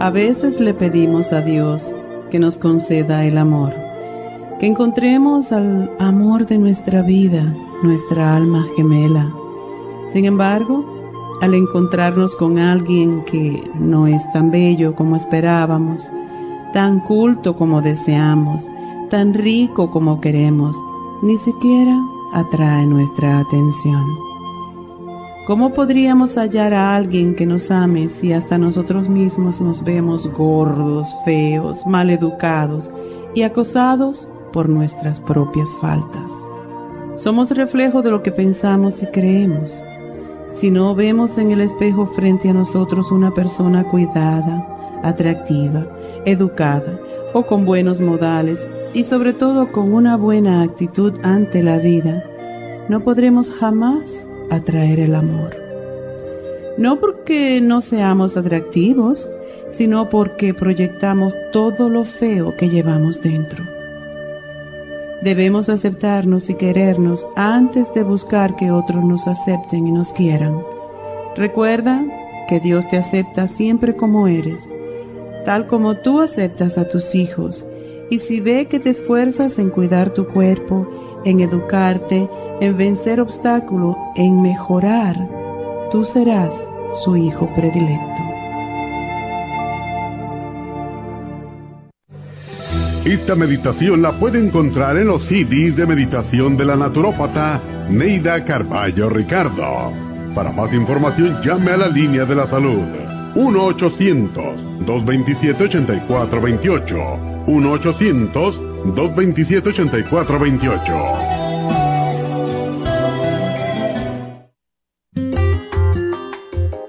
A veces le pedimos a Dios que nos conceda el amor, que encontremos al amor de nuestra vida, nuestra alma gemela. Sin embargo, al encontrarnos con alguien que no es tan bello como esperábamos, tan culto como deseamos, tan rico como queremos, ni siquiera atrae nuestra atención. ¿Cómo podríamos hallar a alguien que nos ame si hasta nosotros mismos nos vemos gordos, feos, mal educados y acosados por nuestras propias faltas? Somos reflejo de lo que pensamos y creemos. Si no vemos en el espejo frente a nosotros una persona cuidada, atractiva, educada o con buenos modales y sobre todo con una buena actitud ante la vida, no podremos jamás atraer el amor. No porque no seamos atractivos, sino porque proyectamos todo lo feo que llevamos dentro. Debemos aceptarnos y querernos antes de buscar que otros nos acepten y nos quieran. Recuerda que Dios te acepta siempre como eres, tal como tú aceptas a tus hijos, y si ve que te esfuerzas en cuidar tu cuerpo, en educarte, en vencer obstáculos, en mejorar, tú serás su hijo predilecto. Esta meditación la puede encontrar en los CDs de meditación de la naturópata Neida Carballo Ricardo. Para más información llame a la línea de la salud 1-800-227-8428. 1-800-227-8428.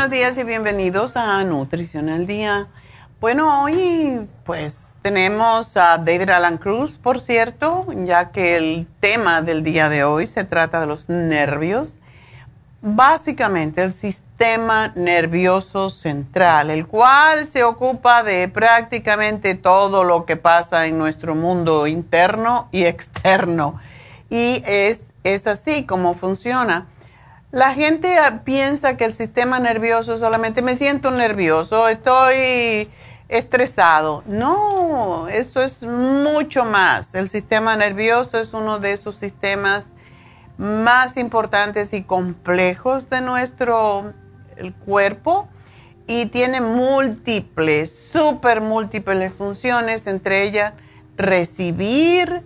Buenos días, y bienvenidos a Nutrición al Día. Bueno, hoy pues tenemos a David Alan Cruz, por cierto, ya que el tema del día de hoy se trata de los nervios. Básicamente el sistema nervioso central, el cual se ocupa de prácticamente todo lo que pasa en nuestro mundo interno y externo. Y es, es así como funciona. La gente piensa que el sistema nervioso solamente me siento nervioso, estoy estresado. No, eso es mucho más. El sistema nervioso es uno de esos sistemas más importantes y complejos de nuestro cuerpo y tiene múltiples, súper múltiples funciones, entre ellas recibir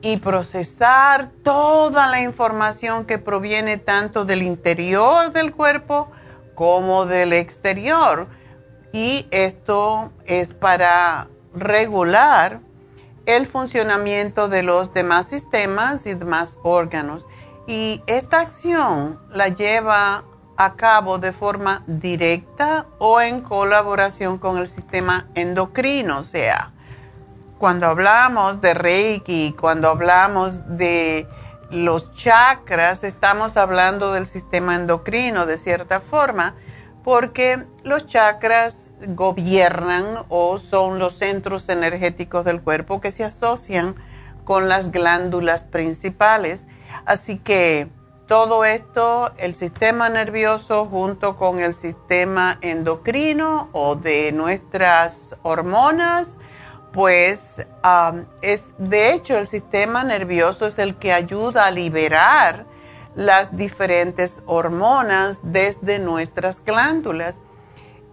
y procesar toda la información que proviene tanto del interior del cuerpo como del exterior y esto es para regular el funcionamiento de los demás sistemas y demás órganos. Y esta acción la lleva a cabo de forma directa o en colaboración con el sistema endocrino, o sea, cuando hablamos de Reiki, cuando hablamos de los chakras, estamos hablando del sistema endocrino de cierta forma porque los chakras gobiernan o son los centros energéticos del cuerpo que se asocian con las glándulas principales. Así que todo esto, el sistema nervioso junto con el sistema endocrino o de nuestras hormonas, pues es de hecho el sistema nervioso es el que ayuda a liberar las diferentes hormonas desde nuestras glándulas.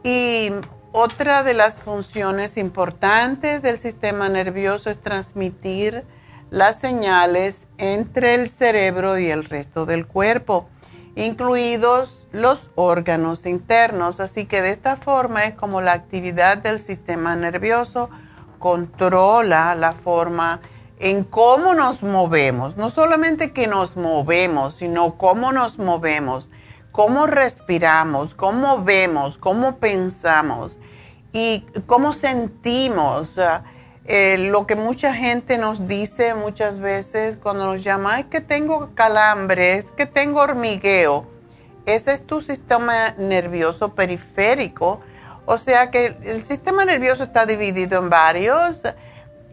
Y otra de las funciones importantes del sistema nervioso es transmitir las señales entre el cerebro y el resto del cuerpo, incluidos los órganos internos. Así que de esta forma es como la actividad del sistema nervioso controla la forma en cómo nos movemos, no solamente que nos movemos, sino cómo nos movemos, cómo respiramos, cómo vemos, cómo pensamos y cómo sentimos. Eh, lo que mucha gente nos dice muchas veces cuando nos llama es que tengo calambre, es que tengo hormigueo. Ese es tu sistema nervioso periférico. O sea que el sistema nervioso está dividido en varios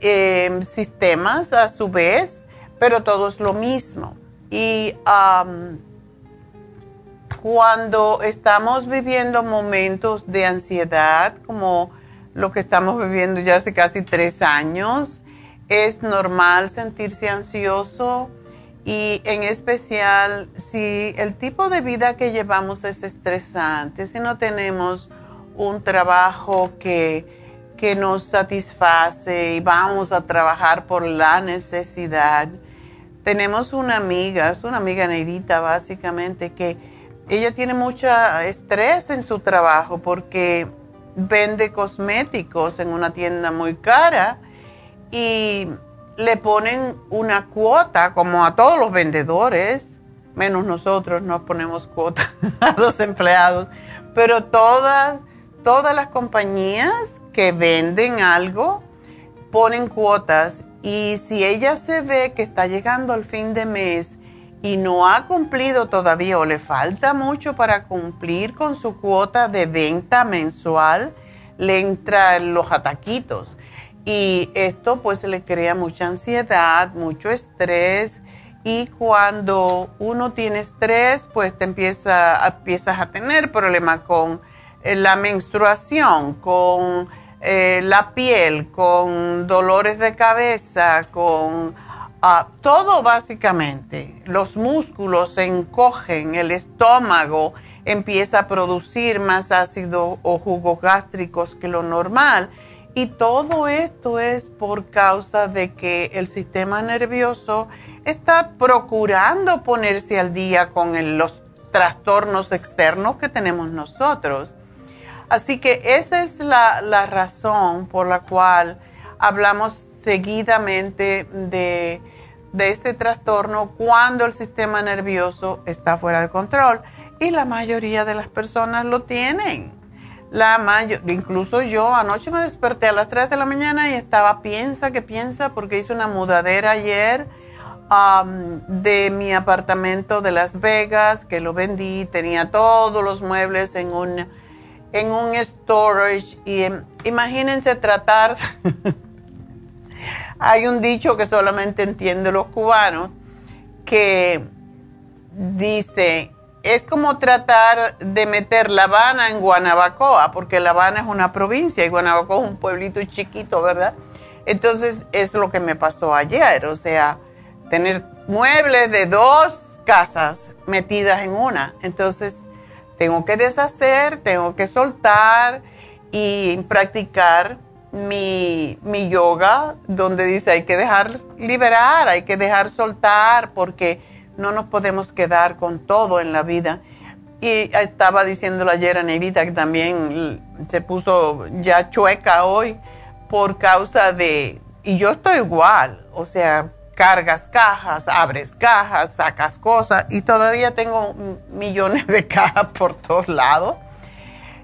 Em, sistemas a su vez, pero todo es lo mismo. Y cuando estamos viviendo momentos de ansiedad, como lo que estamos viviendo ya hace casi tres años, es normal sentirse ansioso y en especial si el tipo de vida que llevamos es estresante, si no tenemos un trabajo que que nos satisface y vamos a trabajar por la necesidad. Tenemos una amiga, es una amiga Neidita básicamente, que ella tiene mucho estrés en su trabajo porque vende cosméticos en una tienda muy cara y le ponen una cuota como a todos los vendedores, menos nosotros nos ponemos cuota a los empleados, pero todas, todas las compañías que venden algo, ponen cuotas y si ella se ve que está llegando al fin de mes y no ha cumplido todavía o le falta mucho para cumplir con su cuota de venta mensual, le entran los ataquitos. Y esto pues le crea mucha ansiedad, mucho estrés y cuando uno tiene estrés pues te empieza, empiezas a tener problemas con la menstruación, con eh, la piel, con dolores de cabeza, con ah, todo básicamente. Los músculos se encogen, el estómago empieza a producir más ácido o jugos gástricos que lo normal. Y todo esto es por causa de que el sistema nervioso está procurando ponerse al día con los trastornos externos que tenemos nosotros. Así que esa es la, razón por la cual hablamos seguidamente de, este trastorno cuando el sistema nervioso está fuera de control. Y la mayoría de las personas lo tienen. la mayor, incluso yo anoche me desperté a las 3 de la mañana y estaba piensa que piensa porque hice una mudadera ayer de mi apartamento de Las Vegas que lo vendí, tenía todos los muebles en un, en un storage y em, imagínense tratar, hay un dicho que solamente entienden los cubanos que dice, es como tratar de meter La Habana en Guanabacoa, porque La Habana es una provincia y Guanabacoa es un pueblito chiquito, ¿verdad? Entonces es lo que me pasó ayer, o sea, tener muebles de dos casas metidas en una. Entonces tengo que deshacer, tengo que soltar y practicar mi, mi yoga, donde dice hay que dejar liberar, hay que dejar soltar, porque no nos podemos quedar con todo en la vida. Y estaba diciéndolo ayer a Negrita que también se puso ya chueca hoy por causa de, y yo estoy igual, o sea, cargas cajas, abres cajas, sacas cosas y todavía tengo millones de cajas por todos lados.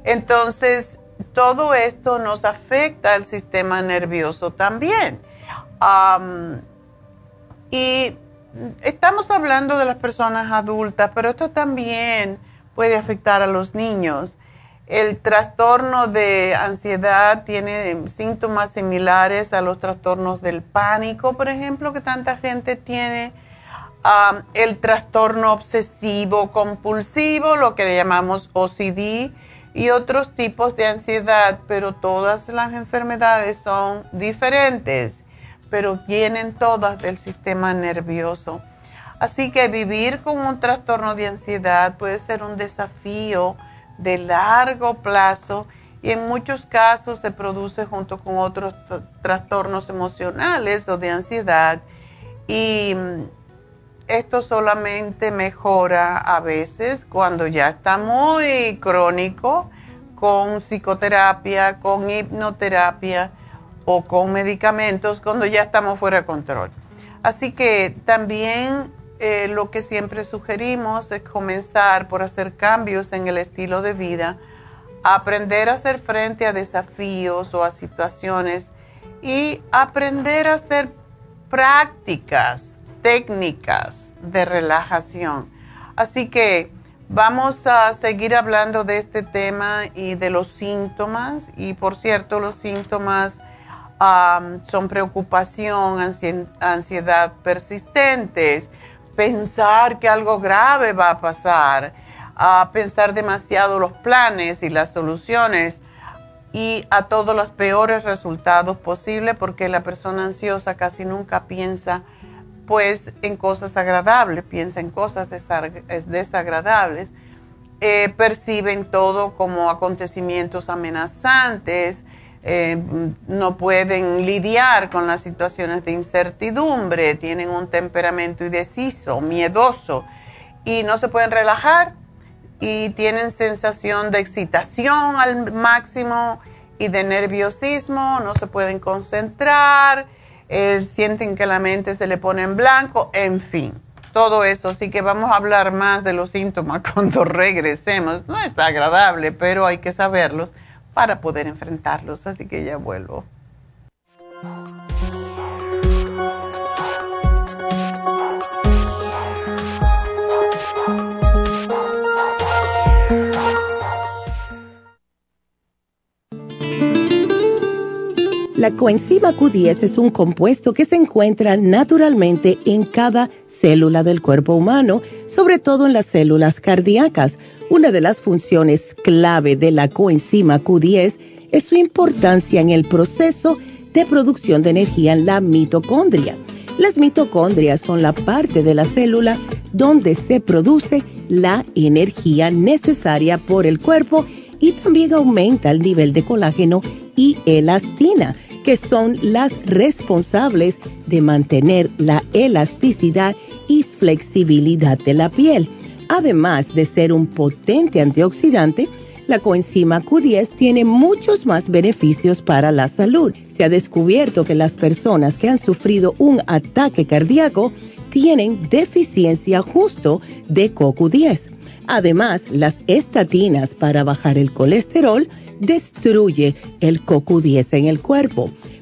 Entonces, todo esto nos afecta al sistema nervioso también. y estamos hablando de las personas adultas, pero esto también puede afectar a los niños. El trastorno de ansiedad tiene síntomas similares a los trastornos del pánico, por ejemplo, que tanta gente tiene. el trastorno obsesivo compulsivo, lo que le llamamos OCD, y otros tipos de ansiedad, pero todas las enfermedades son diferentes pero vienen todas del sistema nervioso. Así que vivir con un trastorno de ansiedad puede ser un desafío de largo plazo y en muchos casos se produce junto con otros trastornos emocionales o de ansiedad y mm, esto solamente mejora a veces cuando ya está muy crónico con psicoterapia, con hipnoterapia o con medicamentos cuando ya estamos fuera de control. Así que también eh, lo que siempre sugerimos es comenzar por hacer cambios en el estilo de vida, aprender a hacer frente a desafíos o a situaciones y aprender a hacer prácticas, técnicas de relajación. Así que vamos a seguir hablando de este tema y de los síntomas. Y por cierto, los síntomas son preocupación, ansiedad persistentes, pensar que algo grave va a pasar, a pensar demasiado los planes y las soluciones y a todos los peores resultados posibles porque la persona ansiosa casi nunca piensa pues en cosas agradables, piensa en cosas desagradables, eh, perciben todo como acontecimientos amenazantes, eh, no pueden lidiar con las situaciones de incertidumbre, tienen un temperamento indeciso, miedoso y no se pueden relajar y tienen sensación de excitación al máximo y de nerviosismo, no se pueden concentrar, eh, sienten que la mente se le pone en blanco, en fin, todo eso. Así que vamos a hablar más de los síntomas cuando regresemos. No es agradable, pero hay que saberlos para poder enfrentarlos. Así que ya vuelvo. La coenzima Q10 es un compuesto que se encuentra naturalmente en cada célula del cuerpo humano, sobre todo en las células cardíacas una de las funciones clave de la coenzima Q10 es su importancia en el proceso de producción de energía en la mitocondria. Las mitocondrias son la parte de la célula donde se produce la energía necesaria por el cuerpo y también aumenta el nivel de colágeno y elastina, que son las responsables de mantener la elasticidad y flexibilidad de la piel. Además de ser un potente antioxidante, la coenzima Q10 tiene muchos más beneficios para la salud. Se ha descubierto que las personas que han sufrido un ataque cardíaco tienen deficiencia justo de CoQ10. Además, las estatinas para bajar el colesterol destruye el CoQ10 en el cuerpo.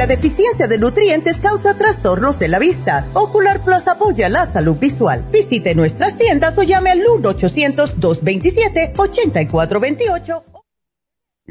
La deficiencia de nutrientes causa trastornos de la vista. Ocular Plus apoya la salud visual. Visite nuestras tiendas o llame al 1-800-227-8428.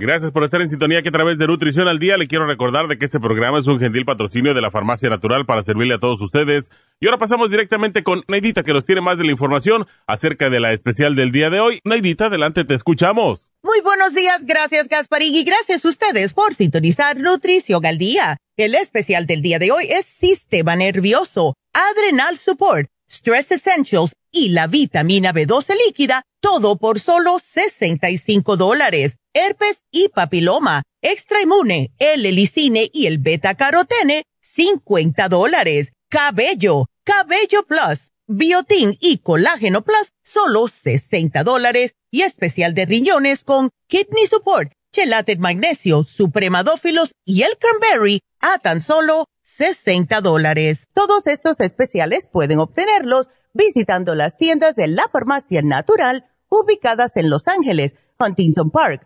Gracias por estar en sintonía que a través de Nutrición al Día le quiero recordar de que este programa es un gentil patrocinio de la Farmacia Natural para servirle a todos ustedes. Y ahora pasamos directamente con Neidita que nos tiene más de la información acerca de la especial del día de hoy. Neidita, adelante, te escuchamos. Muy buenos días, gracias Gasparín y gracias a ustedes por sintonizar Nutrición al Día. El especial del día de hoy es Sistema Nervioso, Adrenal Support, Stress Essentials y la vitamina B12 líquida, todo por solo 65 dólares. Herpes y papiloma, extra inmune, el helicine y el beta carotene, 50 dólares. Cabello, cabello plus, biotin y colágeno plus, solo 60 dólares y especial de riñones con Kidney Support, Chelate Magnesio, Supremadófilos y el Cranberry a tan solo 60 dólares. Todos estos especiales pueden obtenerlos visitando las tiendas de la Farmacia Natural ubicadas en Los Ángeles, Huntington Park,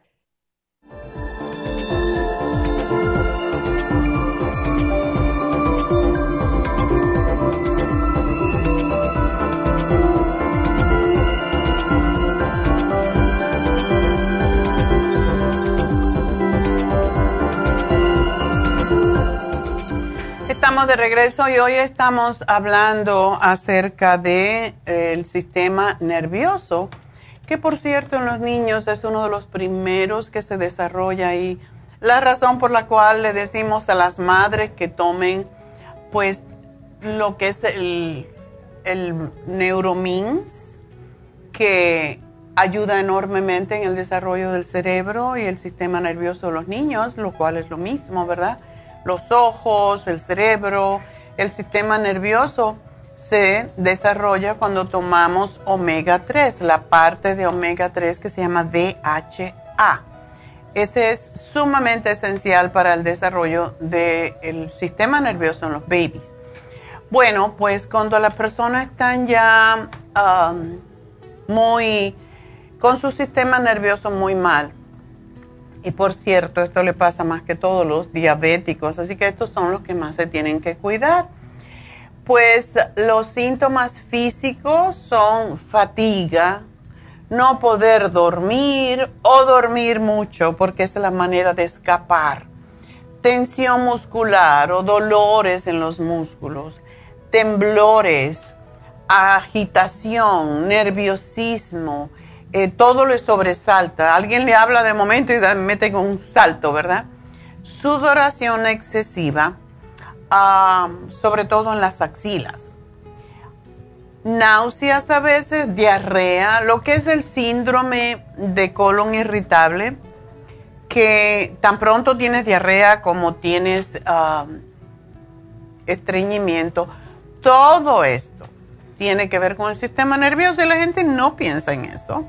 De regreso y hoy estamos hablando acerca del de, eh, sistema nervioso, que por cierto en los niños es uno de los primeros que se desarrolla y la razón por la cual le decimos a las madres que tomen pues lo que es el, el neuromins, que ayuda enormemente en el desarrollo del cerebro y el sistema nervioso de los niños, lo cual es lo mismo, ¿verdad? Los ojos, el cerebro, el sistema nervioso se desarrolla cuando tomamos omega 3, la parte de omega 3 que se llama DHA. Ese es sumamente esencial para el desarrollo del sistema nervioso en los babies. Bueno, pues cuando las personas están ya um, muy con su sistema nervioso muy mal, y por cierto, esto le pasa más que todos los diabéticos, así que estos son los que más se tienen que cuidar. Pues los síntomas físicos son fatiga, no poder dormir o dormir mucho porque es la manera de escapar, tensión muscular o dolores en los músculos, temblores, agitación, nerviosismo, eh, todo le sobresalta. Alguien le habla de momento y mete con un salto, ¿verdad? Sudoración excesiva, sobre todo en las axilas. Náuseas a veces, diarrea, lo que es el síndrome de colon irritable, que tan pronto tienes diarrea como tienes estreñimiento. Todo esto tiene que ver con el sistema nervioso y la gente no piensa en eso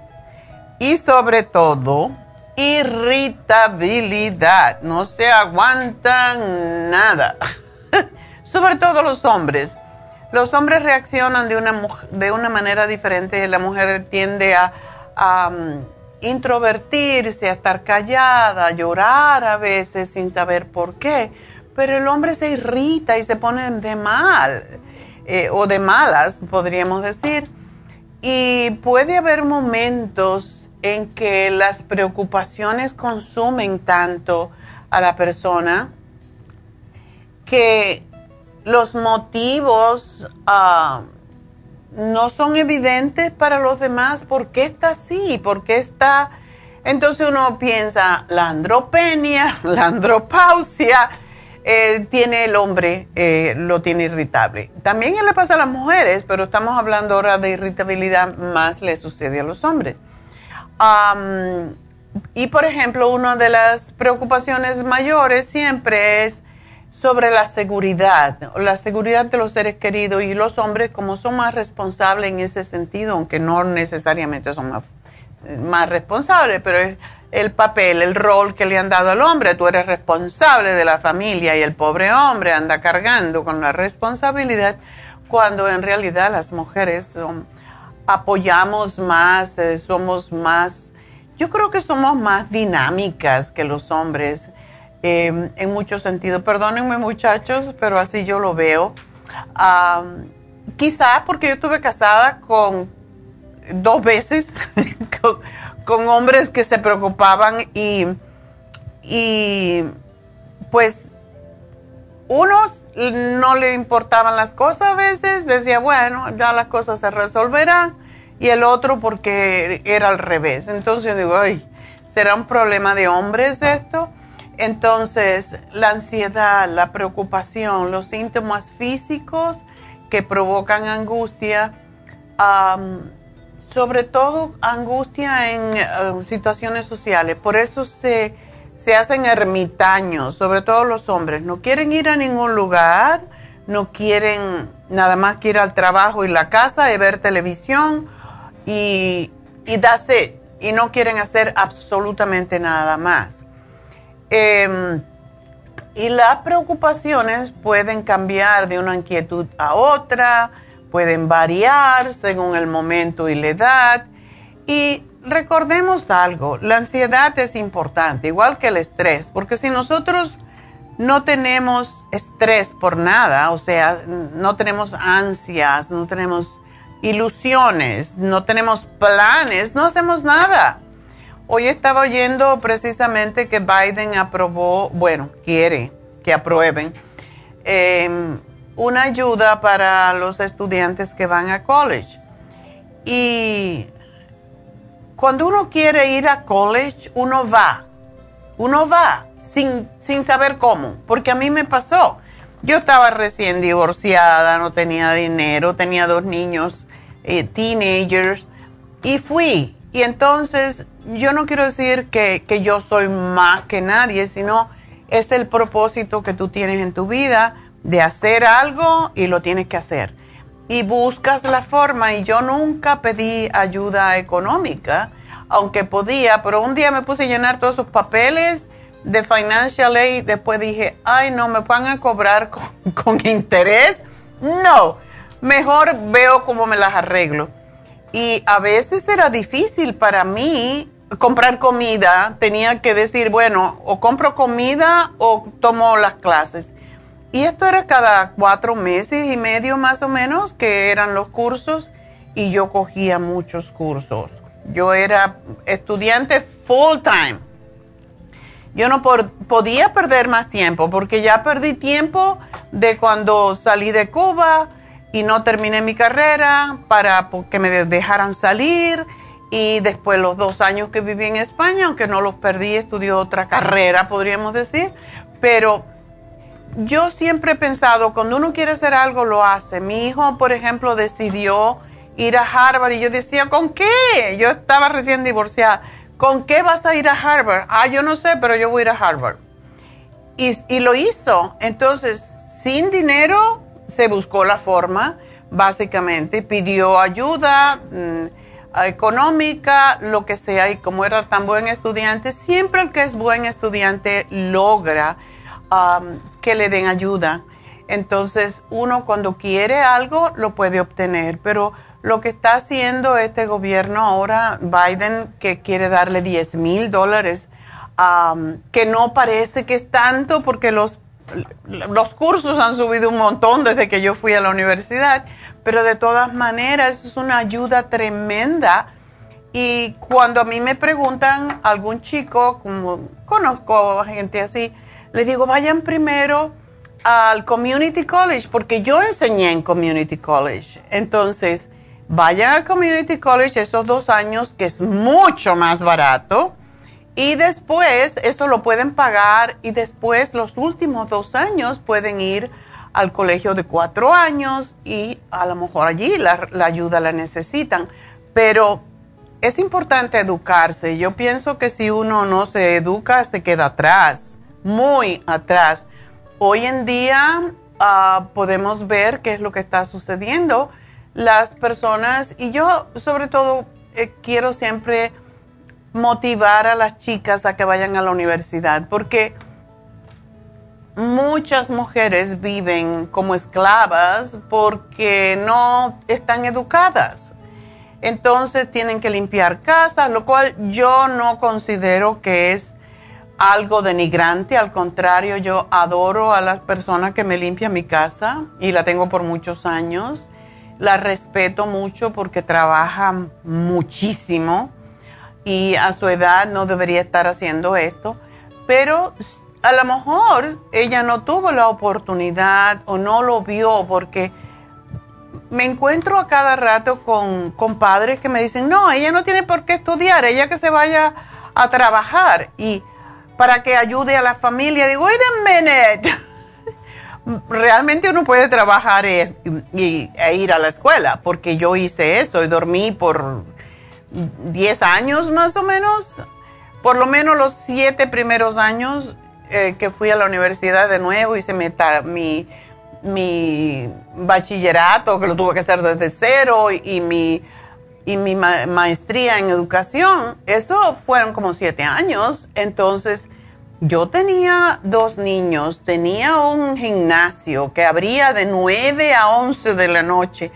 y sobre todo irritabilidad. No se aguantan nada. sobre todo los hombres. los hombres reaccionan de una, de una manera diferente. La mujer tiende a, um, introvertirse, a estar callada, a llorar a veces sin saber por qué. Pero el hombre se irrita y se pone de mal, eh, o de malas, podríamos decir. Y puede haber momentos en que las preocupaciones consumen tanto a la persona que los motivos ah, no son evidentes para los demás. ¿Por qué está así? ¿Por qué está...? Entonces uno piensa, la andropenia, la andropausia, eh, tiene el hombre, eh, lo tiene irritable. También le pasa a las mujeres, pero estamos hablando ahora de irritabilidad, más le sucede a los hombres. Y por ejemplo, una de las preocupaciones mayores siempre es sobre la seguridad, la seguridad de los seres queridos y los hombres como son más responsables en ese sentido, aunque no necesariamente son más, más responsables, pero es el papel, el rol que le han dado al hombre, tú eres responsable de la familia y el pobre hombre anda cargando con la responsabilidad cuando en realidad las mujeres apoyamos más, eh, somos más, yo creo que somos más dinámicas que los hombres Em, en muchos sentidos. Perdónenme muchachos, pero así yo lo veo. quizás porque yo estuve casada con dos veces, con, hombres que se preocupaban y, y pues unos no le importaban las cosas a veces, decía, bueno, ya las cosas se resolverán, y el otro porque era al revés. Entonces digo, ay, ¿será un problema de hombres esto? Entonces, la ansiedad, la preocupación, los síntomas físicos que provocan angustia, sobre todo angustia en eh, situaciones sociales. Por eso se, se hacen ermitaños, sobre todo los hombres. No quieren ir a ningún lugar, no quieren nada más que ir al trabajo y la casa y ver televisión y, y darse, y no quieren hacer absolutamente nada más. Em, y las preocupaciones pueden cambiar de una inquietud a otra, pueden variar según el momento y la edad. Y recordemos algo, la ansiedad es importante, igual que el estrés, porque si nosotros no tenemos estrés por nada, o sea, no tenemos ansias, no tenemos ilusiones, no tenemos planes, no hacemos nada. Hoy estaba oyendo precisamente que Biden aprobó, bueno, quiere que aprueben em, una ayuda para los estudiantes que van a college. Y cuando uno quiere ir a college, uno va, uno va sin, sin saber cómo, porque a mí me pasó. Yo estaba recién divorciada, no tenía dinero, tenía dos niños, eh, teenagers, y fui. Y entonces yo no quiero decir que, yo soy más que nadie, sino es el propósito que tú tienes en tu vida de hacer algo y lo tienes que hacer. Y buscas la forma y yo nunca pedí ayuda económica, aunque podía, pero un día me puse a llenar todos esos papeles de financial aid, después dije, ay no, me van a cobrar con, con interés. No, mejor veo cómo me las arreglo. Y a veces era difícil para mí comprar comida. Tenía que decir, bueno, o compro comida o tomo las clases. Y esto era cada cuatro meses y medio más o menos que eran los cursos y yo cogía muchos cursos. Yo era estudiante full time. Yo no podía perder más tiempo porque ya perdí tiempo de cuando salí de Cuba y no terminé mi carrera para que me dejaran salir y después los dos años que viví en España, aunque no los perdí, estudió otra carrera, podríamos decir, pero yo siempre he pensado, cuando uno quiere hacer algo, lo hace. Mi hijo, por ejemplo, decidió ir a Harvard y yo decía, ¿con qué? Yo estaba recién divorciada. ¿Con qué vas a ir a Harvard? Ah, yo no sé, pero yo voy a ir a Harvard. Y, y lo hizo. Entonces, sin dinero, se buscó la forma, básicamente, pidió ayuda mm, económica, lo que sea, y como era tan buen estudiante, siempre el que es buen estudiante logra que le den ayuda. Entonces, uno cuando quiere algo lo puede obtener, pero lo que está haciendo este gobierno ahora, Biden, que quiere darle 10 mil dólares, que no parece que es tanto porque los, los cursos han subido un montón desde que yo fui a la universidad, pero de todas maneras es una ayuda tremenda. Y cuando a mí me preguntan algún chico, como conozco gente así, le digo, vayan primero al Community College, porque yo enseñé en Community College. Entonces, vayan al Community College esos dos años, que es mucho más barato, y después eso lo pueden pagar y después los últimos dos años pueden ir al colegio de cuatro años y a lo mejor allí la, la ayuda la necesitan. Pero es importante educarse. Yo pienso que si uno no se educa, se queda atrás, muy atrás. Hoy en día ah, podemos ver qué es lo que está sucediendo. Las personas, y yo sobre todo eh, quiero siempre motivar a las chicas a que vayan a la universidad, porque muchas mujeres viven como esclavas porque no están educadas. Entonces tienen que limpiar casas, lo cual yo no considero que es algo denigrante, al contrario, yo adoro a las personas que me limpian mi casa y la tengo por muchos años. La respeto mucho porque trabaja muchísimo y a su edad no debería estar haciendo esto, pero a lo mejor ella no tuvo la oportunidad o no lo vio porque me encuentro a cada rato con, con padres que me dicen, no, ella no tiene por qué estudiar, ella que se vaya a trabajar. Y para que ayude a la familia. Digo, wait a minute. Realmente uno puede trabajar y, e ir a la escuela, porque yo hice eso y dormí por 10 años más o menos, por lo menos los 7 primeros años eh, que fui a la universidad de nuevo, hice mi, mi, mi bachillerato, que lo tuve que hacer desde cero, y, mi y mi maestría en educación, eso fueron como siete años. Entonces, yo tenía dos niños, tenía un gimnasio que abría de 9 a 11 de la noche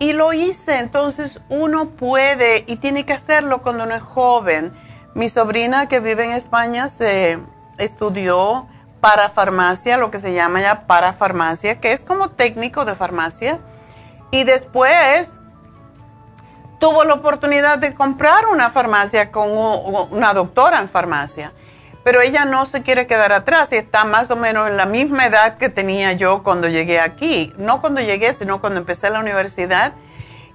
y lo hice. Entonces, uno puede y tiene que hacerlo cuando uno es joven. Mi sobrina que vive en España se estudió para farmacia, lo que se llama ya para farmacia, que es como técnico de farmacia. Y después tuvo la oportunidad de comprar una farmacia con una doctora en farmacia, pero ella no se quiere quedar atrás y está más o menos en la misma edad que tenía yo cuando llegué aquí, no cuando llegué, sino cuando empecé la universidad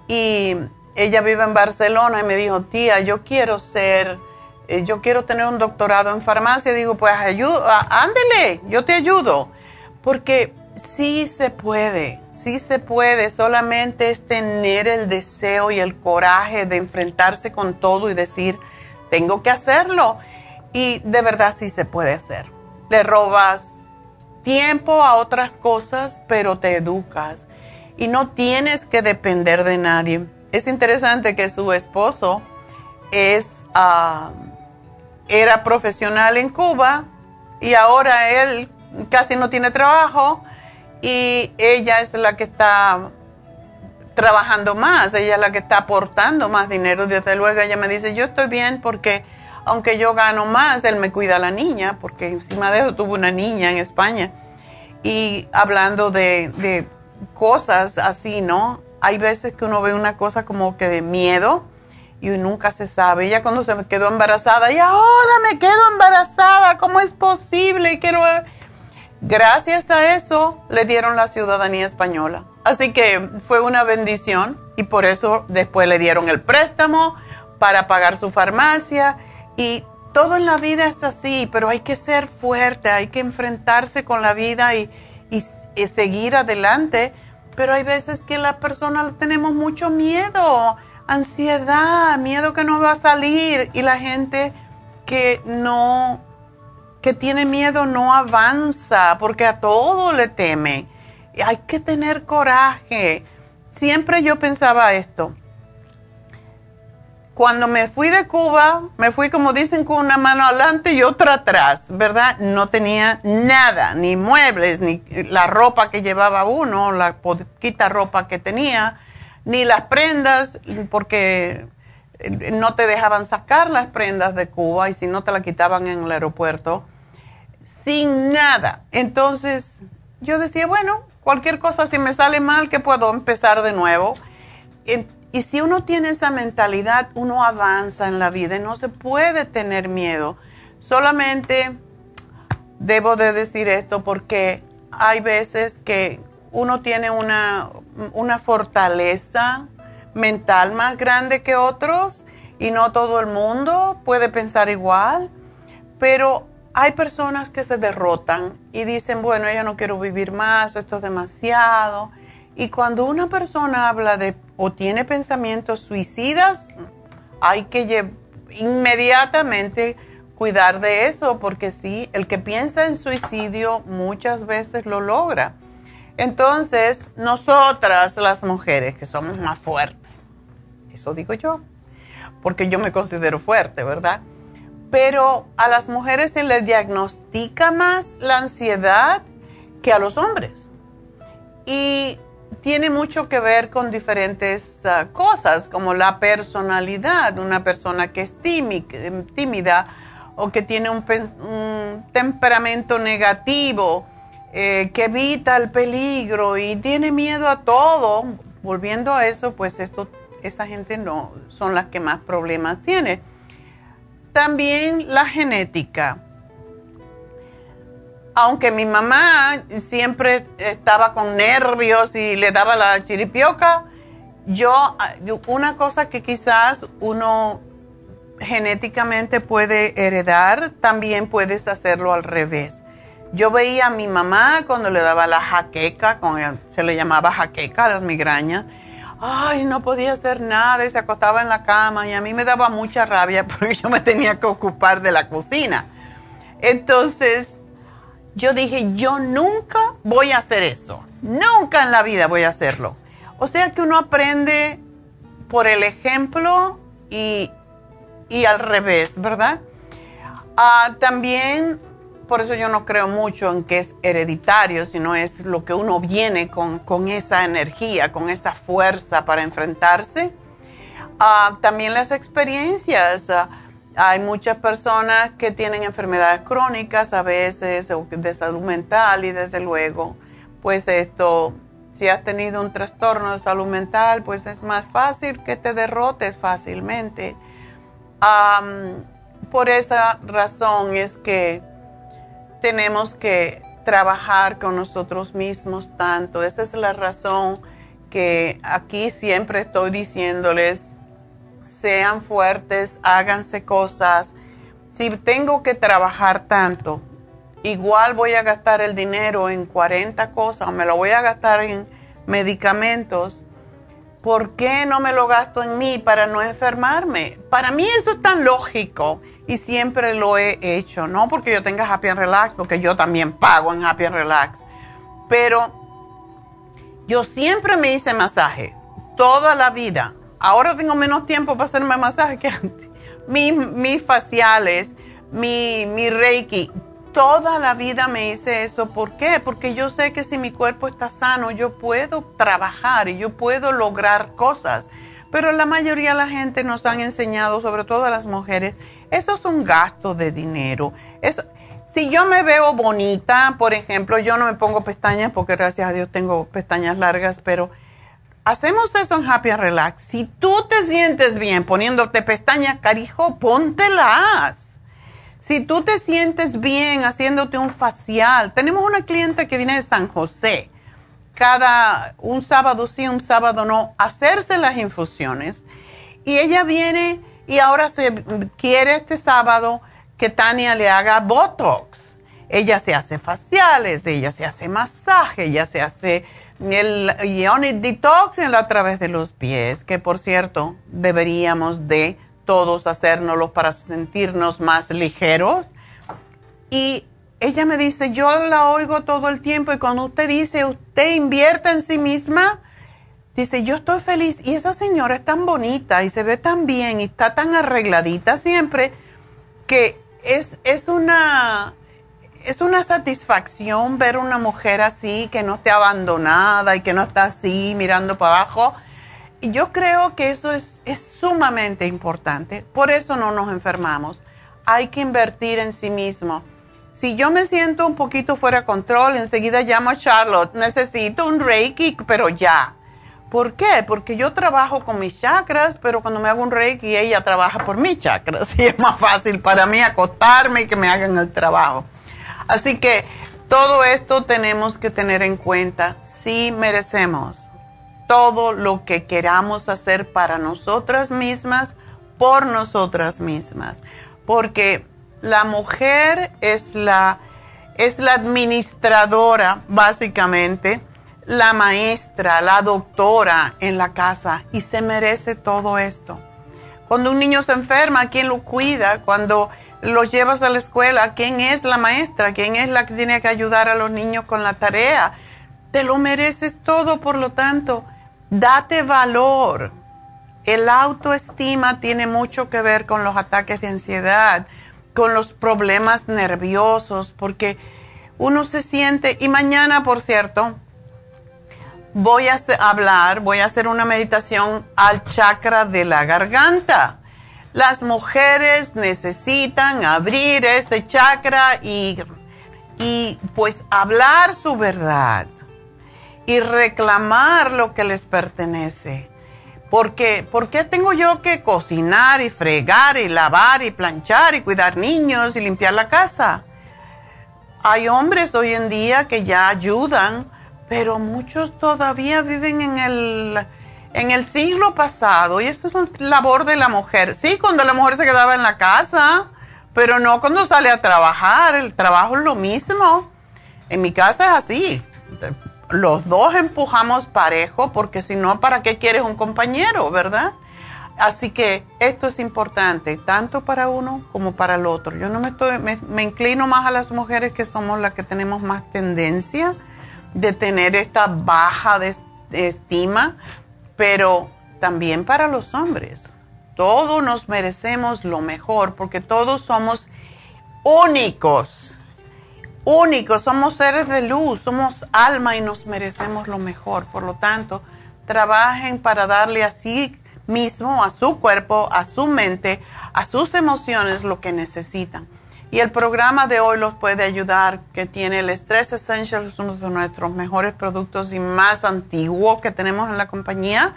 y ella vive en Barcelona y me dijo, tía, yo quiero ser, eh, yo quiero tener un doctorado en farmacia. Digo, pues ayuda, ándele, yo te ayudo, porque sí se puede sí se puede, solamente es tener el deseo y el coraje de enfrentarse con todo y decir, tengo que hacerlo. Y de verdad sí se puede hacer. Le robas tiempo a otras cosas, pero te educas. Y no tienes que depender de nadie. Es interesante que su esposo es, ah, era profesional en Cuba y ahora él casi no tiene trabajo y ella es la que está trabajando más, ella es la que está aportando más dinero. Desde luego ella me dice, yo estoy bien porque aunque yo gano más, él me cuida a la niña, porque encima de eso tuvo una niña en España. Y hablando de, de cosas así, ¿no? Hay veces que uno ve una cosa como que de miedo y nunca se sabe. Ella cuando se me quedó embarazada, y ahora me quedo embarazada, ¿cómo es posible? Y quiero Gracias a eso le dieron la ciudadanía española. Así que fue una bendición y por eso después le dieron el préstamo para pagar su farmacia y todo en la vida es así, pero hay que ser fuerte, hay que enfrentarse con la vida y, seguir adelante. Pero hay veces que las personas tenemos mucho miedo, ansiedad, miedo que no va a salir y la gente que no que tiene miedo no avanza porque a todo le teme. Hay que tener coraje. Siempre yo pensaba esto. Cuando me fui de Cuba, me fui como dicen con una mano adelante y otra atrás, ¿verdad? No tenía nada, ni muebles, ni la ropa que llevaba uno, la poquita ropa que tenía, ni las prendas, porque no te dejaban sacar las prendas de Cuba y si no te la quitaban en el aeropuerto, sin nada. Entonces yo decía, bueno, cualquier cosa si me sale mal, que puedo empezar de nuevo. Y si uno tiene esa mentalidad, uno avanza en la vida y no se puede tener miedo. Solamente debo de decir esto porque hay veces que uno tiene una, una fortaleza mental más grande que otros y no todo el mundo puede pensar igual, pero hay personas que se derrotan y dicen, bueno, yo no quiero vivir más, esto es demasiado. Y cuando una persona habla de o tiene pensamientos suicidas, hay que inmediatamente cuidar de eso, porque sí, el que piensa en suicidio muchas veces lo logra. Entonces, nosotras las mujeres que somos más fuertes, eso digo yo, porque yo me considero fuerte, ¿verdad? Pero a las mujeres se les diagnostica más la ansiedad que a los hombres. Y tiene mucho que ver con diferentes ah, cosas, como la personalidad, una persona que es tímida o que tiene un, temperamento negativo, eh, que evita el peligro y tiene miedo a todo. Volviendo a eso, pues esto, esa gente no son las que más problemas tiene. También la genética aunque mi mamá siempre estaba con nervios y le daba la chiripioca, yo, una cosa que quizás uno genéticamente puede heredar, también puedes hacerlo al revés. Yo veía a mi mamá cuando le daba la jaqueca, se le llamaba jaqueca, las migrañas. Ay, no podía hacer nada y se acostaba en la cama y a mí me daba mucha rabia porque yo me tenía que ocupar de la cocina. Entonces, yo dije, yo nunca voy a hacer eso. Nunca en la vida voy a hacerlo. O sea que uno aprende por el ejemplo y, al revés, ¿verdad? Ah, también, por eso yo no creo mucho en que es hereditario, sino es lo que uno viene con, esa energía, con esa fuerza para enfrentarse. Ah, también las experiencias. Ah, hay muchas personas que tienen enfermedades crónicas a veces de salud mental y desde luego, pues esto, si has tenido un trastorno de salud mental, pues es más fácil que te derrotes fácilmente. por esa razón es que tenemos que trabajar con nosotros mismos tanto. Esa es la razón que aquí siempre estoy diciéndoles sean fuertes, háganse cosas. Si tengo que trabajar tanto, igual voy a gastar el dinero en 40 cosas o me lo voy a gastar en medicamentos. ¿Por qué no me lo gasto en mí para no enfermarme? Para mí eso es tan lógico y siempre lo he hecho, no porque yo tenga Happy and Relax, porque yo también pago en Happy and Relax, pero yo siempre me hice masaje toda la vida Ahora tengo menos tiempo para hacerme masaje que antes. Mis, faciales, mi, mi reiki, toda la vida me hice eso. ¿Por qué? Porque yo sé que si mi cuerpo está sano, yo puedo trabajar y yo puedo lograr cosas. Pero la mayoría de la gente nos han enseñado, sobre todo a las mujeres, eso es un gasto de dinero. si yo me veo bonita, por ejemplo, yo no me pongo pestañas porque gracias a Dios tengo pestañas largas, pero hacemos eso en Happy Relax. Si tú te sientes bien poniéndote pestañas, carijo, póntelas. Si tú te sientes bien haciéndote un facial, tenemos una cliente que viene de San José, cada un sábado sí, un sábado no, hacerse las infusiones. Y ella viene y ahora se quiere este sábado que Tania le haga Botox. Ella se hace faciales, ella se hace masaje, ella se hace el Ionic Detox a través de los pies, que por cierto deberíamos de todos hacérnoslo para sentirnos más ligeros. Y ella me dice, yo la oigo todo el tiempo y cuando usted dice, usted invierta en sí misma, dice, yo estoy feliz y esa señora es tan bonita y se ve tan bien y está tan arregladita siempre que es, es una es una satisfacción ver una mujer así, que no esté abandonada y que no está así mirando para abajo. Y yo creo que eso es, es sumamente importante. Por eso no nos enfermamos. Hay que invertir en sí mismo. Si yo me siento un poquito fuera de control, enseguida llamo a Charlotte. Necesito un Reiki, pero ya. ¿Por qué? Porque yo trabajo con mis chakras, pero cuando me hago un Reiki, ella trabaja por mis chakras. Y es más fácil para mí acostarme y que me hagan el trabajo. Así que todo esto tenemos que tener en cuenta. Si merecemos todo lo que queramos hacer para nosotras mismas, por nosotras mismas. Porque la mujer es la, es la administradora, básicamente, la maestra, la doctora en la casa y se merece todo esto. Cuando un niño se enferma, ¿quién lo cuida? Cuando los llevas a la escuela, ¿quién es la maestra? ¿Quién es la que tiene que ayudar a los niños con la tarea? Te lo mereces todo, por lo tanto, date valor. El autoestima tiene mucho que ver con los ataques de ansiedad, con los problemas nerviosos, porque uno se siente, y mañana, por cierto, voy a hablar, voy a hacer una meditación al chakra de la garganta las mujeres necesitan abrir ese chakra y, y pues hablar su verdad y reclamar lo que les pertenece. Porque, ¿por qué tengo yo que cocinar y fregar y lavar y planchar y cuidar niños y limpiar la casa? Hay hombres hoy en día que ya ayudan, pero muchos todavía viven en el en el siglo pasado, y esto es la labor de la mujer, sí, cuando la mujer se quedaba en la casa, pero no cuando sale a trabajar, el trabajo es lo mismo. En mi casa es así, los dos empujamos parejo, porque si no, ¿para qué quieres un compañero, verdad? Así que esto es importante, tanto para uno como para el otro. Yo no me estoy, me, me inclino más a las mujeres que somos las que tenemos más tendencia de tener esta baja de estima, pero también para los hombres. Todos nos merecemos lo mejor porque todos somos únicos, únicos, somos seres de luz, somos alma y nos merecemos lo mejor. Por lo tanto, trabajen para darle a sí mismo, a su cuerpo, a su mente, a sus emociones lo que necesitan. Y el programa de hoy los puede ayudar, que tiene el Stress Essentials, uno de nuestros mejores productos y más antiguos que tenemos en la compañía.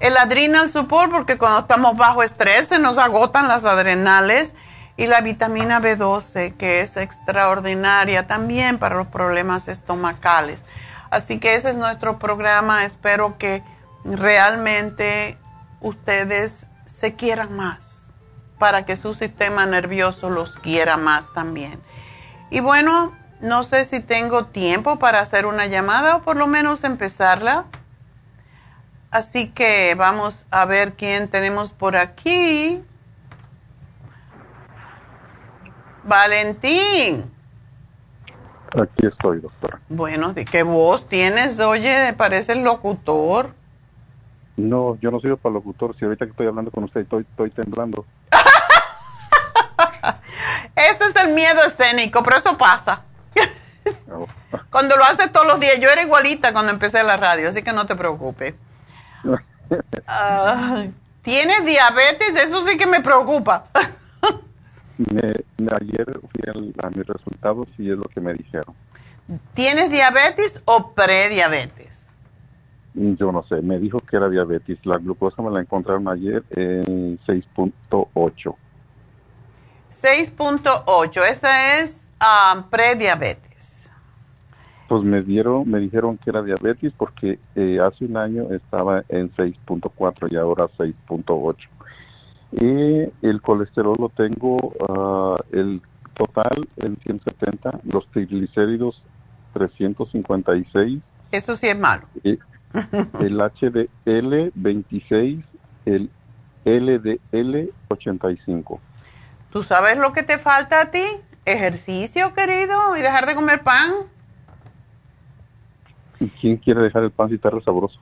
El Adrenal Support, porque cuando estamos bajo estrés se nos agotan las adrenales. Y la vitamina B12, que es extraordinaria también para los problemas estomacales. Así que ese es nuestro programa. Espero que realmente ustedes se quieran más para que su sistema nervioso los quiera más también. Y bueno, no sé si tengo tiempo para hacer una llamada o por lo menos empezarla. Así que vamos a ver quién tenemos por aquí. Valentín. Aquí estoy, doctora. Bueno, ¿de qué voz tienes? Oye, parece el locutor. No, yo no soy para locutor. Si ahorita que estoy hablando con usted estoy, estoy temblando. Ese es el miedo escénico, pero eso pasa. Cuando lo haces todos los días, yo era igualita cuando empecé la radio, así que no te preocupes. ¿Tienes diabetes? Eso sí que me preocupa. ayer fui a, mis resultados y es lo que me dijeron. ¿Tienes diabetes o prediabetes? Yo no sé, me dijo que era diabetes. La glucosa me la encontraron ayer en 6.8. 6.8, esa es um, prediabetes. Pues me dieron, me dijeron que era diabetes porque eh, hace un año estaba en 6.4 y ahora 6.8. Y el colesterol lo tengo, uh, el total en 170, los triglicéridos 356. Eso sí es malo. El HDL 26, el LDL 85. ¿Tú sabes lo que te falta a ti? Ejercicio, querido, y dejar de comer pan. ¿Quién quiere dejar el pan si está sabroso?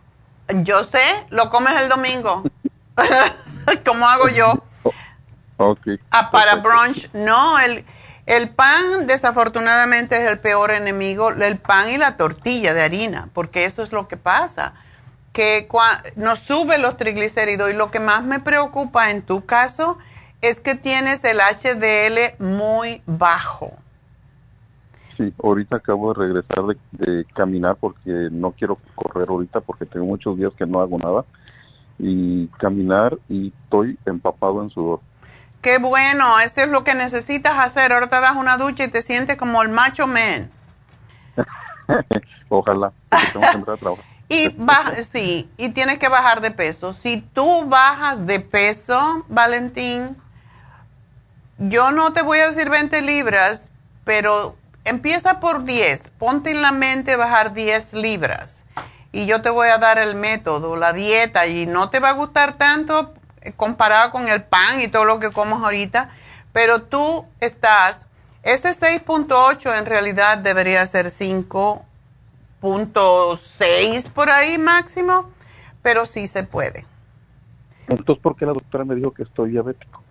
Yo sé, lo comes el domingo. ¿Cómo hago yo? Okay. Ah, para brunch, no, el, el pan desafortunadamente es el peor enemigo, el pan y la tortilla de harina, porque eso es lo que pasa, que nos sube los triglicéridos y lo que más me preocupa en tu caso es que tienes el HDL muy bajo. Sí, ahorita acabo de regresar de, caminar porque no quiero correr ahorita porque tengo muchos días que no hago nada y caminar y estoy empapado en sudor. Qué bueno, eso es lo que necesitas hacer. Ahora te das una ducha y te sientes como el macho man. Ojalá, tengo que trabajar. Y baja, sí, y tienes que bajar de peso. Si tú bajas de peso, Valentín, yo no te voy a decir 20 libras, pero empieza por 10. Ponte en la mente bajar 10 libras. Y yo te voy a dar el método, la dieta, y no te va a gustar tanto comparado con el pan y todo lo que comes ahorita, pero tú estás, ese 6.8 en realidad debería ser 5.6 por ahí máximo, pero sí se puede. Entonces, ¿por qué la doctora me dijo que estoy diabético?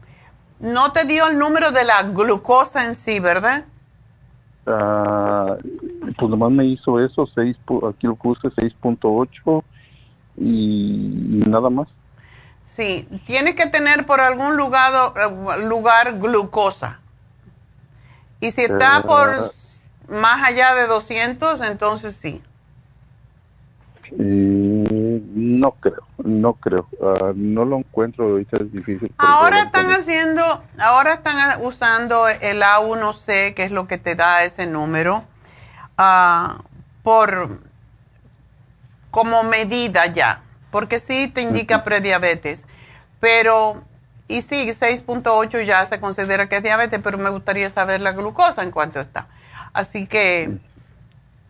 No te dio el número de la glucosa en sí, ¿verdad? Ah, pues nomás me hizo eso, 6, aquí lo puse 6.8 y nada más. Sí, tiene que tener por algún lugar, lugar glucosa. Y si está eh, por más allá de 200, entonces sí. no creo, no creo. Ah, no lo encuentro, ahorita es difícil. Ahora están haciendo, ahora están usando el A1C, que es lo que te da ese número, uh, por como medida ya porque sí te indica prediabetes. Pero, y sí, 6.8 ya se considera que es diabetes, pero me gustaría saber la glucosa en cuánto está. Así que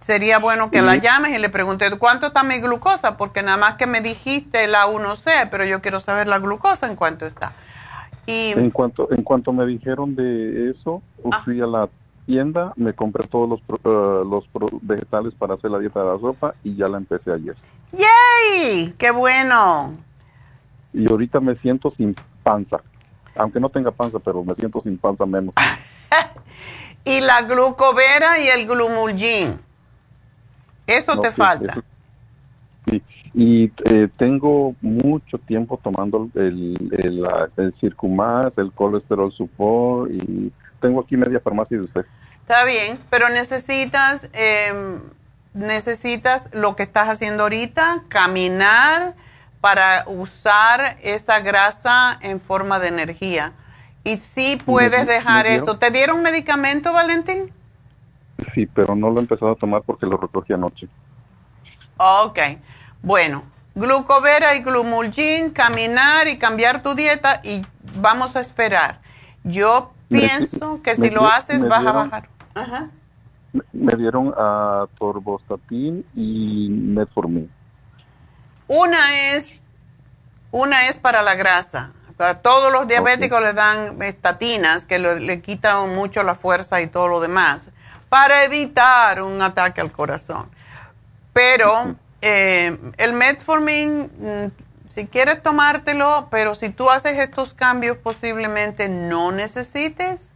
sería bueno que la llames y le preguntes cuánto está mi glucosa, porque nada más que me dijiste la 1C, pero yo quiero saber la glucosa en cuánto está. Y, en cuanto en cuanto me dijeron de eso, ah. fui a la tienda, me compré todos los, uh, los vegetales para hacer la dieta de la sopa y ya la empecé ayer. ¡Yay! ¡Qué bueno! Y ahorita me siento sin panza. Aunque no tenga panza, pero me siento sin panza menos. y la glucovera y el glumulgin. Eso te falta. sí. Y eh, tengo mucho tiempo tomando el, el, el, Circumax, el colesterol support y tengo aquí media farmacia de usted. Está bien, pero necesitas, eh, necesitas lo que estás haciendo ahorita, caminar para usar esa grasa en forma de energía. Y sí puedes dejar eso. ¿Te dieron medicamento, Valentín? Sí, pero no lo he empezado a tomar porque lo recogí anoche. Ok. Bueno, glucovera y glumulgin, caminar y cambiar tu dieta y vamos a esperar. Yo pienso que si lo haces vas a bajar. Me dieron a torbostatin y metformin. Una es, una es para la grasa. Para todos los diabéticos le dan estatinas que le, quitan mucho la fuerza y todo lo demás para evitar un ataque al corazón. Pero eh, el metformin mm, si quieres tomártelo, pero si tú haces estos cambios posiblemente no necesites,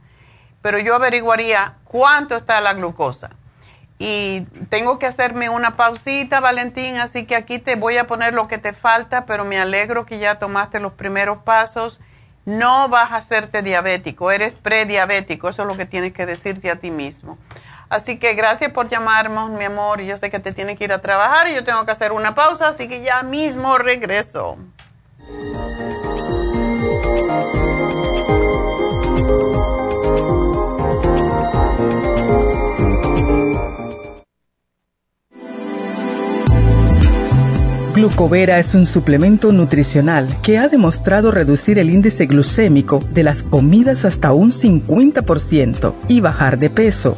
pero yo averiguaría cuánto está la glucosa. Y tengo que hacerme una pausita, Valentín, así que aquí te voy a poner lo que te falta, pero me alegro que ya tomaste los primeros pasos. No vas a hacerte diabético, eres prediabético, eso es lo que tienes que decirte a ti mismo. Así que gracias por llamarnos, mi amor. Yo sé que te tienes que ir a trabajar y yo tengo que hacer una pausa, así que ya mismo regreso. Glucovera es un suplemento nutricional que ha demostrado reducir el índice glucémico de las comidas hasta un 50% y bajar de peso.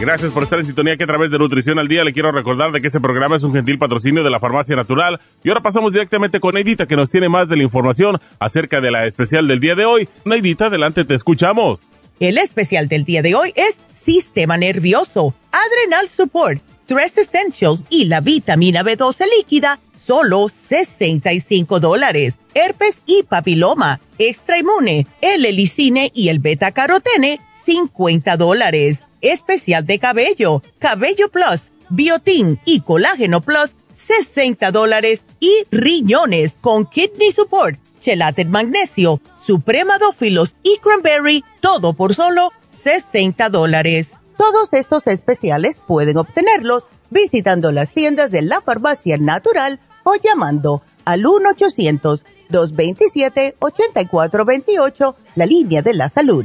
Gracias por estar en sintonía que a través de Nutrición al Día le quiero recordar de que este programa es un gentil patrocinio de la Farmacia Natural. Y ahora pasamos directamente con Neidita que nos tiene más de la información acerca de la especial del día de hoy. Neidita, adelante, te escuchamos. El especial del día de hoy es Sistema Nervioso, Adrenal Support, Tres Essentials y la vitamina B12 líquida, solo 65 dólares. Herpes y papiloma, extra inmune, el helicine y el beta carotene, 50 dólares especial de cabello, Cabello Plus, Biotin y Colágeno Plus, 60 dólares. Y riñones con Kidney Support, Chelate Magnesio, Supremadófilos y Cranberry, todo por solo 60 dólares. Todos estos especiales pueden obtenerlos visitando las tiendas de la farmacia natural o llamando al 1-800-227-8428, la línea de la salud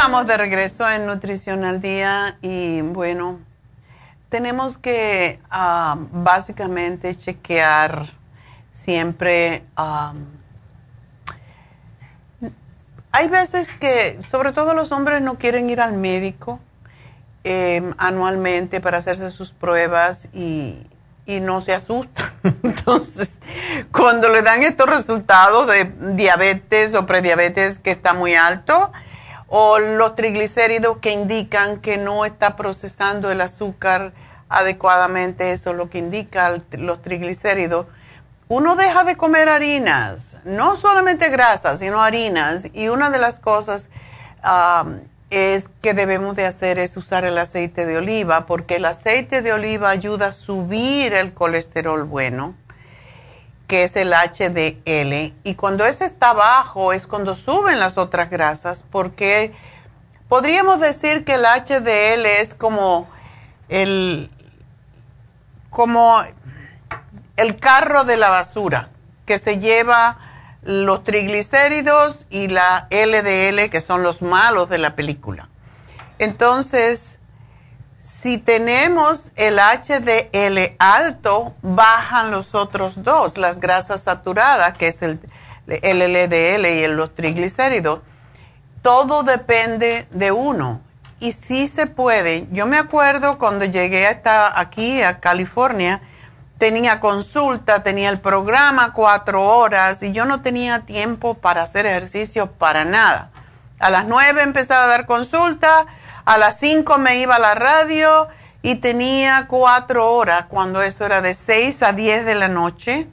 Estamos de regreso en Nutrición al Día y bueno, tenemos que ah, básicamente chequear siempre. hay veces que, sobre todo los hombres, no quieren ir al médico em, anualmente para hacerse sus pruebas y, y no se asustan. Entonces, cuando le dan estos resultados de diabetes o prediabetes que está muy alto, o los triglicéridos que indican que no está procesando el azúcar adecuadamente, eso es lo que indica los triglicéridos. Uno deja de comer harinas, no solamente grasas, sino harinas, y una de las cosas es que debemos de hacer es usar el aceite de oliva, porque el aceite de oliva ayuda a subir el colesterol bueno que es el HDL. Y cuando ese está bajo es cuando suben las otras grasas, porque podríamos decir que el HDL es como el, como el carro de la basura, que se lleva los triglicéridos y la LDL, que son los malos de la película. Entonces, si tenemos el HDL alto, bajan los otros dos, las grasas saturadas, que es el, LDL y los triglicéridos. Todo depende de uno. Y sí se puede. Yo me acuerdo cuando llegué hasta aquí, a California, tenía consulta, tenía el programa cuatro horas y yo no tenía tiempo para hacer ejercicio para nada. A las nueve empezaba a dar consulta a las 5 me iba a la radio y tenía cuatro horas cuando eso era de 6 a 10 de la noche,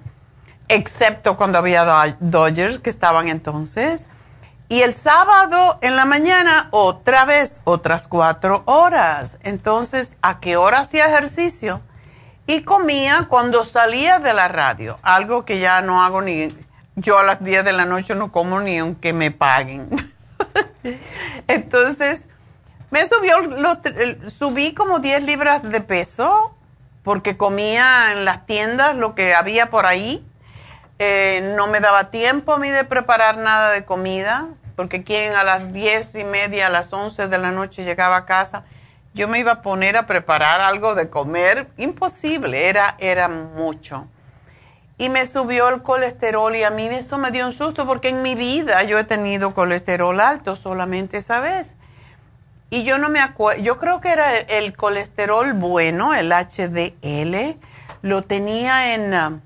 excepto cuando había Dodgers que estaban entonces. Y el sábado en la mañana otra vez, otras cuatro horas. Entonces, ¿a qué hora hacía ejercicio? Y comía cuando salía de la radio, algo que ya no hago ni, yo a las 10 de la noche no como ni aunque me paguen. Entonces, me subió, subí como 10 libras de peso porque comía en las tiendas lo que había por ahí. Eh, no me daba tiempo a mí de preparar nada de comida, porque quien a las 10 y media, a las 11 de la noche llegaba a casa, yo me iba a poner a preparar algo de comer. Imposible, era, era mucho. Y me subió el colesterol y a mí eso me dio un susto porque en mi vida yo he tenido colesterol alto solamente esa vez. Y yo no me acuerdo, yo creo que era el, colesterol bueno, el HDL, lo tenía en,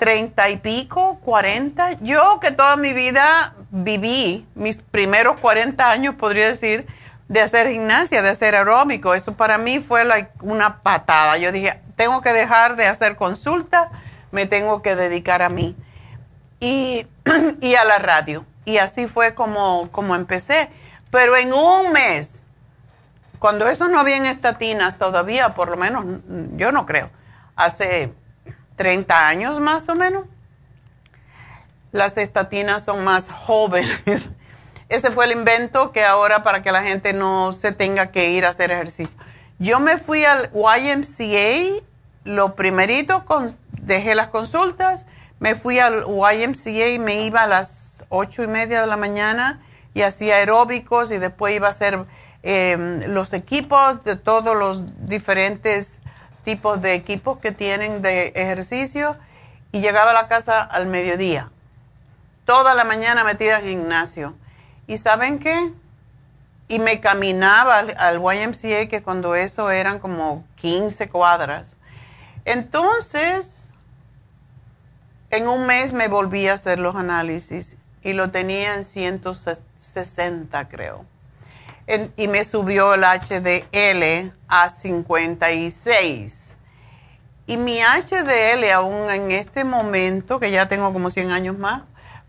treinta y pico, cuarenta. Yo que toda mi vida viví, mis primeros cuarenta años, podría decir, de hacer gimnasia, de hacer aeróbico. Eso para mí fue una patada. Yo dije, tengo que dejar de hacer consulta, me tengo que dedicar a mí. Y, y a la radio. Y así fue como, como empecé. Pero en un mes, cuando eso no había en estatinas todavía, por lo menos, yo no creo, hace 30 años más o menos. Las estatinas son más jóvenes. Ese fue el invento que ahora para que la gente no se tenga que ir a hacer ejercicio. Yo me fui al YMCA, lo primerito, con, dejé las consultas, me fui al YMCA y me iba a las ocho y media de la mañana y hacía aeróbicos y después iba a hacer em, los equipos de todos los diferentes tipos de equipos que tienen de ejercicio y llegaba a la casa al mediodía. Toda la mañana metida en gimnasio. ¿Y saben qué? Y me caminaba al, al YMCA, que cuando eso eran como 15 cuadras. Entonces, en un mes me volví a hacer los análisis y lo tenía en 160, creo y me subió el HDL a 56. Y mi HDL aún en este momento, que ya tengo como 100 años más,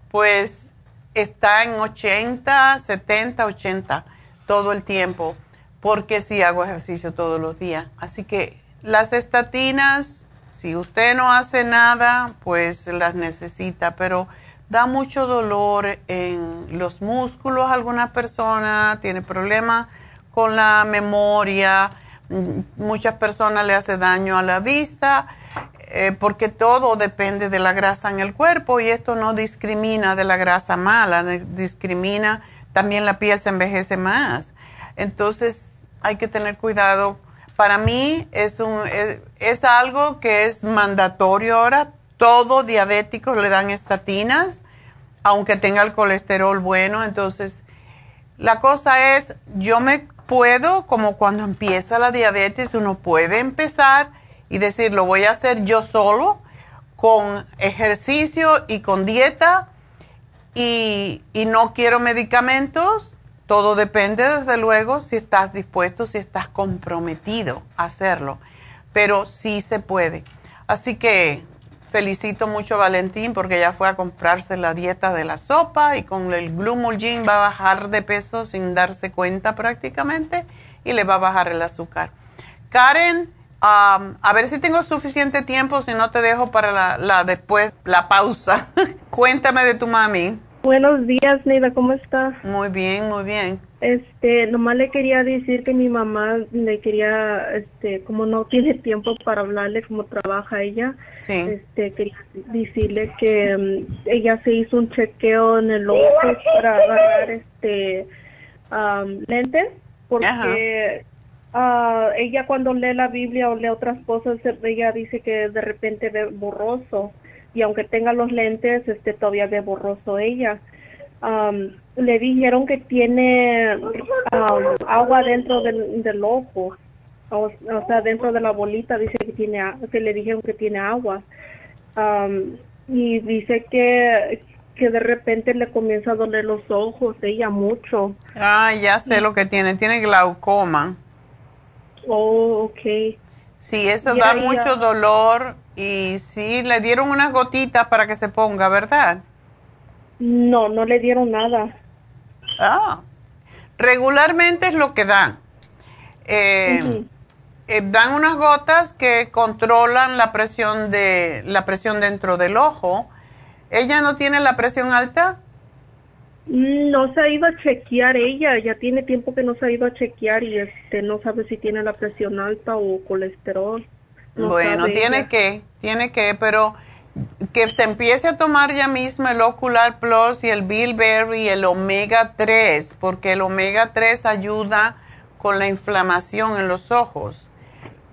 pues está en 80, 70, 80 todo el tiempo, porque sí hago ejercicio todos los días. Así que las estatinas, si usted no hace nada, pues las necesita, pero da mucho dolor en los músculos algunas personas, tiene problemas con la memoria, muchas personas le hace daño a la vista, eh, porque todo depende de la grasa en el cuerpo y esto no discrimina de la grasa mala, discrimina, también la piel se envejece más. Entonces hay que tener cuidado. Para mí es, un, es, es algo que es mandatorio ahora, todo diabético le dan estatinas, aunque tenga el colesterol bueno. Entonces, la cosa es, yo me puedo, como cuando empieza la diabetes, uno puede empezar y decir, lo voy a hacer yo solo, con ejercicio y con dieta, y, y no quiero medicamentos. Todo depende, desde luego, si estás dispuesto, si estás comprometido a hacerlo. Pero sí se puede. Así que felicito mucho a Valentín porque ya fue a comprarse la dieta de la sopa y con el Glumulgin va a bajar de peso sin darse cuenta prácticamente y le va a bajar el azúcar. Karen, a ver si tengo suficiente tiempo, si no te dejo para la, la después, la pausa. Cuéntame de tu mami. Buenos días, Neida, ¿cómo está? Muy bien, muy bien. Este, nomás le quería decir que mi mamá le quería, este, como no tiene tiempo para hablarle como trabaja ella, sí. este, quería decirle que mm, ella se hizo un chequeo en el ojo para agarrar este um, lentes, porque uh, ella cuando lee la Biblia o lee otras cosas, ella dice que de repente ve borroso y aunque tenga los lentes, este todavía ve borroso ella. le dijeron que tiene agua dentro del, ojo, o, sea, dentro de la bolita dice que tiene, que le dijeron que tiene agua. y dice que, que de repente le comienza a doler los ojos, ella mucho. Ah, ya sé lo que tiene, tiene glaucoma. Oh, ok. Sí, eso da mucho dolor y sí, le dieron unas gotitas para que se ponga, ¿verdad? No, no le dieron nada. Ah, regularmente es lo que dan. Eh, eh, dan unas gotas que controlan la presión de la presión dentro del ojo. ¿Ella no tiene la presión alta? No se ha ido a chequear ella, ya tiene tiempo que no se ha ido a chequear y este no sabe si tiene la presión alta o colesterol. Bueno, tiene que, tiene que, pero que se empiece a tomar ya mismo el Ocular Plus y el Bilberry y el Omega 3, porque el Omega 3 ayuda con la inflamación en los ojos.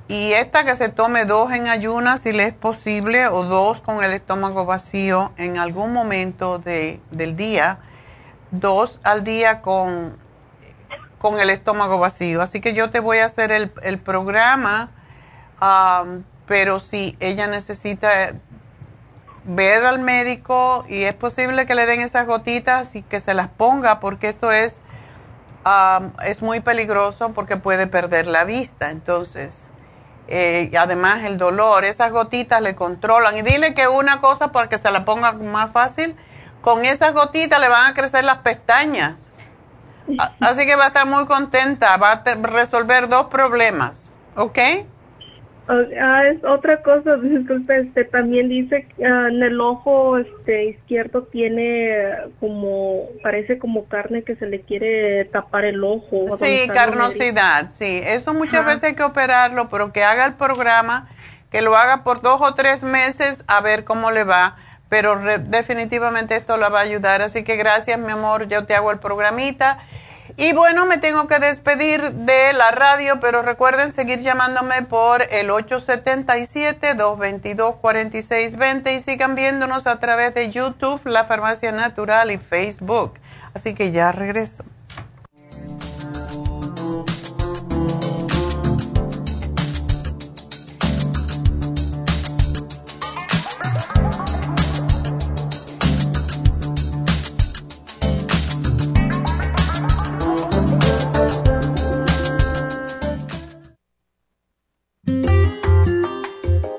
Y esta que se tome dos en ayunas si le es posible o dos con el estómago vacío en algún momento de, del día dos al día con, con el estómago vacío. Así que yo te voy a hacer el, el programa, pero si ella necesita ver al médico y es posible que le den esas gotitas y que se las ponga porque esto es, es muy peligroso porque puede perder la vista. Entonces, eh, además el dolor, esas gotitas le controlan. Y dile que una cosa para que se la ponga más fácil, con esas gotitas le van a crecer las pestañas. Así que va a estar muy contenta, va a resolver dos problemas, ¿ok? Ah, es otra cosa, disculpe, este, también dice que ah, en el ojo este, izquierdo tiene como, parece como carne que se le quiere tapar el ojo. Sí, carnosidad, sí. Eso muchas veces hay que operarlo, pero que haga el programa, que lo haga por dos o tres meses a ver cómo le va. Pero definitivamente esto la va a ayudar. Así que gracias, mi amor, yo te hago el programita. Y bueno, me tengo que despedir de la radio, pero recuerden seguir llamándome por el 877-222-4620 y sigan viéndonos a través de YouTube, La Farmacia Natural y Facebook. Así que ya regreso.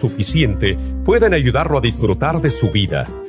suficiente pueden ayudarlo a disfrutar de su vida.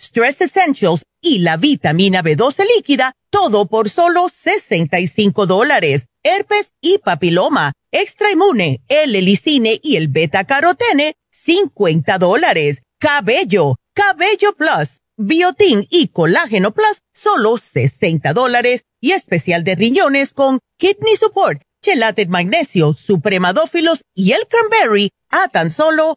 Stress Essentials y la vitamina B12 líquida, todo por solo 65 dólares herpes y papiloma, extra inmune, el helicine y el beta carotene, 50 dólares. Cabello, cabello plus, biotin y colágeno plus, solo 60 dólares. Y especial de riñones con kidney support, chelate magnesio, supremadófilos y el cranberry a tan solo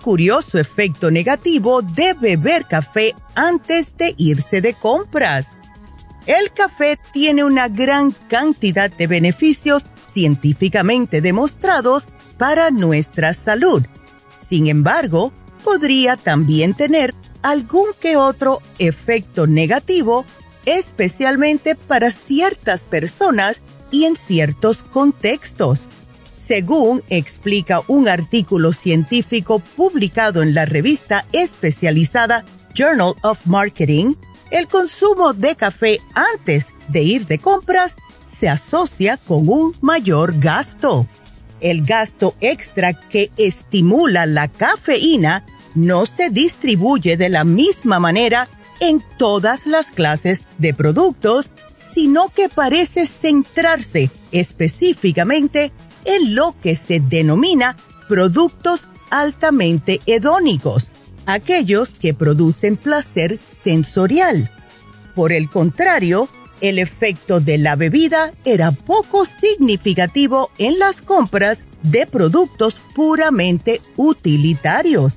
Curioso efecto negativo de beber café antes de irse de compras. El café tiene una gran cantidad de beneficios científicamente demostrados para nuestra salud. Sin embargo, podría también tener algún que otro efecto negativo, especialmente para ciertas personas y en ciertos contextos. Según explica un artículo científico publicado en la revista especializada Journal of Marketing, el consumo de café antes de ir de compras se asocia con un mayor gasto. El gasto extra que estimula la cafeína no se distribuye de la misma manera en todas las clases de productos, sino que parece centrarse específicamente en lo que se denomina productos altamente hedónicos, aquellos que producen placer sensorial. Por el contrario, el efecto de la bebida era poco significativo en las compras de productos puramente utilitarios.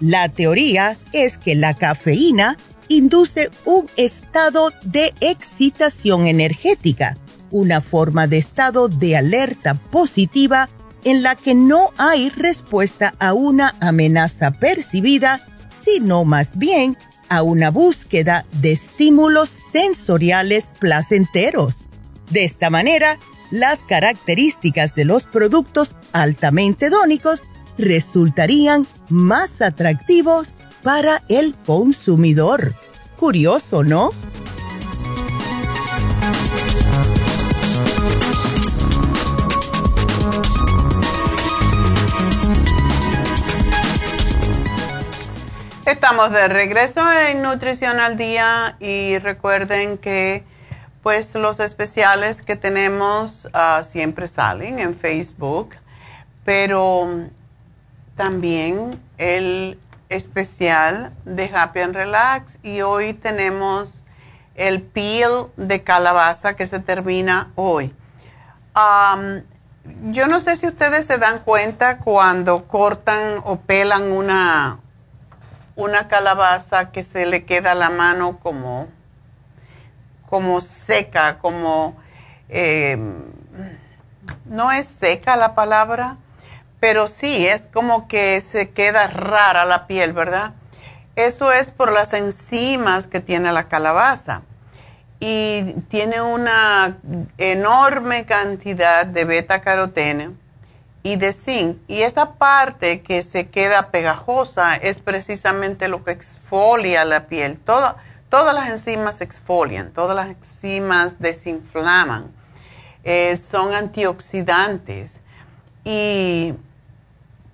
La teoría es que la cafeína induce un estado de excitación energética, una forma de estado de alerta positiva en la que no hay respuesta a una amenaza percibida, sino más bien a una búsqueda de estímulos sensoriales placenteros. De esta manera, las características de los productos altamente dónicos resultarían más atractivos para el consumidor. Curioso, ¿no? Estamos de regreso en Nutrición al Día y recuerden que pues los especiales que tenemos ah, siempre salen en Facebook, pero también el especial de Happy and Relax y hoy tenemos el peel de calabaza que se termina hoy. yo no sé si ustedes se dan cuenta cuando cortan o pelan una, una calabaza que se le queda la mano como, como seca, como... Eh, no es seca la palabra, pero sí, es como que se queda rara la piel, ¿verdad? Eso es por las enzimas que tiene la calabaza. Y tiene una enorme cantidad de beta caroteno y de zinc. Y esa parte que se queda pegajosa es precisamente lo que exfolia la piel. todas las enzimas exfolian, todas las enzimas desinflaman, eh, son antioxidantes. Y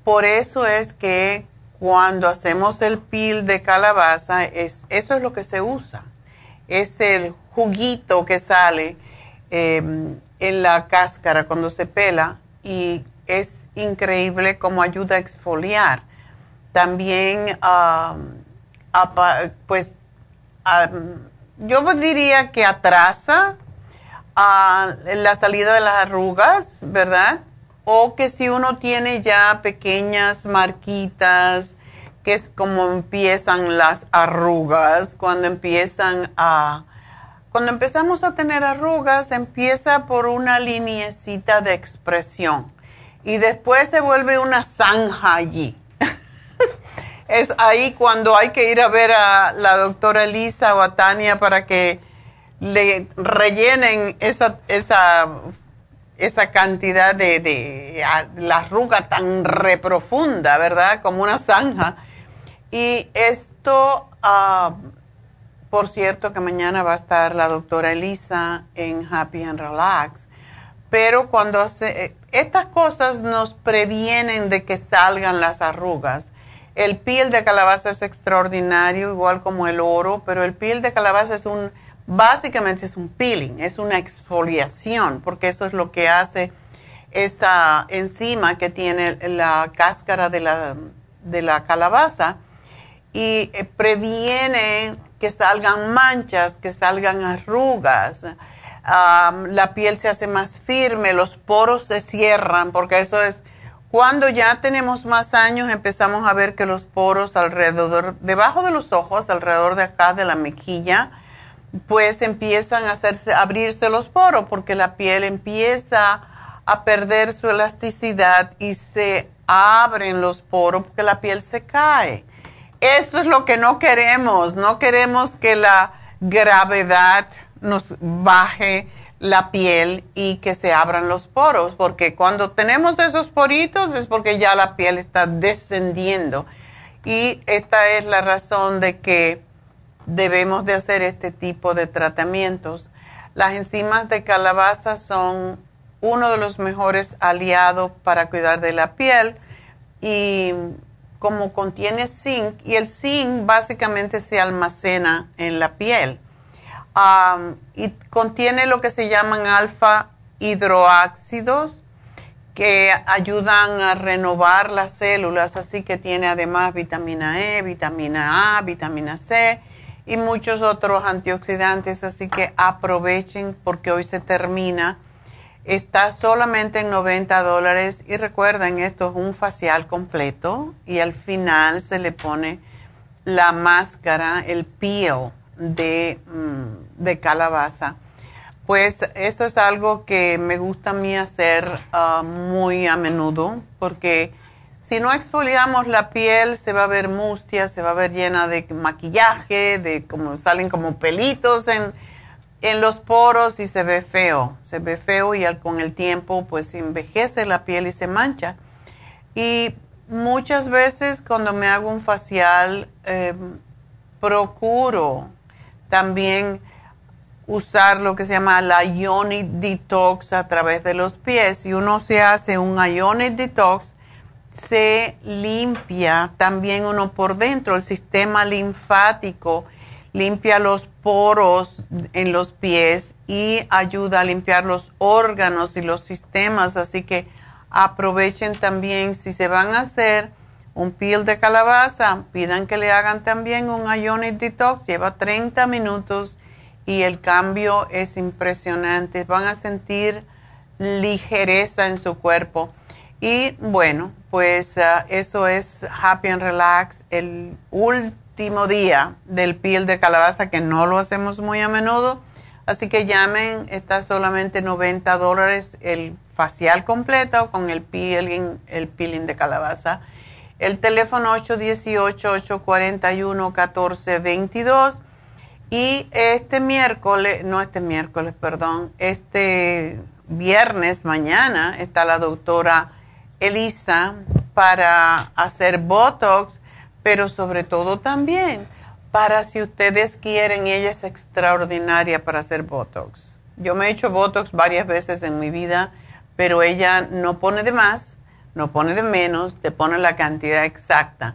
por eso es que cuando hacemos el peel de calabaza, es, eso es lo que se usa. Es el juguito que sale em, en la cáscara cuando se pela y es increíble cómo ayuda a exfoliar. También, pues, yo diría que atrasa la salida de las arrugas, ¿verdad? o que si uno tiene ya pequeñas marquitas, que es como empiezan las arrugas, cuando empiezan a... Cuando empezamos a tener arrugas, empieza por una liniecita de expresión y después se vuelve una zanja allí. es ahí cuando hay que ir a ver a la doctora Elisa o a Tania para que le rellenen esa, esa esa cantidad de, la arruga tan reprofunda, ¿verdad? Como una zanja. Y esto, ah, por cierto, que mañana va a estar la doctora Elisa en Happy and Relax. Pero cuando hace, estas cosas nos previenen de que salgan las arrugas. El piel de calabaza es extraordinario, igual como el oro, pero el piel de calabaza es un básicamente es un peeling, es una exfoliación, porque eso es lo que hace esa enzima que tiene la cáscara de la, de la calabaza y eh, previene que salgan manchas, que salgan arrugas. La piel se hace más firme, los poros se cierran, porque eso es Cuando ya tenemos más años empezamos a ver que los poros alrededor, debajo de los ojos, alrededor de acá de la mejilla, pues empiezan a hacerse, abrirse los poros porque la piel empieza a perder su elasticidad y se abren los poros porque la piel se cae. Esto es lo que no queremos, no queremos que la gravedad nos baje la piel y que se abran los poros, porque cuando tenemos esos poritos es porque ya la piel está descendiendo. Y esta es la razón de que debemos de hacer este tipo de tratamientos. Las enzimas de calabaza son uno de los mejores aliados para cuidar de la piel y como contiene zinc y el zinc básicamente se almacena en la piel y contiene lo que se llaman alfa hidroácidos que ayudan a renovar las células, así que tiene además vitamina E, vitamina A, vitamina C y muchos otros antioxidantes, así que aprovechen porque hoy se termina. Está solamente en 90 dólares y recuerden, esto es un facial completo y al final se le pone la máscara, el peel de, mm, de calabaza. Pues eso es algo que me gusta a mí hacer ah, muy a menudo porque si no exfoliamos la piel se va a ver mustia, se va a ver llena de maquillaje, de como salen como pelitos en, en los poros y se ve feo, se ve feo y con el tiempo pues envejece la piel y se mancha. Y muchas veces cuando me hago un facial em, procuro también usar lo que se llama la Ionic Detox a través de los pies. Si uno se hace un Ionic Detox, se limpia también uno por dentro, el sistema linfático limpia los poros en los pies y ayuda a limpiar los órganos y los sistemas, así que aprovechen también si se van a hacer un peel de calabaza, pidan que le hagan también un Ionic Detox, lleva 30 minutos y el cambio es impresionante, van a sentir ligereza en su cuerpo. Y bueno, pues ah, eso es Happy and Relax, el último día del peel de calabaza que no lo hacemos muy a menudo. Así que llamen, está solamente 90 dólares el facial completo con el el peeling de calabaza. El teléfono 818-841-1422. Y este miércoles, no este miércoles, perdón, este viernes mañana está la doctora Elisa para hacer Botox, pero sobre todo también para si ustedes quieren, ella es extraordinaria para hacer Botox. Yo me he hecho Botox varias veces en mi vida, pero ella no pone de más, no pone de menos, te pone la cantidad exacta.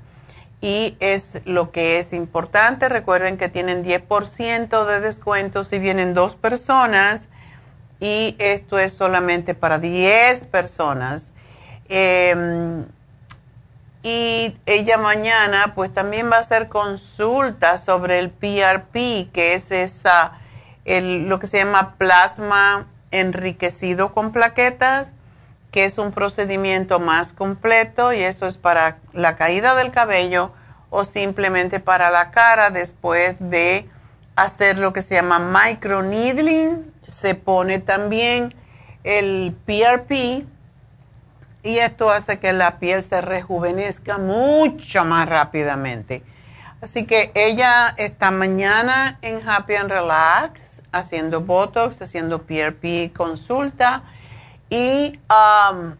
Y es lo que es importante. Recuerden que tienen 10% de descuento si vienen dos personas y esto es solamente para 10 personas. Em, y ella mañana pues también va a hacer consultas sobre el PRP, que es esa, el, lo que se llama plasma enriquecido con plaquetas, que es un procedimiento más completo y eso es para la caída del cabello o simplemente para la cara después de hacer lo que se llama microneedling. Se pone también el PRP y esto hace que la piel se rejuvenezca mucho más rápidamente. Así que ella está mañana en Happy and Relax haciendo Botox, haciendo PRP consulta y um,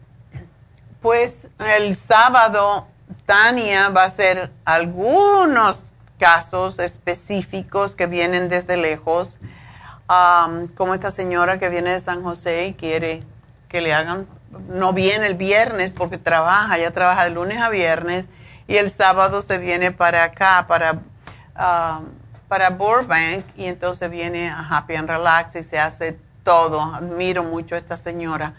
pues el sábado Tania va a hacer algunos casos específicos que vienen desde lejos, um, como esta señora que viene de San José y quiere que le hagan no viene el viernes porque trabaja, ya trabaja de lunes a viernes y el sábado se viene para acá, para, ah, para Burbank y entonces viene a Happy and Relax y se hace todo. Admiro mucho a esta señora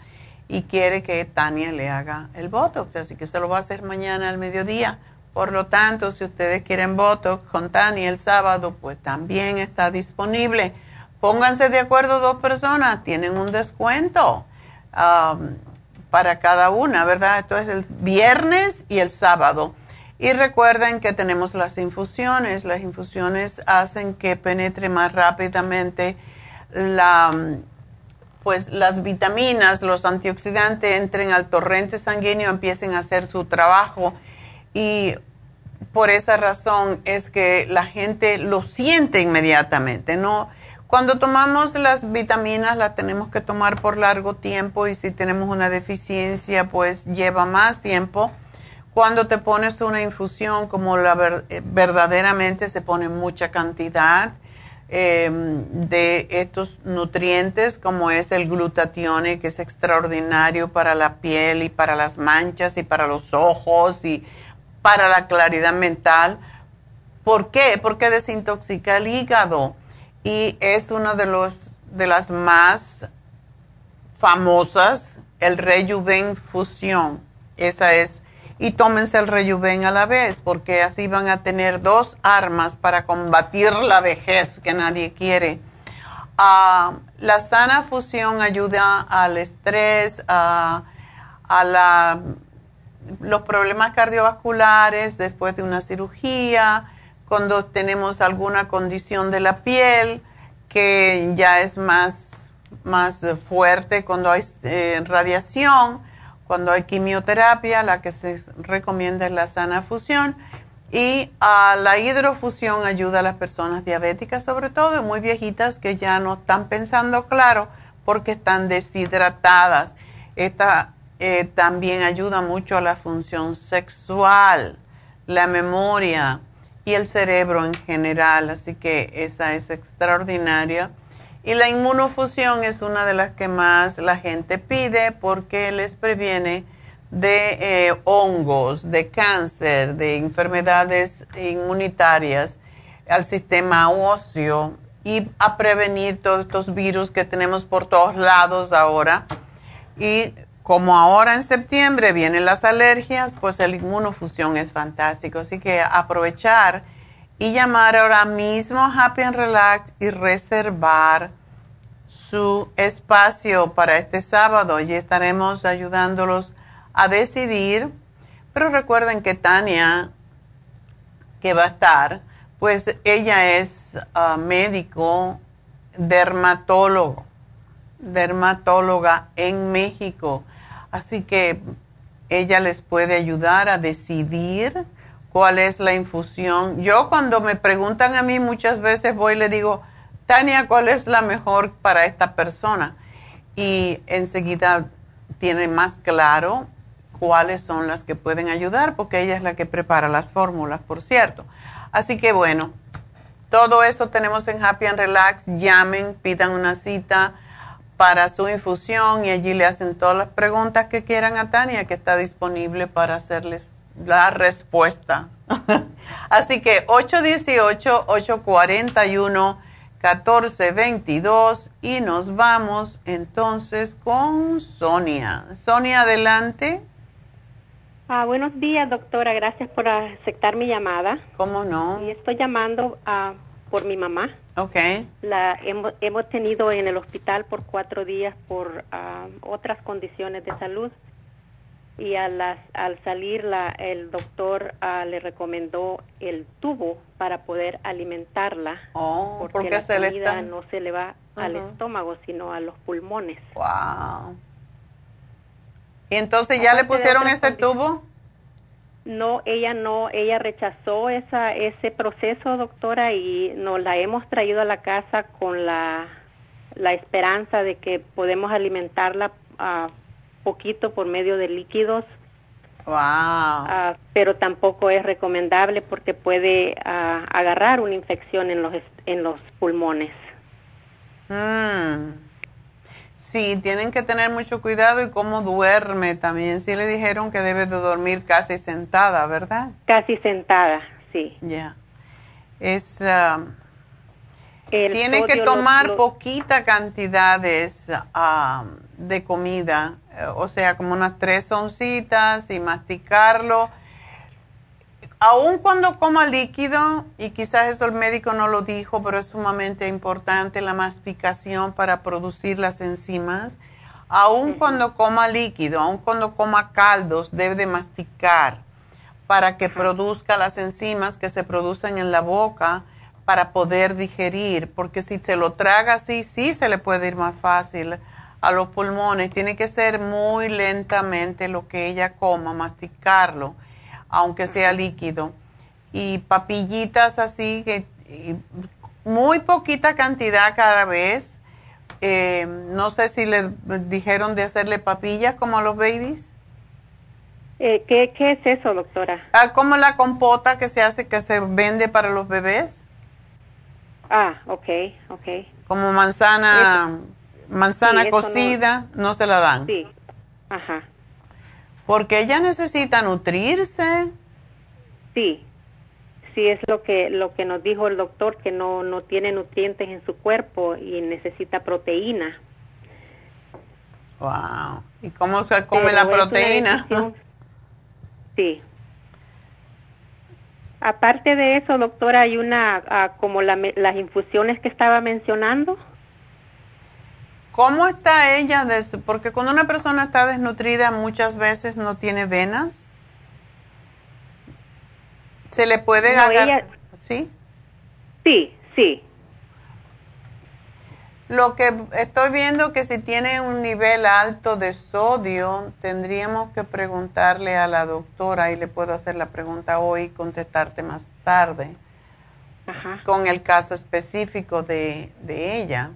y quiere que Tania le haga el Botox, así que se lo va a hacer mañana al mediodía. Por lo tanto, si ustedes quieren Botox con Tania el sábado, pues también está disponible. Pónganse de acuerdo dos personas, tienen un descuento. Um, para cada una, ¿verdad? Esto es el viernes y el sábado. Y recuerden que tenemos las infusiones. Las infusiones hacen que penetre más rápidamente la, pues, las vitaminas, los antioxidantes entren al torrente sanguíneo, empiecen a hacer su trabajo. Y por esa razón es que la gente lo siente inmediatamente, ¿no? Cuando tomamos las vitaminas las tenemos que tomar por largo tiempo y si tenemos una deficiencia pues lleva más tiempo. Cuando te pones una infusión como la eh, verdaderamente se pone mucha cantidad em, de estos nutrientes como es el glutatión que es extraordinario para la piel y para las manchas y para los ojos y para la claridad mental. ¿Por qué? Porque desintoxica el hígado y es una de, los, de las más famosas, el Rejuven Fusión. Esa es. Y tómense el Rejuven a la vez, porque así van a tener dos armas para combatir la vejez que nadie quiere. Ah, la sana fusión ayuda al estrés, a la, los problemas cardiovasculares después de una cirugía, cuando tenemos alguna condición de la piel que ya es más, más fuerte, cuando hay eh, radiación, cuando hay quimioterapia, la que se recomienda es la sana fusión. Y a la hidrofusión ayuda a las personas diabéticas, sobre todo, muy viejitas que ya no están pensando claro porque están deshidratadas. Esta eh, también ayuda mucho a la función sexual, la memoria, y el cerebro en general, así que esa es extraordinaria. Y la inmunofusión es una de las que más la gente pide porque les previene de eh, hongos, de cáncer, de enfermedades inmunitarias al sistema óseo y a prevenir todos estos virus que tenemos por todos lados ahora. Y como ahora en septiembre vienen las alergias, pues el inmunofusión es fantástico. Así que aprovechar y llamar ahora mismo a Happy and Relax y reservar su espacio para este sábado. Y estaremos ayudándolos a decidir. Pero recuerden que Tania, que va a estar, pues ella es ah, médico dermatólogo, dermatóloga en México Así que ella les puede ayudar a decidir cuál es la infusión. Yo cuando me preguntan a mí muchas veces voy y le digo, Tania, ¿cuál es la mejor para esta persona? Y enseguida tiene más claro cuáles son las que pueden ayudar, porque ella es la que prepara las fórmulas, por cierto. Así que bueno, todo eso tenemos en Happy and Relax. Llamen, pidan una cita para su infusión y allí le hacen todas las preguntas que quieran a Tania, que está disponible para hacerles la respuesta. Así que 818-841-1422 y nos vamos entonces con Sonia. Sonia, adelante. Ah, buenos días, doctora. Gracias por aceptar mi llamada. ¿Cómo no? Y estoy llamando a por mi mamá. Okay. La hemos, hemos tenido en el hospital por cuatro días por ah, otras condiciones de salud y a las, al salir la, el doctor uh, le recomendó el tubo para poder alimentarla oh, porque, la comida no se le va al estómago sino a los pulmones. Wow. ¿Y entonces ya le pusieron ese tubo? No, ella no, ella rechazó esa, ese proceso, doctora, y nos la hemos traído a la casa con la, la esperanza de que podemos alimentarla a poquito por medio de líquidos. Wow. Ah, pero tampoco es recomendable porque puede ah, agarrar una infección en los, en los pulmones. Mm. Sí, tienen que tener mucho cuidado y cómo duerme también. Sí le dijeron que debe de dormir casi sentada, ¿verdad? Casi sentada, sí. Ya. Es... Um, tiene que tomar poquita cantidades um, de comida, o sea, como unas tres oncitas y masticarlo. Aún cuando coma líquido, y quizás eso el médico no lo dijo, pero es sumamente importante la masticación para producir las enzimas, Aun cuando coma líquido, aun cuando coma caldos, debe de masticar para que produzca las enzimas que se producen en la boca para poder digerir, porque si se lo traga así, sí se le puede ir más fácil a los pulmones. Tiene que ser muy lentamente lo que ella coma, masticarlo, aunque sea líquido. Y papillitas así, que muy poquita cantidad cada vez. Eh, no sé si le dijeron de hacerle papillas como a los babies. Eh, ¿qué, ¿Qué es eso, doctora? Ah, como la compota que se hace, que se vende para los bebés. Ah, ok, ok. Como manzana, manzana cocida, no. se la dan. Sí, ajá. Porque ella necesita nutrirse. Sí, sí es lo que lo que nos dijo el doctor que no no tiene nutrientes en su cuerpo y necesita proteína. Wow. ¿Y cómo se come la proteína? Sí. Aparte de eso, doctora, hay una, ah, como las infusiones que estaba mencionando. ¿Cómo está ella? porque cuando una persona está desnutrida muchas veces no tiene venas. ¿Se le puede no, ¿Sí? Sí, sí. Lo que estoy viendo que si tiene un nivel alto de sodio, tendríamos que preguntarle a la doctora y le puedo hacer la pregunta hoy y contestarte más tarde con el caso específico de, ella.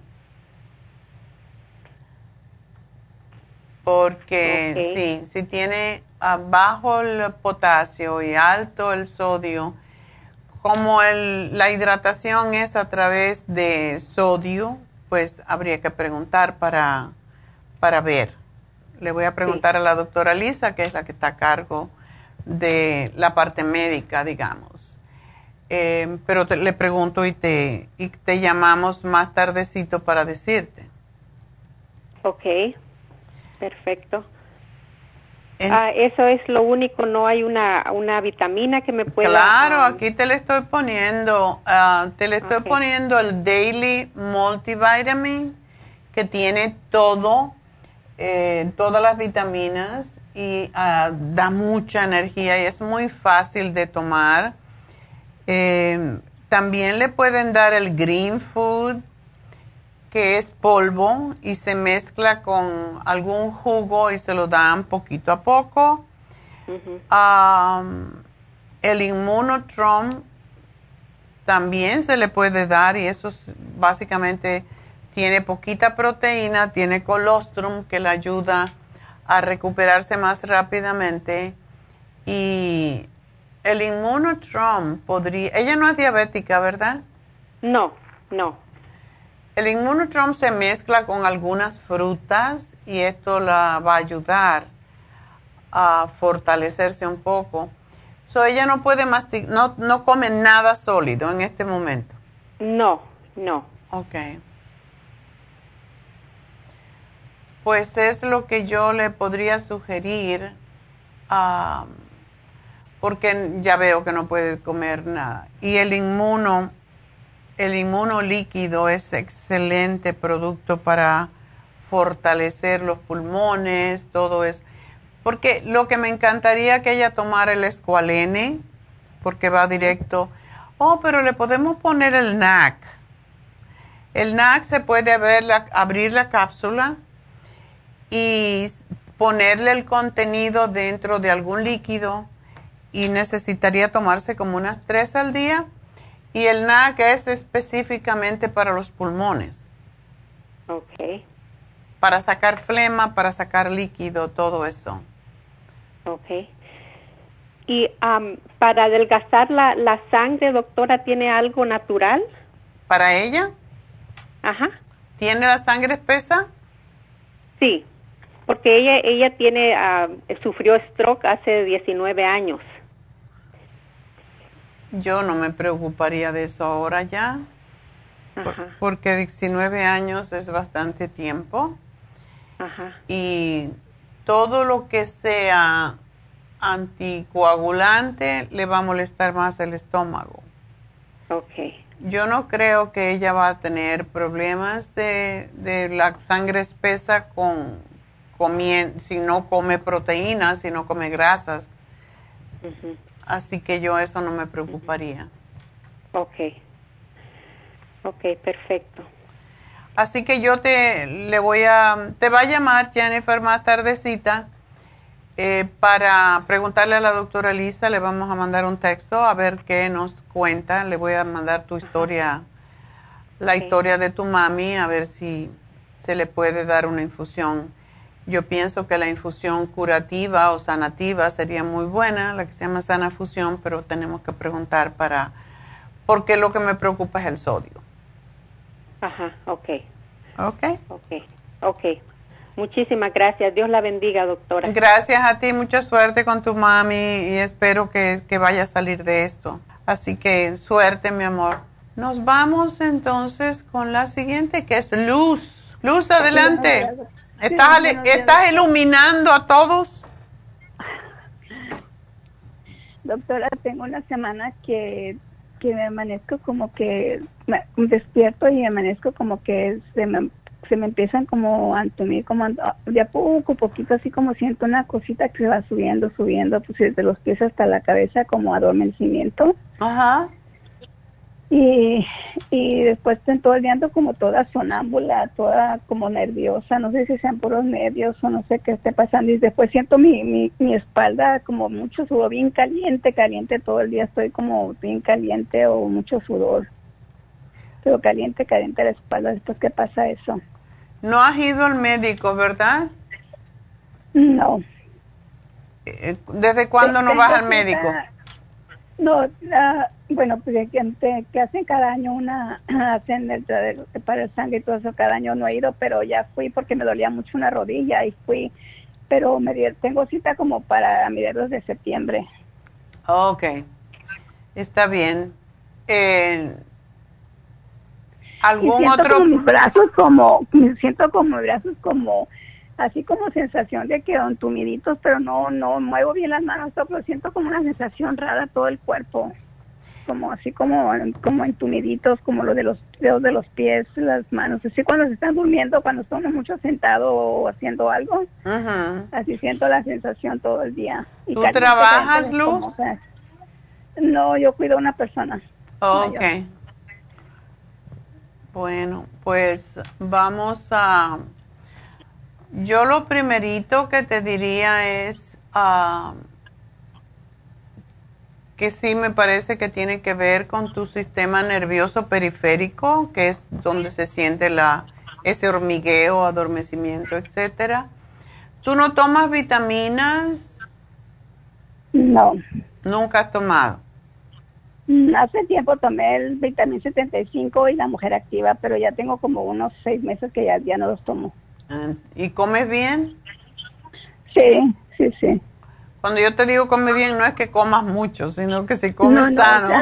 Porque sí, si tiene bajo el potasio y alto el sodio, como el, la hidratación es a través de sodio, pues habría que preguntar para, para ver. Le voy a preguntar a la doctora Lisa, que es la que está a cargo de la parte médica, digamos. Eh, pero le pregunto y te, y te llamamos más tardecito para decirte. Ok, perfecto. ah, eso es lo único, no hay una, una vitamina que me pueda... Claro, aquí te le estoy poniendo, ah, te le estoy poniendo el Daily Multivitamin, que tiene todo, eh, todas las vitaminas y ah, da mucha energía y es muy fácil de tomar. Eh, también le pueden dar el Green Food, que es polvo y se mezcla con algún jugo y se lo dan poquito a poco. el inmunotrom también se le puede dar y eso básicamente tiene poquita proteína, tiene colostrum que le ayuda a recuperarse más rápidamente y el inmunotrom podría, ella no es diabética, ¿verdad? No, no. El inmunotrom se mezcla con algunas frutas y esto la va a ayudar a fortalecerse un poco. So ella no puede masticar, no, no come nada sólido en este momento. No, no. Ok. Pues es lo que yo le podría sugerir, porque ya veo que no puede comer nada. Y el inmuno el inmunolíquido es excelente producto para fortalecer los pulmones, todo eso. Porque lo que me encantaría que ella tomara el escualene, porque va directo. Oh, pero le podemos poner el NAC. El NAC se puede abrir la cápsula y ponerle el contenido dentro de algún líquido y necesitaría tomarse como unas tres al día y el NAC es específicamente para los pulmones. Ok. Para sacar flema, para sacar líquido, todo eso. Ok. ¿Y para adelgazar la, la sangre, doctora, tiene algo natural? ¿Para ella? Ajá. ¿Tiene la sangre espesa? Sí, porque ella, ella tiene, sufrió stroke hace 19 años. Yo no me preocuparía de eso ahora ya, porque 19 años es bastante tiempo. Y todo lo que sea anticoagulante le va a molestar más el estómago. Ok. Yo no creo que ella va a tener problemas de, de la sangre espesa con, si no come proteínas, si no come grasas. Así que yo eso no me preocuparía. Ok. Ok, perfecto. Así que yo te le voy a, te va a llamar Jennifer más tardecita eh, para preguntarle a la doctora Lisa, le vamos a mandar un texto a ver qué nos cuenta, le voy a mandar tu historia, la historia de tu mami, a ver si se le puede dar una infusión. Yo pienso que la infusión curativa o sanativa sería muy buena, la que se llama sana fusión, pero tenemos que preguntar para, porque lo que me preocupa es el sodio. Ajá, ok. Ok. Ok, ok. Muchísimas gracias. Dios la bendiga, doctora. Gracias a ti. Mucha suerte con tu mami y espero que, que vaya a salir de esto. Así que suerte, mi amor. Nos vamos entonces con la siguiente, que es Luz. Luz, adelante. ¿Estás, ¿Estás iluminando a todos? Doctora, tengo una semana que que me amanezco como que me despierto y amanezco como que se me, se me empiezan como a entumir, como de a poco, poquito, así como siento una cosita que se va subiendo, subiendo, pues desde los pies hasta la cabeza como adormecimiento. Ajá. Y, y después todo el día ando como toda sonámbula, toda como nerviosa, no sé si sean puros nervios o no sé qué esté pasando. Y después siento mi, mi, mi espalda como mucho sudor, bien caliente, caliente todo el día, estoy como bien caliente o mucho sudor. Pero caliente, caliente la espalda, después qué pasa eso. No has ido al médico, ¿verdad? No. Eh, ¿Desde cuándo no vas al médico? No, bueno, pues que, que hacen cada año una, hacen el, para el sangre y todo eso, cada año no he ido, pero ya fui porque me dolía mucho una rodilla y fui, pero me tengo cita como para mediados de septiembre. Ok, está bien. Eh, ¿Algún otro? Como mis brazos como, me siento como mis brazos como así como sensación de que entumiditos, pero no no muevo bien las manos, pero siento como una sensación rara todo el cuerpo, como así como como entumiditos, como lo de los dedos de los pies, las manos, así cuando se están durmiendo, cuando están mucho sentado o haciendo algo, así siento la sensación todo el día. ¿Tú trabajas, Luz? no, yo cuido a una persona. ok. Bueno, pues vamos a yo lo primerito que te diría es ah, que sí me parece que tiene que ver con tu sistema nervioso periférico, que es donde se siente la, ese hormigueo, adormecimiento, etcétera. ¿Tú no tomas vitaminas? No. ¿Nunca has tomado? Mm, hace tiempo tomé el vitamin 75 y la mujer activa, pero ya tengo como unos seis meses que ya, ya no los tomo. ¿Y comes bien? Sí, sí, sí. Cuando yo te digo come bien, no es que comas mucho, sino que si comes sano.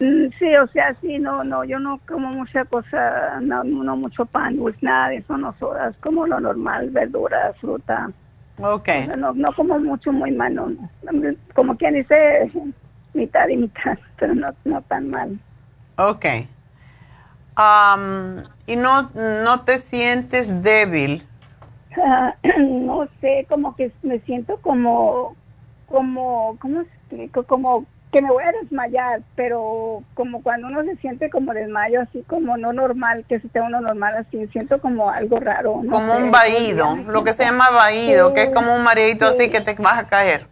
Mm, sí, o sea, sí, no, no, yo no como mucha cosa, no, no mucho pan, dulce, nada de eso, no sodas, como lo normal, verduras, fruta. Ok. no, no como mucho, muy mal, no, como quien dice, mitad y mitad, pero no, no tan mal. Ok. Um, ¿Y no, no te sientes débil? Ah, no sé, como que me siento como, como, ¿cómo explico? Como que me voy a desmayar, pero como cuando uno se siente como desmayo, así como no normal, que se esté uno normal, así siento como algo raro. como un vaído, lo que se llama vaído, que es como un mareito así que te vas a caer.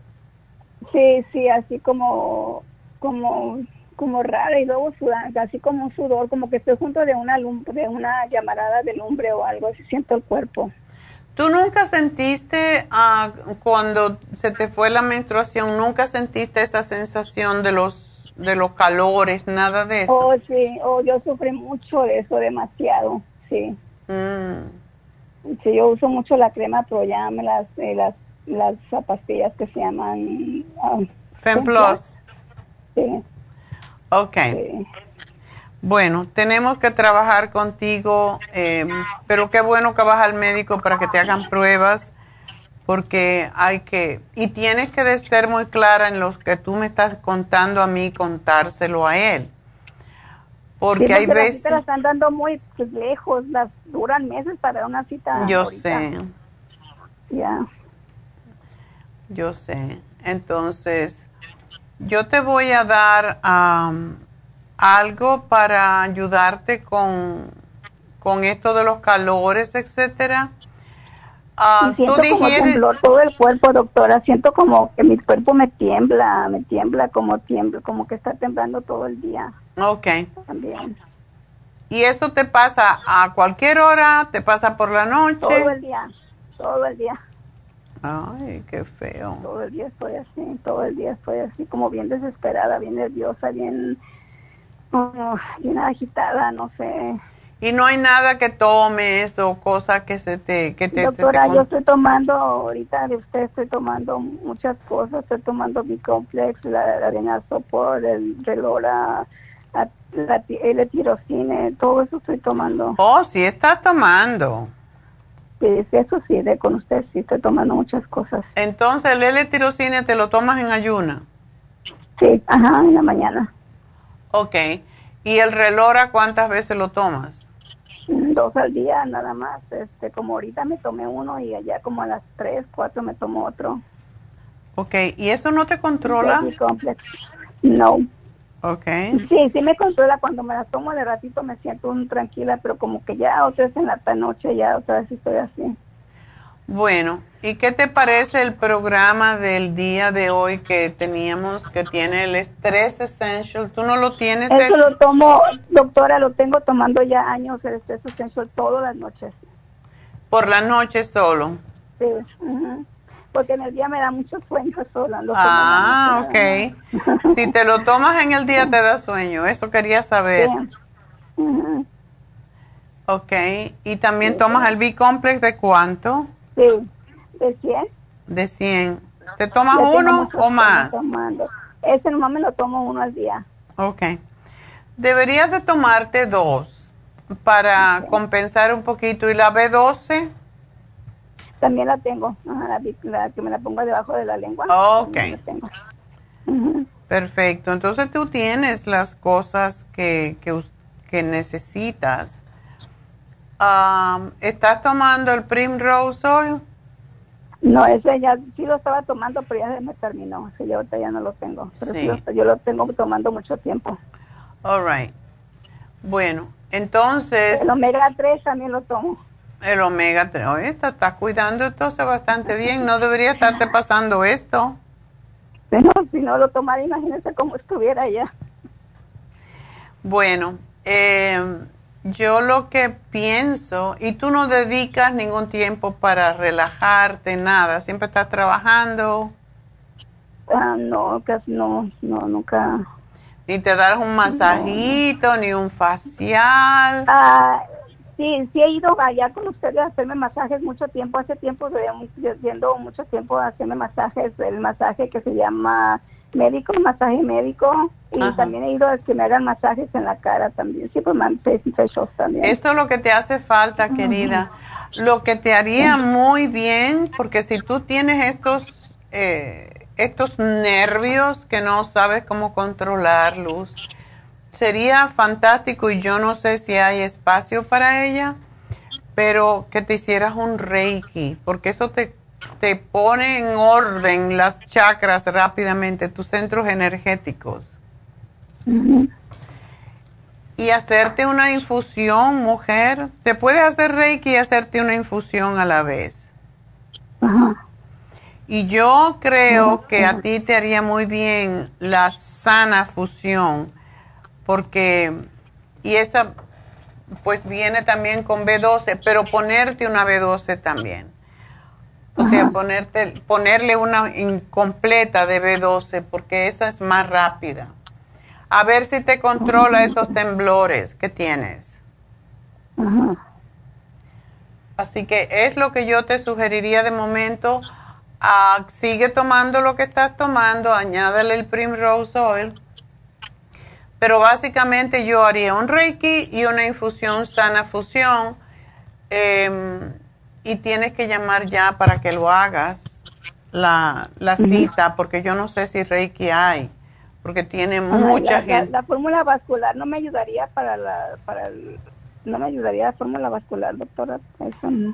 Sí, sí, así como, como como rara y luego sudando, así como un sudor, como que estoy junto de una de una llamarada de lumbre o algo, así siento el cuerpo. ¿Tú nunca sentiste uh, cuando se te fue la menstruación, nunca sentiste esa sensación de los de los calores, nada de eso? Oh, sí, oh, yo sufrí mucho de eso, demasiado, sí. Mm. Sí, yo uso mucho la crema Proyam, las, eh, las, las pastillas que se llaman... Uh, Femplus. Sí. Ok. Bueno, tenemos que trabajar contigo, eh, pero qué bueno que vas al médico para que te hagan pruebas, porque hay que, y tienes que ser muy clara en los que tú me estás contando a mí, contárselo a él. Porque hay veces... Las están dando muy lejos, las duran meses para una cita. Yo sé. Ya. Yo sé. Entonces, yo te voy a dar algo para ayudarte con, con esto de los calores, etcétera. Uh, siento como temblor todo el cuerpo, doctora. Siento como que mi cuerpo me tiembla, me tiembla como tiembla, como que está temblando todo el día. Ok. También. ¿Y eso te pasa a cualquier hora? ¿Te pasa por la noche? Todo el día, todo el día. Ay, qué feo. Todo el día estoy así, todo el día estoy así, como bien desesperada, bien nerviosa, bien, bien agitada, no sé. Y no hay nada que tomes o cosas que se te... Que te Doctora, yo estoy tomando, ahorita de usted estoy tomando muchas cosas, estoy tomando mi complex, la, la arena sopor, el relora, la, la, el tirocine, todo eso estoy tomando. Oh, sí estás tomando. Sí, eso sí, de con usted sí estoy tomando muchas cosas. Entonces, el L-tirocine te lo tomas en ayuna. Sí, ajá, en la mañana. Ok. ¿Y el relora cuántas veces lo tomas? Dos al día nada más. Este, como ahorita me tomé uno y allá como a las tres, cuatro me tomo otro. Ok, ¿y eso no te controla? No. Ok. Sí, sí me controla. Cuando me la tomo de ratito me siento un tranquila, pero como que ya otra vez en la noche ya otra vez estoy así. Bueno, ¿y qué te parece el programa del día de hoy que teníamos, que tiene el Stress Essential? ¿Tú no lo tienes? Eso lo tomo, doctora, lo tengo tomando ya años, el Stress Essential, todas las noches. ¿Por la noche solo? Sí porque en el día me da mucho sueño sola. ah, ok. si te lo tomas en el día te da sueño, eso quería saber. Ok, ¿y también tomas el B-Complex de cuánto? Sí, de 100. De 100. ¿Te tomas uno o más? Ese nomás me lo tomo uno al día. Ok. Deberías de tomarte dos para compensar un poquito. ¿Y la B12? También la tengo, la, que me la pongo debajo de la lengua. Ok. Perfecto, entonces tú tienes las cosas que, que, necesitas. ¿Estás tomando el Primrose Oil? No, ese ya sí lo estaba tomando, pero ya se me terminó. Así yo ahorita ya no lo tengo. Pero sí. yo lo tengo tomando mucho tiempo. All right. Bueno, entonces... El omega 3 también lo tomo. El omega 3. Oye, te estás cuidando entonces bastante bien. No debería estarte pasando esto. Pero si no lo tomara, imagínese cómo estuviera ya. Bueno, eh, yo lo que pienso, y tú no dedicas ningún tiempo para relajarte, nada, siempre estás trabajando. Ah, no, casi no, no, nunca. Ni te das un masajito, ni un facial. Ah, Sí, sí he ido allá con ustedes a hacerme masajes mucho tiempo. Hace tiempo, yendo mucho tiempo a hacerme masajes, el masaje que se llama médico, masaje médico. Y también he ido a que me hagan masajes en la cara también. Sí, pues también. Eso es lo que te hace falta, querida. Lo que te haría muy bien, porque si tú tienes estos, eh, estos nervios que no sabes cómo controlar, Luz, sería fantástico y yo no sé si hay espacio para ella, pero que te hicieras un reiki, porque eso te, te pone en orden las chakras rápidamente, tus centros energéticos. Y hacerte una infusión, mujer. Te puedes hacer reiki y hacerte una infusión a la vez. Y yo creo que a ti te haría muy bien la sana fusión porque, y esa pues viene también con B12, pero ponerte una B12 también. O sea, ponerte, ponerle una incompleta de B12 porque esa es más rápida. A ver si te controla esos temblores que tienes. Así que es lo que yo te sugeriría de momento. Ah, sigue tomando lo que estás tomando, añádale el Primrose Oil pero básicamente yo haría un Reiki y una infusión sana fusión. Em, y tienes que llamar ya para que lo hagas la, cita, porque yo no sé si Reiki hay, porque tiene mucha gente. La, fórmula vascular no me ayudaría para la, para el, no me ayudaría la fórmula vascular, doctora.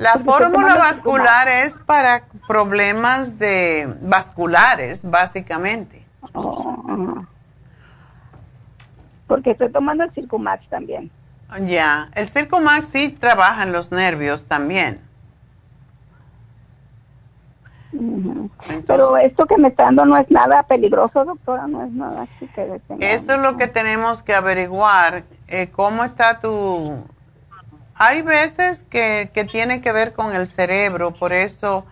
la fórmula vascular es para problemas de vasculares, básicamente. Oh, porque estoy tomando el Circumax también. Ya, el Circumax sí trabaja en los nervios también. Pero esto que me está dando no es nada peligroso, doctora, no es nada así que Eso es lo que tenemos que averiguar. Eh, ¿Cómo está tu...? Hay veces que, que tiene que ver con el cerebro, por eso...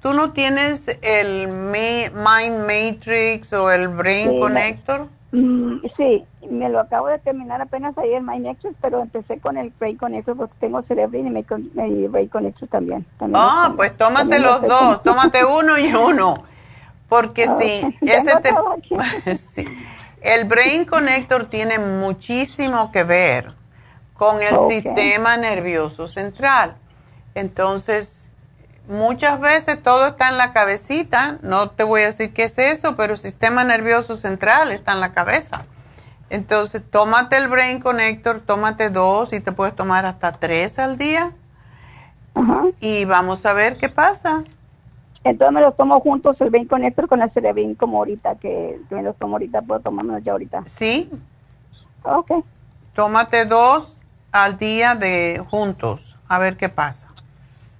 ¿Tú no tienes el Mind Matrix o el Brain Connector? Mm, sí, me lo acabo de terminar apenas ayer My Nexus, pero empecé con el Brain Connector porque tengo Cerebrin y mi Brain Connector también. ah, pues tómate los dos, tómate uno y uno, porque si ese te... El Brain Connector tiene muchísimo que ver con el sistema nervioso central. Entonces, muchas veces todo está en la cabecita, no te voy a decir qué es eso, pero el sistema nervioso central está en la cabeza. Entonces, tómate el Brain Connector, tómate dos y te puedes tomar hasta tres al día. Y vamos a ver qué pasa. Entonces me los tomo juntos, el Brain Connector con el Cerebrin, como ahorita, que me los tomo ahorita, puedo tomármelos ya ahorita. Sí. Ok. Tómate dos al día de juntos, a ver qué pasa.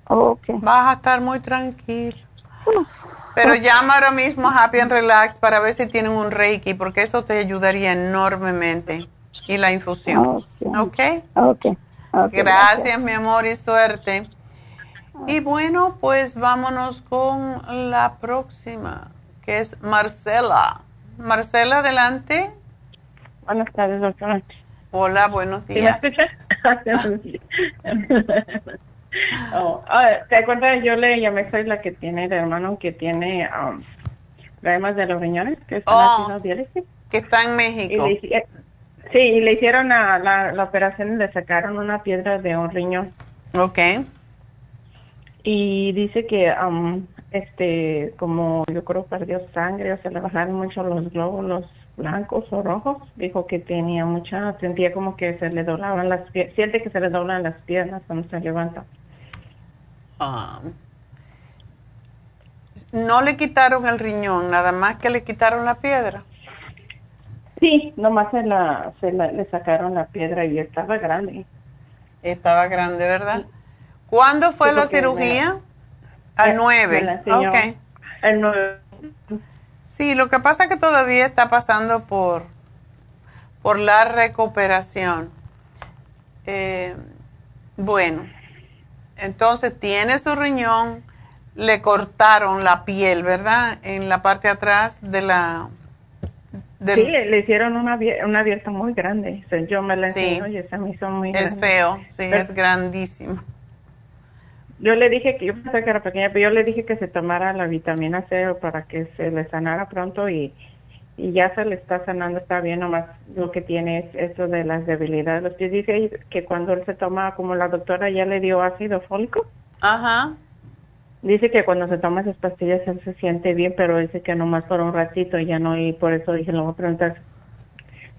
Okay. Vas a estar muy tranquilo. Pero llama ahora mismo a Happy and Relax para ver si tienen un Reiki, porque eso te ayudaría enormemente. Y la infusión. ¿Ok? Ok. gracias, mi amor, y suerte. Y bueno, pues vámonos con la próxima, que es Marcela. Marcela, adelante. Buenas tardes, doctora. Hola, buenos días. Oh, ah, ¿Te acuerdas? Yo le llamé, soy la que tiene el hermano que tiene um, problemas de los riñones, que está oh, Que está en México. sí, y le hicieron la, la, operación y le sacaron una piedra de un riñón. Ok. Y dice que, um, este, como yo creo perdió sangre, o se le bajaron mucho los glóbulos blancos o rojos, dijo que tenía mucha, sentía como que se le doblaban las piernas, siente que se le doblan las piernas cuando se levanta. Ah. no le quitaron el riñón, nada más que le quitaron la piedra. Sí, nomás se la, se la, le sacaron la piedra y estaba grande. Estaba grande, ¿verdad? ¿Cuándo fue la cirugía? Al 9. Ok. El 9. Sí, lo que pasa es que todavía está pasando por, por la recuperación. Eh, bueno, entonces tiene su riñón, le cortaron la piel, ¿verdad? En la parte de atrás de la... Sí, le hicieron una, una abierta muy grande. Yo me la enseño y esa me hizo muy Es feo, sí, es grandísimo. Yo le dije que yo pensé que era pequeña, pero yo le dije que se tomara la vitamina C para que se le sanara pronto y, y ya se le está sanando, está bien, nomás lo que tiene es eso de las debilidades. Los pies dice que cuando él se toma, como la doctora ya le dio ácido fólico, Ajá. dice que cuando se toma esas pastillas él se siente bien, pero dice que nomás por un ratito ya no, y por eso dije, le voy a preguntar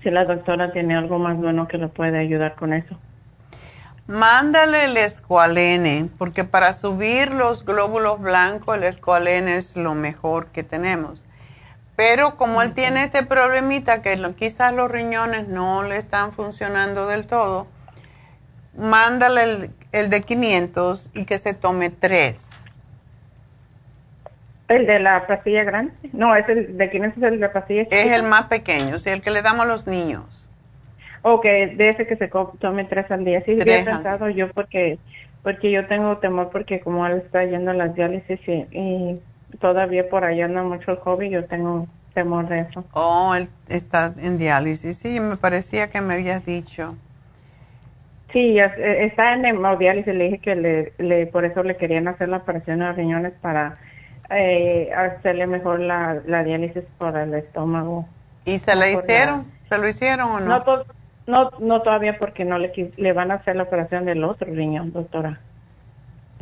si la doctora tiene algo más bueno que le puede ayudar con eso. Mándale el escualene, porque para subir los glóbulos blancos el escualene es lo mejor que tenemos. Pero como él tiene este problemita que quizás los riñones no le están funcionando del todo, mándale el, de 500 y que se tome tres. ¿El de la pastilla grande? No, es el de 500 es el de la pastilla Es el más pequeño, sí, el que le damos a los niños. Ok, de ese que se tome tres al día. Sí, he pensado yo porque porque yo tengo temor porque como él está yendo a las diálisis y todavía por allá anda mucho el hobby, yo tengo temor de eso. Oh, él está en diálisis. Sí, me parecía que me habías dicho. Sí, eh, está en hemodiálisis. Le dije que le, le, por eso le querían hacer la operación de los riñones para eh, hacerle mejor la, la diálisis por el estómago. ¿Y se la hicieron? ¿Se lo hicieron o no? No, no, no todavía porque no le, le van a hacer la operación del otro riñón, doctora.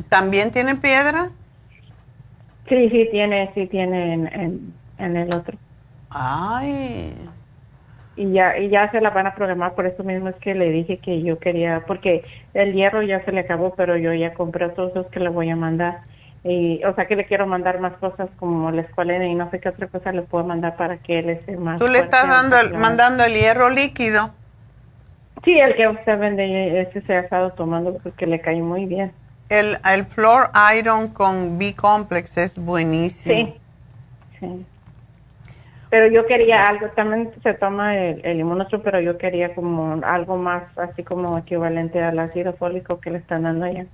¿También tiene piedra? Sí, sí tiene, sí tiene en, en, el otro. Ay. y ya y ya se la van a programar por eso mismo es que le dije que yo quería porque el hierro ya se le acabó pero yo ya compré todos los que le voy a mandar y o sea que le quiero mandar más cosas como la escuela y no sé qué otra cosa le puedo mandar para que él esté más tú le estás dando el, mandando el hierro líquido sí el que usted vende ese se ha estado tomando porque le cae muy bien el el floor iron con B complex es buenísimo sí sí pero yo quería algo, también se toma el, el pero yo quería como algo más así como equivalente al ácido fólico que le están dando allá.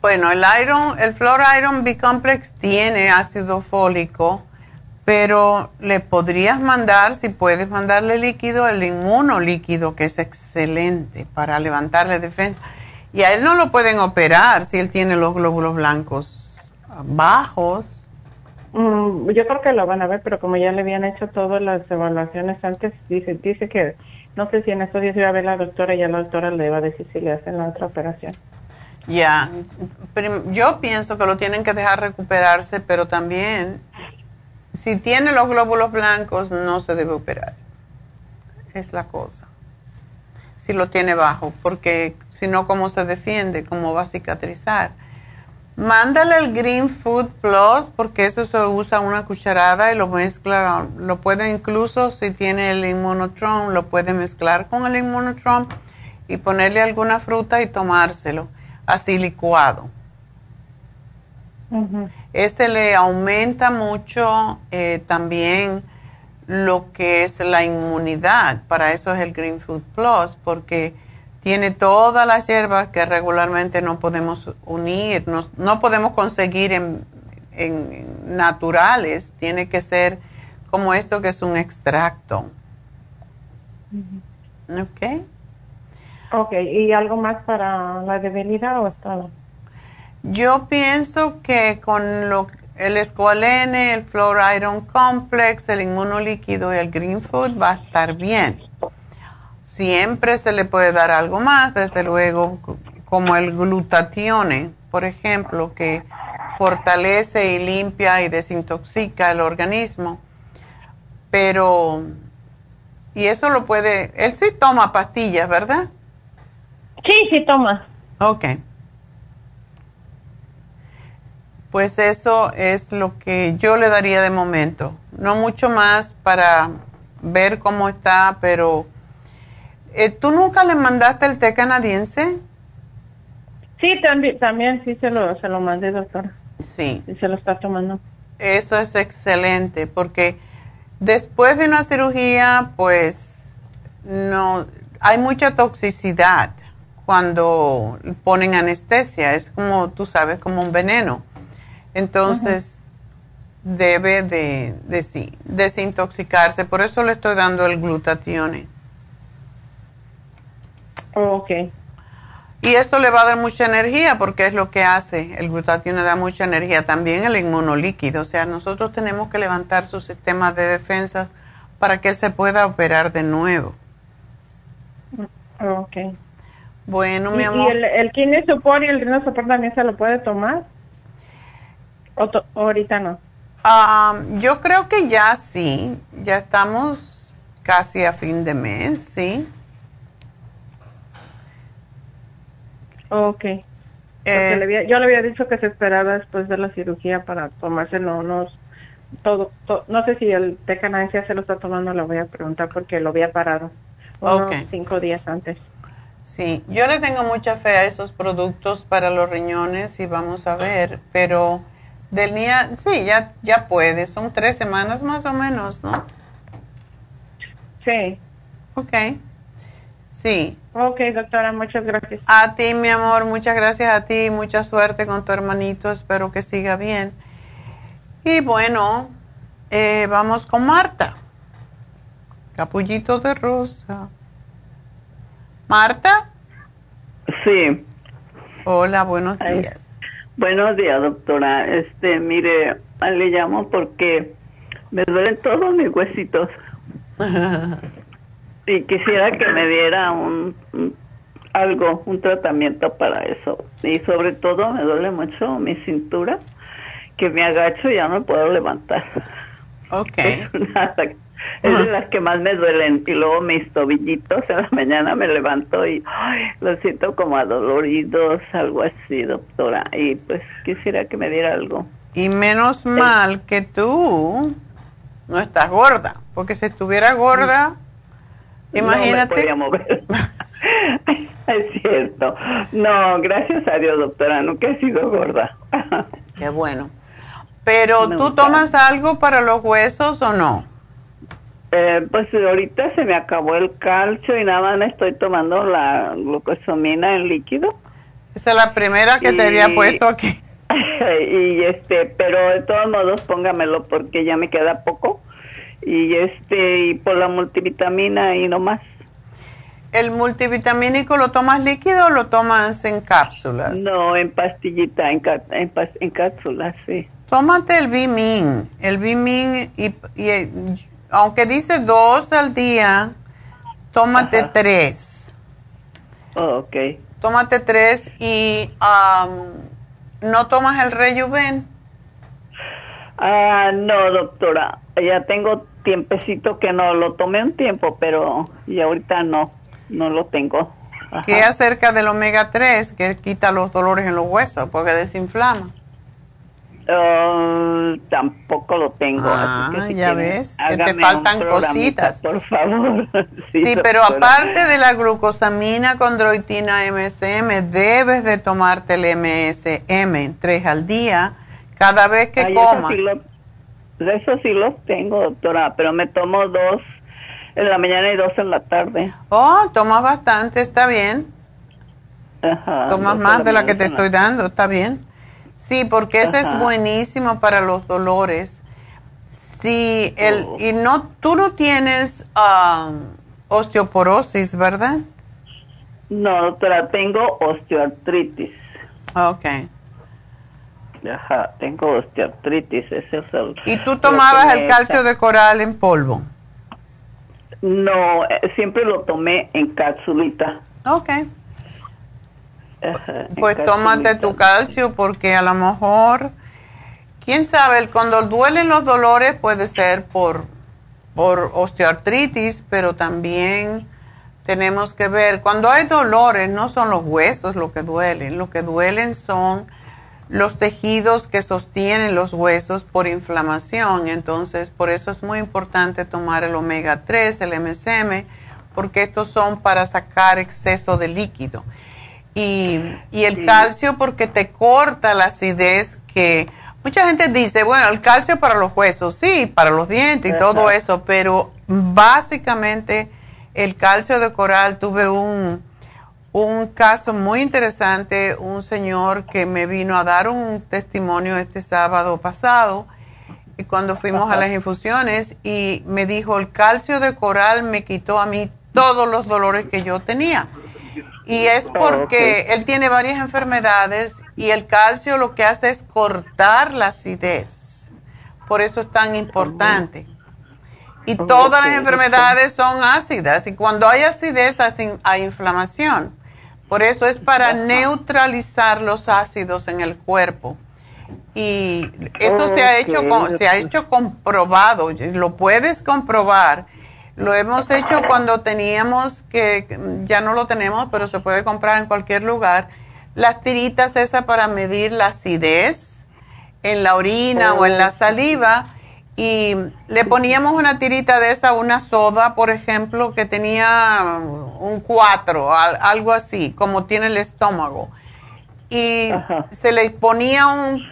Bueno, el iron, el Flor Iron B-Complex tiene ácido fólico, pero le podrías mandar, si puedes mandarle líquido, el inmunolíquido, que es excelente para levantarle defensa. Y a él no lo pueden operar si él tiene los glóbulos blancos bajos Mm, yo creo que lo van a ver, pero como ya le habían hecho todas las evaluaciones antes, dice dice que no sé si en estos días iba a ver la doctora y ya la doctora le va a decir si le hacen la otra operación. Ya, yo pienso que lo tienen que dejar recuperarse, pero también si tiene los glóbulos blancos no se debe operar. Es la cosa. Si lo tiene bajo, porque si no, ¿cómo se defiende? ¿Cómo va a cicatrizar? Mándale el Green Food Plus porque eso se usa una cucharada y lo mezcla, lo puede incluso si tiene el Immunotron, lo puede mezclar con el Immunotron y ponerle alguna fruta y tomárselo así licuado. Este le aumenta mucho eh, también lo que es la inmunidad. Para eso es el Green Food Plus porque tiene todas las hierbas que regularmente no podemos unir, no, podemos conseguir en, naturales, tiene que ser como esto que es un extracto. Ok. Ok, ¿y algo más para la debilidad o todo? Yo pienso que con lo, el escualene, el Flor Iron Complex, el inmunolíquido y el Green Food va a estar bien. Siempre se le puede dar algo más, desde luego, como el glutatione, por ejemplo, que fortalece y limpia y desintoxica el organismo. Pero, y eso lo puede, él sí toma pastillas, ¿verdad? Sí, sí toma. Ok. Pues eso es lo que yo le daría de momento. No mucho más para ver cómo está, pero eh, ¿Tú nunca le mandaste el té canadiense? Sí, también, también sí se lo, se lo mandé, doctora. Sí. Y se lo está tomando. Eso es excelente, porque después de una cirugía, pues, no, hay mucha toxicidad cuando ponen anestesia. Es como, tú sabes, como un veneno. Entonces, debe de, de sí, desintoxicarse. Por eso le estoy dando el glutatión. Ok. Y eso le va a dar mucha energía porque es lo que hace. El glutatión le da mucha energía. También el inmunolíquido. O sea, nosotros tenemos que levantar su sistema de defensa para que él se pueda operar de nuevo. Ok. Bueno, mi amor. ¿Y el, el y el Rhinosupor también se lo puede tomar? ¿O, ahorita no? Ah, yo creo que ya sí. Ya estamos casi a fin de mes, sí. Ok. Eh, yo le había dicho que se esperaba después de la cirugía para tomárselo unos todo, no sé si el té se lo está tomando, lo voy a preguntar porque lo había parado unos cinco días antes. Sí, yo le tengo mucha fe a esos productos para los riñones y vamos a ver, pero del día, sí, ya, ya puede, son tres semanas más o menos, ¿no? Sí. Ok. Sí. Ok, doctora, muchas gracias. A ti, mi amor, muchas gracias a ti. Mucha suerte con tu hermanito. Espero que siga bien. Y bueno, eh, vamos con Marta. Capullito de rosa. Marta. Sí. Hola, buenos días. buenos días, doctora. Este, mire, le llamo porque me duelen todos mis huesitos. y quisiera que me diera un, algo, un tratamiento para eso. Y sobre todo me duele mucho mi cintura, que me agacho y ya no puedo levantar. Ok. Es de las que más me duelen. Y luego mis tobillitos en la mañana me levanto y los siento como adoloridos, algo así, doctora. Y pues quisiera que me diera algo. Y menos mal que tú no estás gorda, porque si estuviera gorda, imagínate. No me mover. es cierto. No, gracias a Dios, doctora, nunca he sido gorda. Qué bueno. Pero tú tomas algo para los huesos o no? Eh, pues ahorita se me acabó el calcio y nada más me estoy tomando la glucosamina en líquido. Esa es la primera que te había puesto aquí. y este, pero de todos modos póngamelo porque ya me queda poco. Y este, y por la multivitamina y no más. ¿El multivitamínico lo tomas líquido o lo tomas en cápsulas? No, en pastillita, en, en, cápsulas, sí. Tómate el Bimin. El Bimin, y, y, aunque dice dos al día, tómate tres. Oh, ok. Tómate tres y no tomas el Rejuven. Ah, no, doctora. Ya tengo tiempecito que no lo tomé un tiempo, pero y ahorita no no lo tengo. ¿Qué acerca del omega 3 que quita los dolores en los huesos porque desinflama? Uh, tampoco lo tengo. Ah, ya ves, que te faltan cositas. Por favor. sí, pero aparte de la glucosamina condroitina MSM, debes de tomarte el MSM tres al día cada vez que comas. Eso sí, lo, tengo, doctora, pero me tomo dos en la mañana y dos en la tarde. Oh, tomas bastante, está bien. Ajá, tomas más de la que te estoy dando, está bien. Sí, porque ese es buenísimo para los dolores. Sí, el, oh. y no, tú no tienes um, osteoporosis, ¿verdad? No, doctora, tengo osteoartritis. Ok. Ajá, tengo osteoartritis, ese es el... ¿Y tú tomabas el calcio de coral en polvo? No, eh, siempre lo tomé en capsulita. Ok. pues tómate tu calcio porque a lo mejor, quién sabe, cuando duelen los dolores puede ser por, por osteoartritis, pero también tenemos que ver, cuando hay dolores no son los huesos lo que duelen, lo que duelen son los tejidos que sostienen los huesos por inflamación. Entonces, por eso es muy importante tomar el omega 3, el MSM, porque estos son para sacar exceso de líquido. Y, el calcio porque te corta la acidez que mucha gente dice, bueno, el calcio para los huesos, sí, para los dientes y todo eso, pero básicamente el calcio de coral tuve un un caso muy interesante, un señor que me vino a dar un testimonio este sábado pasado, y cuando fuimos a las infusiones, y me dijo, el calcio de coral me quitó a mí todos los dolores que yo tenía. Y es porque él tiene varias enfermedades y el calcio lo que hace es cortar la acidez. Por eso es tan importante. Y todas las enfermedades son ácidas y cuando hay acidez hay inflamación. Por eso es para neutralizar los ácidos en el cuerpo. Y eso se ha hecho se ha hecho comprobado, lo puedes comprobar. Lo hemos hecho cuando teníamos que ya no lo tenemos, pero se puede comprar en cualquier lugar. Las tiritas esas para medir la acidez en la orina o en la saliva y le poníamos una tirita de esa, una soda, por ejemplo, que tenía un 4, algo así, como tiene el estómago. Y se le ponía un,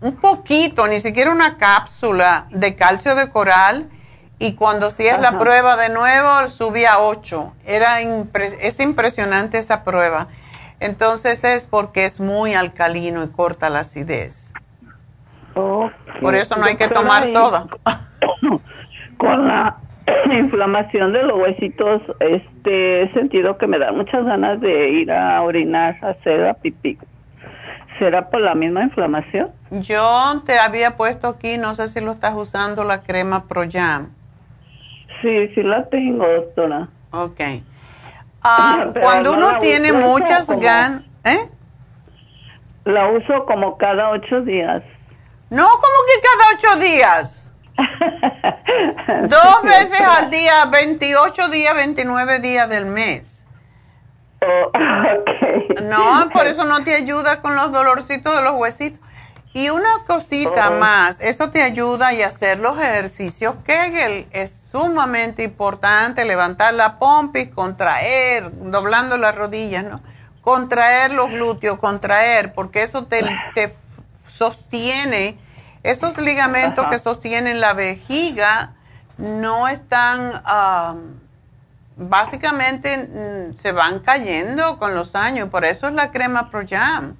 un poquito, ni siquiera una cápsula de calcio de coral. Y cuando hacías la prueba de nuevo, subía a 8. Era es impresionante esa prueba. Entonces es porque es muy alcalino y corta la acidez. Por eso no hay que tomar soda. Con la inflamación de los huesitos, este, he sentido que me da muchas ganas de ir a orinar, a hacer a pipí. ¿Será por la misma inflamación? Yo te había puesto aquí, no sé si lo estás usando, la crema Proyam. Sí, sí la tengo, doctora. Ok. Ah, cuando uno tiene muchas ganas, ¿eh? La uso como cada ocho días. No, como que cada ocho días. Dos veces al día, 28 días, 29 días del mes. Oh, no, por eso no te ayuda con los dolorcitos de los huesitos. Y una cosita Oh. más, eso te ayuda y hacer los ejercicios Kegel es sumamente importante, levantar la pompis, contraer, doblando las rodillas, ¿no? Contraer los glúteos, contraer, porque eso te, te sostiene, esos ligamentos Ajá. que sostienen la vejiga no están, ah, básicamente mm, se van cayendo con los años, por eso es la crema Pro Jam.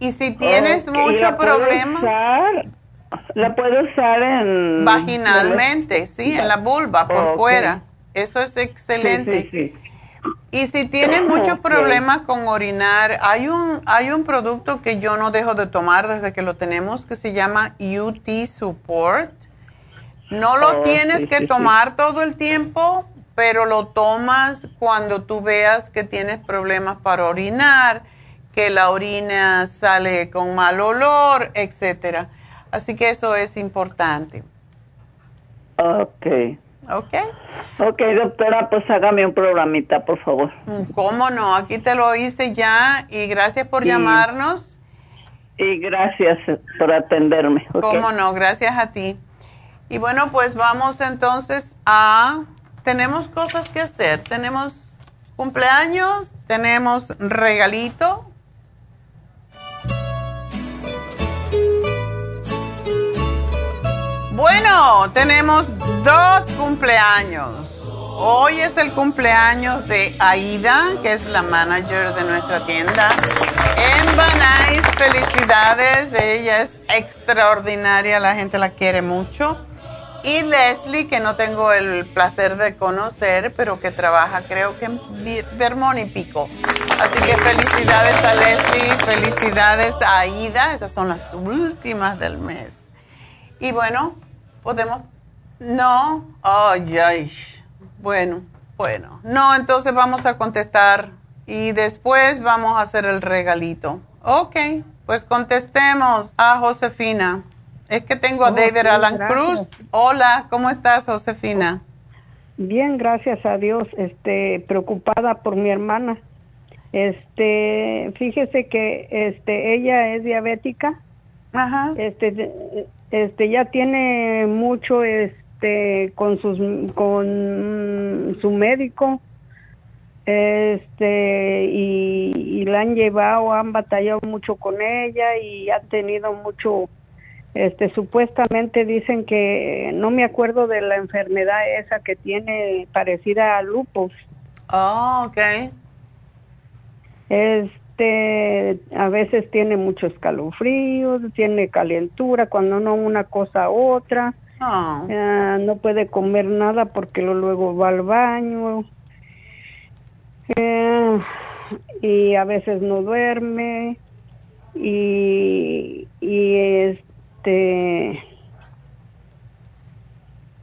Y si tienes Ok, ¿y mucho la puedo problema, usar? La puedo usar en... vaginalmente, sí, en la vulva, por fuera. Eso es excelente. Sí, sí, sí. Y si tienes muchos problemas con orinar, hay un, hay un producto que yo no dejo de tomar desde que lo tenemos que se llama UT Support. No lo Oh, tienes sí, que sí, sí. tomar todo el tiempo, pero lo tomas cuando tú veas que tienes problemas para orinar, que la orina sale con mal olor, etcétera. Así que eso es importante. Ok. ¿Ok? Ok, doctora, pues hágame un programita, por favor. ¿Cómo no? Aquí te lo hice ya y gracias por Sí. llamarnos. Y gracias por atenderme. ¿Cómo no? Gracias a ti. Y bueno, pues vamos entonces a... Tenemos cosas que hacer. Tenemos cumpleaños, tenemos regalito. Bueno, tenemos dos cumpleaños. Hoy es el cumpleaños de Aida, que es la manager de nuestra tienda en Banais. Felicidades, ella es extraordinaria, la gente la quiere mucho. Y Leslie, que no tengo el placer de conocer, pero que trabaja creo que en Vermont y Pico. Así que felicidades a Leslie, felicidades a Aida, esas son las últimas del mes. Y bueno, podemos... No, ay, ay. Bueno, bueno. No, entonces vamos a contestar y después vamos a hacer el regalito. Ok, pues contestemos a Josefina. Es que tengo a Oh, David Alan gracias. Cruz. Hola, ¿cómo estás, Josefina? Bien, gracias a Dios. Este, preocupada por mi hermana. Este, fíjese que este ella es diabética. Ajá. Este este ya tiene mucho este con sus con su médico. Este y, y la han llevado, han batallado mucho con ella y han tenido mucho este supuestamente dicen que no me acuerdo de la enfermedad esa que tiene parecida a lupus. Oh, ok. Este, a veces tiene mucho escalofrío, tiene calentura, cuando no una cosa a otra. Oh. Ah, no puede comer nada porque luego va al baño. Eh, y a veces no duerme. Y, y este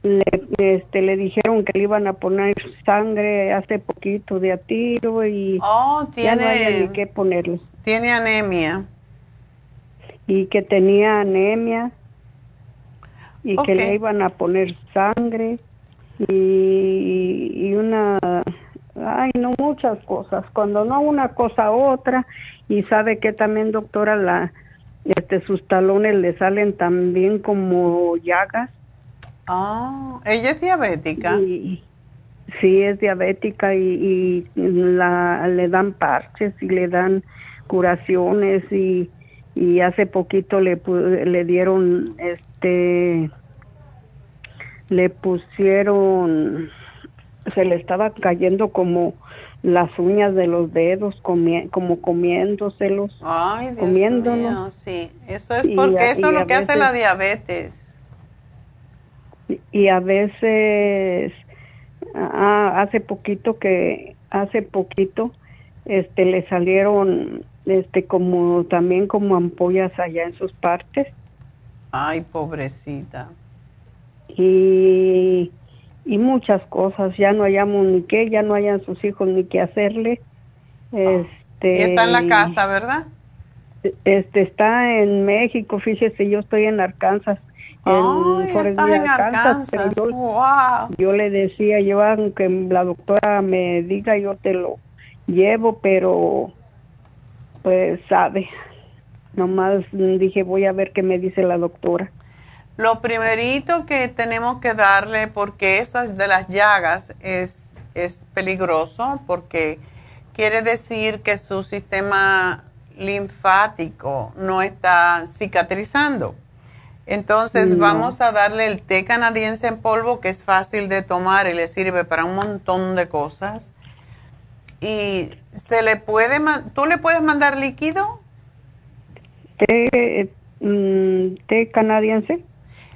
le, este, le dijeron que le iban a poner sangre hace poquito de a tiro y Oh, ya no hay ni qué ponerle. Tiene anemia. Y que tenía anemia y que le iban a poner sangre y, y una, ay, no muchas cosas. Cuando no una cosa otra y sabe que también doctora la, este, sus talones le salen también como llagas. Oh, ella es diabética. Y, sí, es diabética y, y la, le dan parches y le dan curaciones y, y hace poquito le, le dieron, este, le pusieron, se le estaba cayendo como las uñas de los dedos, comie- como comiéndoselos, Ay, Dios comiéndolos. mío, sí. Eso es porque eso es lo que hace la diabetes. Y a veces ah, hace poquito que hace poquito este le salieron este como también como ampollas allá en sus partes Ay, pobrecita. y y muchas cosas ya no hallamos ni qué ya no hayan sus hijos ni qué hacerle este Y está en la casa, ¿verdad? este está en México fíjese yo estoy en Arkansas en Arkansas, yo, le decía, yo aunque la doctora me diga, yo te lo llevo, pero pues sabe, nomás dije, voy a ver qué me dice la doctora. Lo primerito que tenemos que darle, porque esas de las llagas es, es peligroso, porque quiere decir que su sistema linfático no está cicatrizando. Entonces vamos a darle el té canadiense en polvo que es fácil de tomar y le sirve para un montón de cosas. Y se le puede, ¿tú le puedes mandar líquido? ¿Té, mm, té canadiense?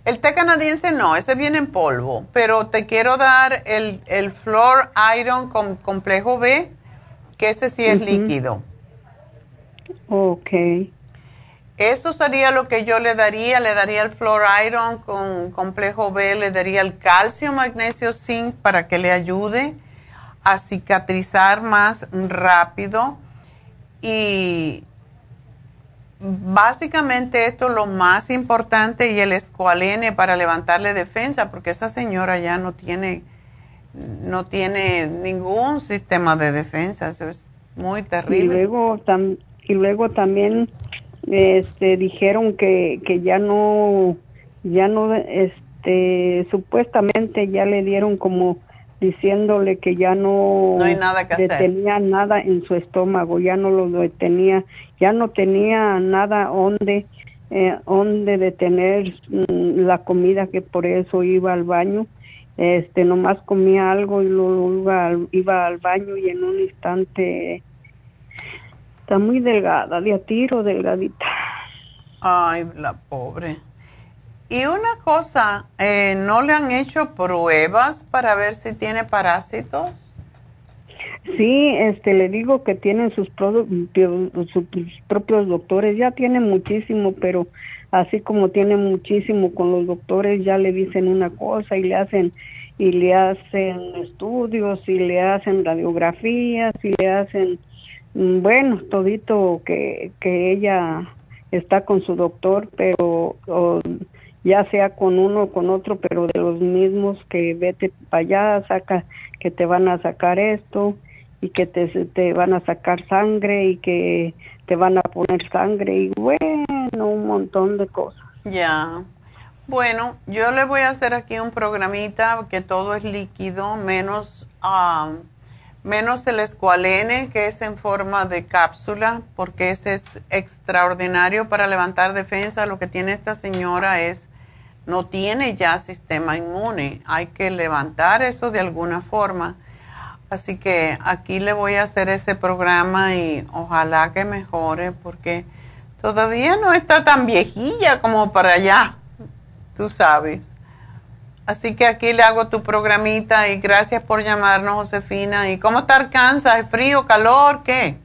El té canadiense no, ese viene en polvo, pero te quiero dar el, el Flor Iron con complejo B, que ese sí es líquido. Ok. Eso sería lo que yo le daría, le daría el Flor Iron con complejo B, le daría el calcio, magnesio, zinc para que le ayude a cicatrizar más rápido. Y básicamente esto es lo más importante y el escualene para levantarle defensa, porque esa señora ya no tiene, no tiene ningún sistema de defensa, eso es muy terrible. Y luego, y luego también este dijeron que, que ya no ya no este supuestamente ya le dieron como diciéndole que ya no, no hay nada que detenía nada en su estómago, ya no lo detenía, ya no tenía nada donde eh, donde detener mm, la comida que por eso iba al baño, este nomás comía algo y luego iba, iba al baño y en un instante Está muy delgada, de a tiro, delgadita. Ay, la pobre. Y una cosa, eh, ¿no le han hecho pruebas para ver si tiene parásitos? Sí, este, le digo que tienen sus, sus propios doctores, ya tienen muchísimo, pero así como tienen muchísimo con los doctores, ya le dicen una cosa y le hacen y le hacen estudios y le hacen radiografías y le hacen bueno, todito que, que ella está con su doctor, pero ya sea con uno o con otro, pero de los mismos que vete para allá, saca que te van a sacar esto y que te, te van a sacar sangre y que te van a poner sangre y bueno, un montón de cosas. Ya. Bueno, yo le voy a hacer aquí un programita que todo es líquido, menos um, menos el escualene, que es en forma de cápsula, porque ese es extraordinario para levantar defensa. Lo que tiene esta señora es, no tiene ya sistema inmune. Hay que levantar eso de alguna forma. Así que aquí le voy a hacer ese programa y ojalá que mejore, porque todavía no está tan viejilla como para allá, tú sabes. Así que aquí le hago tu programita y gracias por llamarnos, Josefina. ¿Y cómo está Arkansas? ¿Es frío, calor, qué?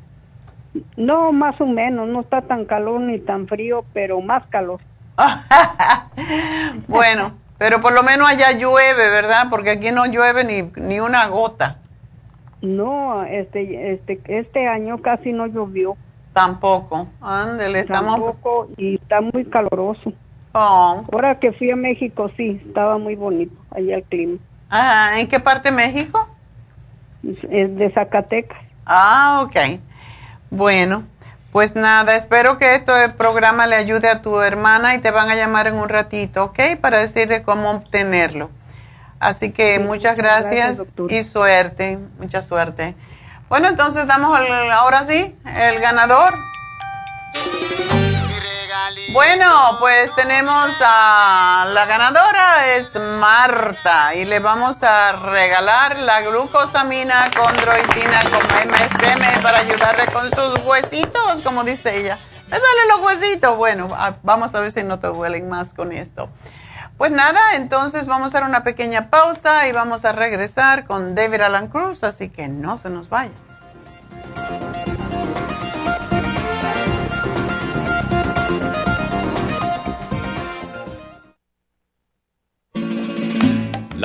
No, más o menos, no está tan calor ni tan frío, pero más calor. bueno, pero por lo menos allá llueve, ¿verdad? Porque aquí no llueve ni, ni una gota. No, este, este, este año casi no llovió. Tampoco, ándele, estamos... Tampoco, y está muy caloroso. Oh. Ahora que fui a México, sí, estaba muy bonito allá el clima. Ah, ¿en qué parte de México? Es de Zacatecas. Ah, ok. Bueno, pues nada, espero que este programa le ayude a tu hermana y te van a llamar en un ratito, ¿ok? Para decirle cómo obtenerlo. Así que muchas gracias, y suerte, mucha suerte. Bueno, entonces damos ahora sí el ganador. Bueno, pues tenemos a la ganadora es Marta y le vamos a regalar la glucosamina con MSM para ayudarle con sus huesitos, como dice ella. Me duelen los huesitos. Bueno, vamos a ver si no te duelen más con esto. Pues nada, entonces vamos a dar una pequeña pausa y vamos a regresar con David Alan Cruz, así que no se nos vaya.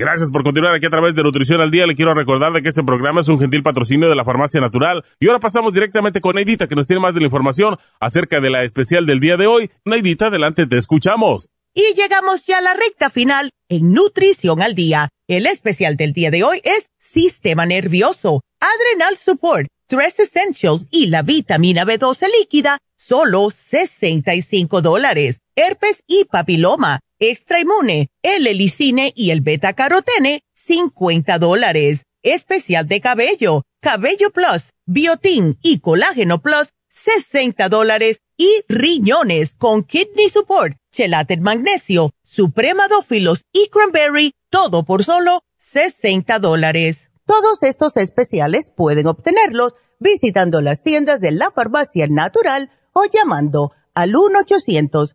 Gracias por continuar aquí a través de Nutrición al Día. Le quiero recordar de que este programa es un gentil patrocinio de la Farmacia Natural. Y ahora pasamos directamente con Neidita, que nos tiene más de la información acerca de la especial del día de hoy. Neidita, adelante, te escuchamos. Y llegamos ya a la recta final en Nutrición al Día. El especial del día de hoy es Sistema Nervioso, Adrenal Support, Stress Essentials y la vitamina B12 líquida, solo 65 dólares. Herpes y papiloma extra inmune, el helicine y el beta carotene, 50 dólares. Especial de cabello, cabello plus, biotin y colágeno plus, 60 dólares. Y riñones con kidney support, chelate magnesio, supremadófilos y cranberry, todo por solo 60 dólares. Todos estos especiales pueden obtenerlos visitando las tiendas de la farmacia natural o llamando al 1 800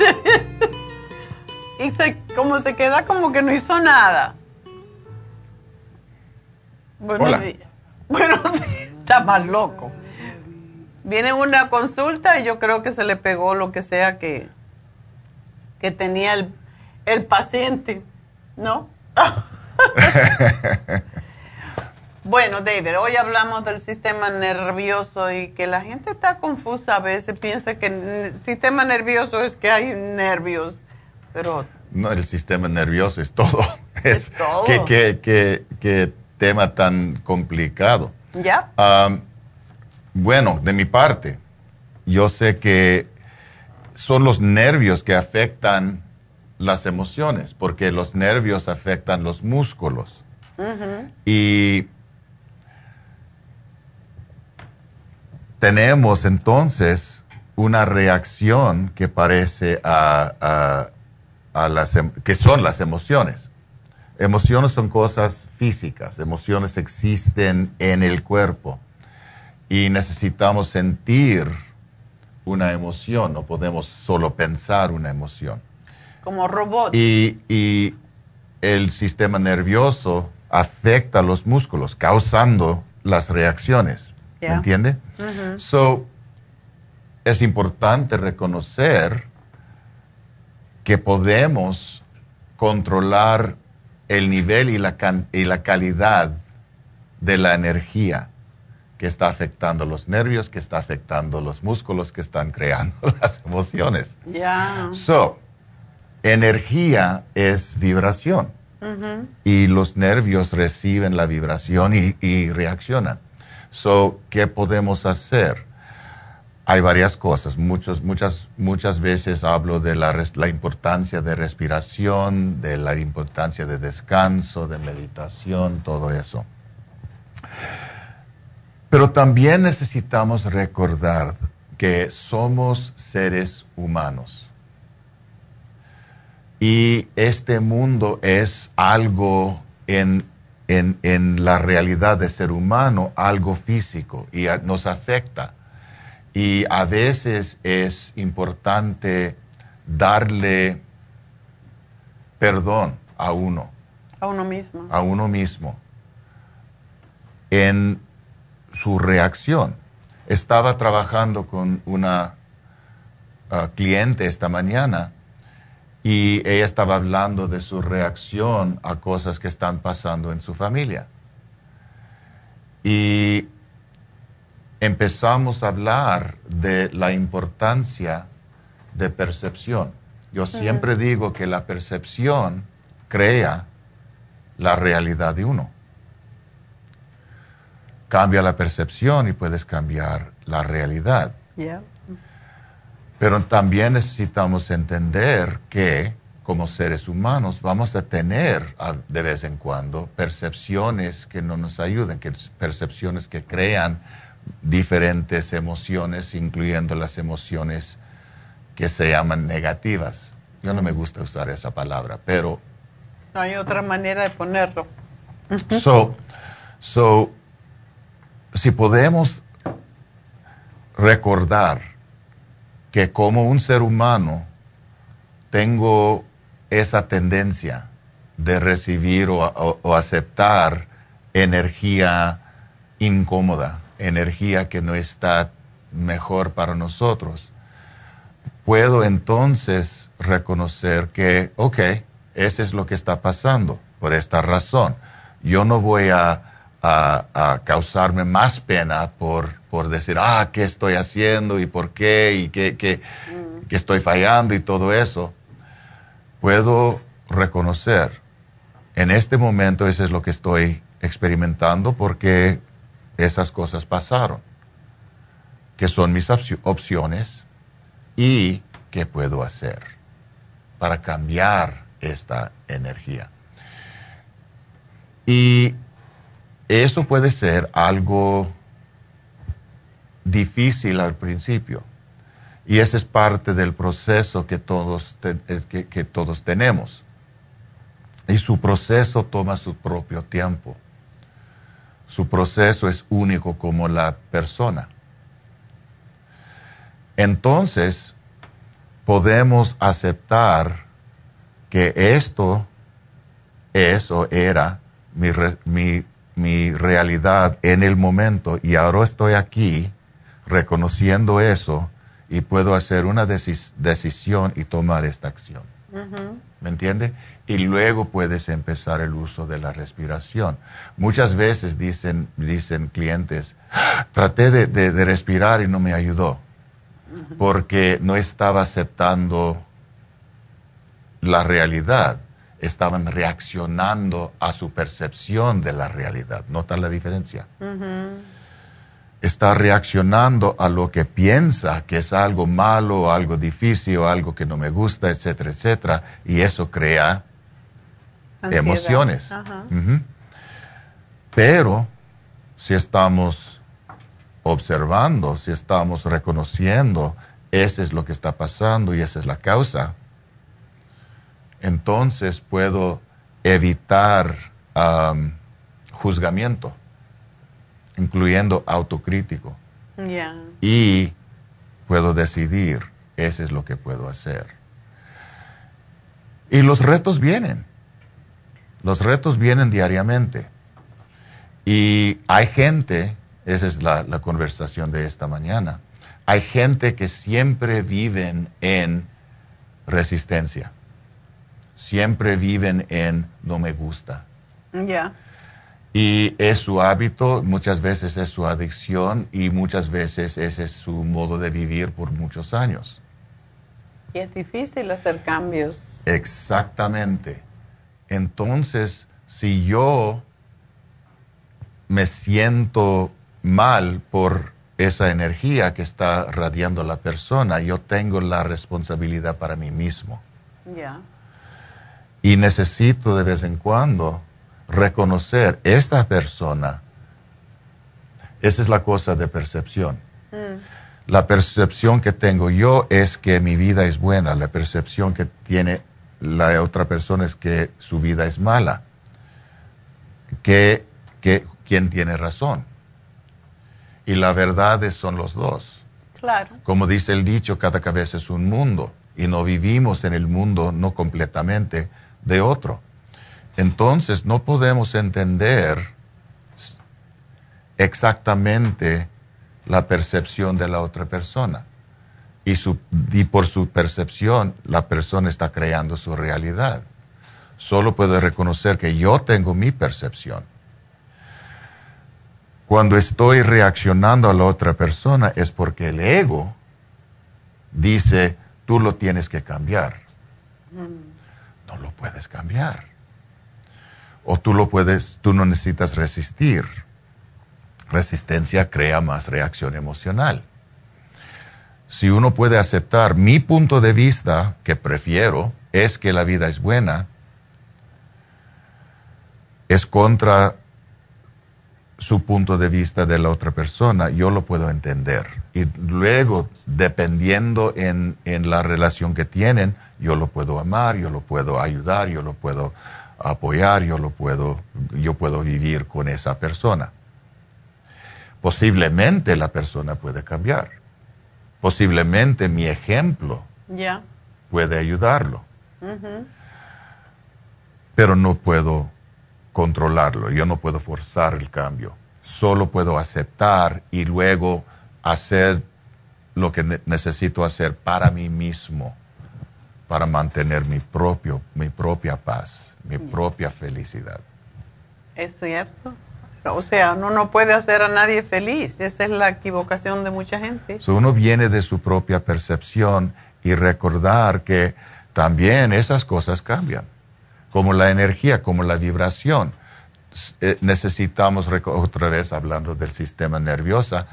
He's like, como se queda como que no hizo nada. Bueno, Hola. bueno, está más loco. Viene una consulta y yo creo que se le pegó lo que sea que, que tenía el, el paciente, ¿no? bueno, David, hoy hablamos del sistema nervioso y que la gente está confusa a veces, piensa que el sistema nervioso es que hay nervios, pero No, el sistema nervioso es todo. Es, todo. Qué, qué- qué- qué tema tan complicado. ya. Bueno, de mi parte, yo sé que son los nervios que afectan las emociones, porque los nervios afectan los músculos. Y tenemos entonces una reacción que parece a, a- a las em- que son las emociones. Emociones son cosas físicas, emociones existen en el cuerpo y necesitamos sentir una emoción, no podemos solo pensar una emoción. Como robot. Y, y el sistema nervioso afecta a los músculos, causando las reacciones. ¿Me Ya. entiende? Ujú. So, es importante reconocer que podemos controlar el nivel y la, can- y la calidad de la energía que está afectando los nervios, que está afectando los músculos, que están creando las emociones. Ya. So, energía es vibración y los nervios reciben la vibración y, y reaccionan. So, ¿qué podemos hacer? Hay varias cosas. Muchos, muchas, muchas veces hablo de la, la importancia de respiración, de la importancia de descanso, de meditación, todo eso. Pero también necesitamos recordar que somos seres humanos. Y este mundo es algo en, en- en la realidad de ser humano, algo físico y a- nos afecta. Y a veces es importante darle perdón a uno, A uno mismo. a uno mismo, en su reacción. Estaba trabajando con una ah, cliente esta mañana y ella estaba hablando de su reacción a cosas que están pasando en su familia. Y empezamos a hablar de la importancia de percepción. Yo siempre digo que la percepción crea la realidad de uno. Cambia la percepción y puedes cambiar la realidad. Pero también necesitamos entender que como seres humanos vamos a tener de vez en cuando percepciones que no nos ayuden, que percepciones que crean diferentes emociones, incluyendo las emociones que se llaman negativas. Yo no me gusta usar esa palabra, pero No hay otra manera de ponerlo. So, so, si podemos recordar que como un ser humano tengo esa tendencia de recibir o, o- aceptar energía incómoda, energía que no está mejor para nosotros, puedo entonces reconocer que, ok, ese es lo que está pasando por esta razón. Yo no voy a, a- a causarme más pena por, por decir, ah, ¿qué estoy haciendo y por qué y qué, qué- qué estoy fallando y todo eso? Puedo reconocer, en este momento eso es lo que estoy experimentando porque esas cosas pasaron, que son mis opci- opciones y qué puedo hacer para cambiar esta energía. Y eso puede ser algo difícil al principio. Y ese es parte del proceso que todos, eh, que, que todos tenemos. Y su proceso toma su propio tiempo. Su proceso es único como la persona. Entonces, podemos aceptar que esto es o era mi, mi, mi realidad en el momento y ahora estoy aquí reconociendo eso y puedo hacer una decisión y tomar esta acción. ¿Me entiende? Y luego puedes empezar el uso de la respiración. Muchas veces dicen, dicen clientes, traté de, de, respirar y no me ayudó, porque no estaba aceptando la realidad, estaban reaccionando a su percepción de la realidad. ¿Nota la diferencia? Está reaccionando a lo que piensa que es algo malo, algo difícil, algo que no me gusta, etcétera, etcétera, y eso crea emociones. Pero si estamos observando, si estamos reconociendo, ese es lo que está pasando y esa es la causa, entonces puedo evitar juzgamiento incluyendo autocrítico. Y puedo decidir, ese es lo que puedo hacer. Y los retos vienen. Los retos vienen diariamente. Y hay gente, esa es la, la conversación de esta mañana, hay gente que siempre viven en resistencia. Siempre viven en no me gusta. Ya. Y es su hábito, muchas veces es su adicción y muchas veces ese es su modo de vivir por muchos años. Y es difícil hacer cambios. Exactamente. Entonces, si yo me siento mal por esa energía que está radiando la persona, yo tengo la responsabilidad para mí mismo. Ya. Y necesito de vez en cuando reconocer esta persona. Esa es la cosa de percepción. Mm. La percepción que tengo yo es que mi vida es buena, la percepción que tiene la otra persona es que su vida es mala. Que, que, ¿Quién tiene razón? Y la verdad es, son los dos. Claro. Como dice el dicho, cada cabeza es un mundo y no vivimos en el mundo no completamente de otro. Entonces no podemos entender exactamente la percepción de la otra persona. Y, por su percepción, la persona está creando su realidad. Solo puedo reconocer que yo tengo mi percepción. Cuando estoy reaccionando a la otra persona es porque el ego dice, tú lo tienes que cambiar. Mm. No lo puedes cambiar o tú lo puedes, tú no necesitas resistir. Resistencia crea más reacción emocional. Si uno puede aceptar mi punto de vista, que prefiero, es que la vida es buena, es contra su punto de vista de la otra persona, yo lo puedo entender. Y luego, dependiendo en, en la relación que tienen, yo lo puedo amar, yo lo puedo ayudar, yo lo puedo apoyar, yo lo puedo, yo puedo vivir con esa persona. Posiblemente la persona puede cambiar. Posiblemente mi ejemplo puede ayudarlo. Pero no puedo controlarlo, yo no puedo forzar el cambio. Solo puedo aceptar y luego hacer lo que necesito hacer para mí mismo, para mantener mi, propio, mi propia paz mi propia felicidad. Es cierto. O sea, uno no puede hacer a nadie feliz. Esa es la equivocación de mucha gente. uno viene de su propia percepción y recordar que también esas cosas cambian, como la energía, como la vibración. Eh, necesitamos, otra vez hablando del sistema nervioso,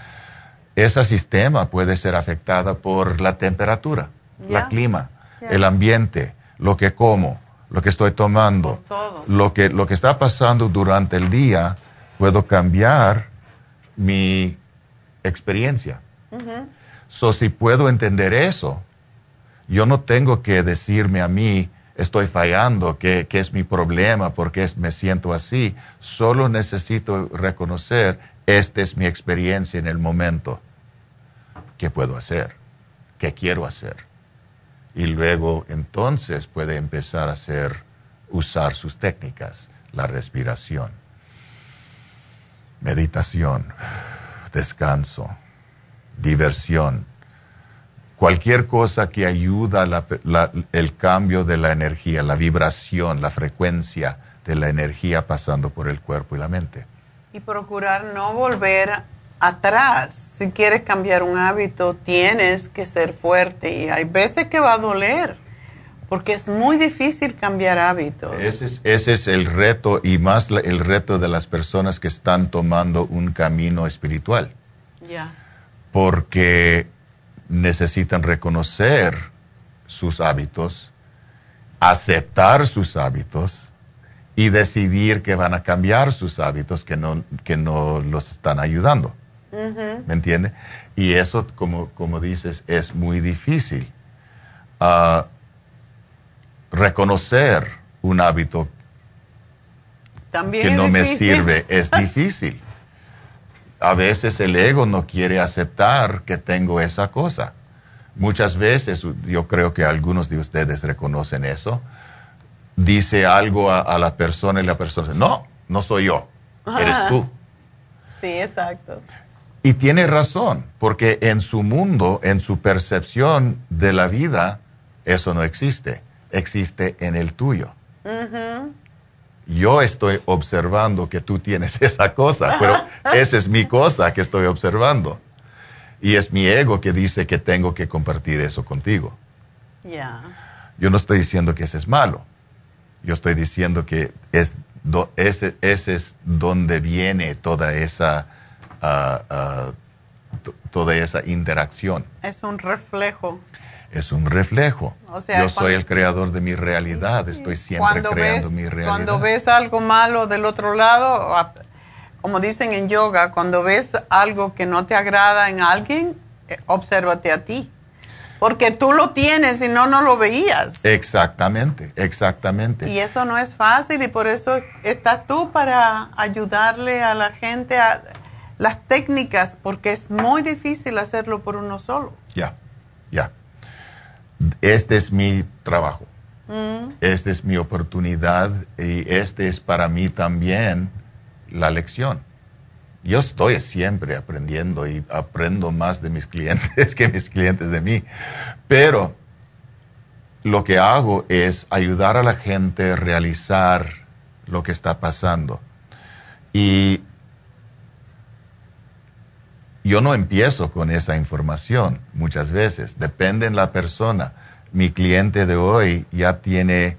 ese sistema puede ser afectado por la temperatura, el clima, el ambiente, lo que como, lo que estoy tomando, lo que, lo que está pasando durante el día, puedo cambiar mi experiencia. So, si puedo entender eso, yo no tengo que decirme a mí, estoy fallando, que, es mi problema, porque me siento así. Solo necesito reconocer, esta es mi experiencia en el momento. ¿Qué puedo hacer? ¿Qué quiero hacer? Y luego entonces puede empezar a hacer, usar sus técnicas, la respiración, meditación, descanso, diversión, cualquier cosa que ayuda la, el cambio de la energía, la vibración, la frecuencia de la energía pasando por el cuerpo y la mente. Y procurar no volver atrás. Si quieres cambiar un hábito, tienes que ser fuerte y hay veces que va a doler, porque es muy difícil cambiar hábitos. Ese es, ese es el reto y más el reto de las personas que están tomando un camino espiritual. Ya. Porque necesitan reconocer sus hábitos, aceptar sus hábitos y decidir que van a cambiar sus hábitos que no, que no los están ayudando. ¿Me entiende? Y eso, como, como dices, es muy difícil. Ah, reconocer un hábito que no me sirve es difícil. A veces el ego no quiere aceptar que tengo esa cosa. Muchas veces, yo creo que algunos de ustedes reconocen eso, dice algo a, la persona y la persona dice, no, no soy yo, eres tú. Sí, exacto. Y tiene razón, porque en su mundo, en su percepción de la vida, eso no existe. Existe en el tuyo. Yo estoy observando que tú tienes esa cosa, pero esa es mi cosa que estoy observando. Y es mi ego que dice que tengo que compartir eso contigo. Yo no estoy diciendo que ese es malo. Yo estoy diciendo que es ese, ese es donde viene toda esa toda esa interacción. Es un reflejo. Es un reflejo. Yo soy el creador de mi realidad, estoy siempre creando mi realidad. Cuando ves algo malo del otro lado, como dicen en yoga, cuando ves algo que no te agrada en alguien, eh, obsérvate a ti. Porque tú lo tienes y no, no lo veías. Exactamente, exactamente. Y eso no es fácil y por eso estás tú para ayudarle a la gente a las técnicas, porque es muy difícil hacerlo por uno solo. Ya, ya. Este es mi trabajo. Mm. Esta es mi oportunidad y este es para mí también la lección. Yo estoy siempre aprendiendo y aprendo más de mis clientes que mis clientes de mí. Pero lo que hago es ayudar a la gente a realizar lo que está pasando. Y yo no empiezo con esa información muchas veces, depende de la persona. Mi cliente de hoy ya tiene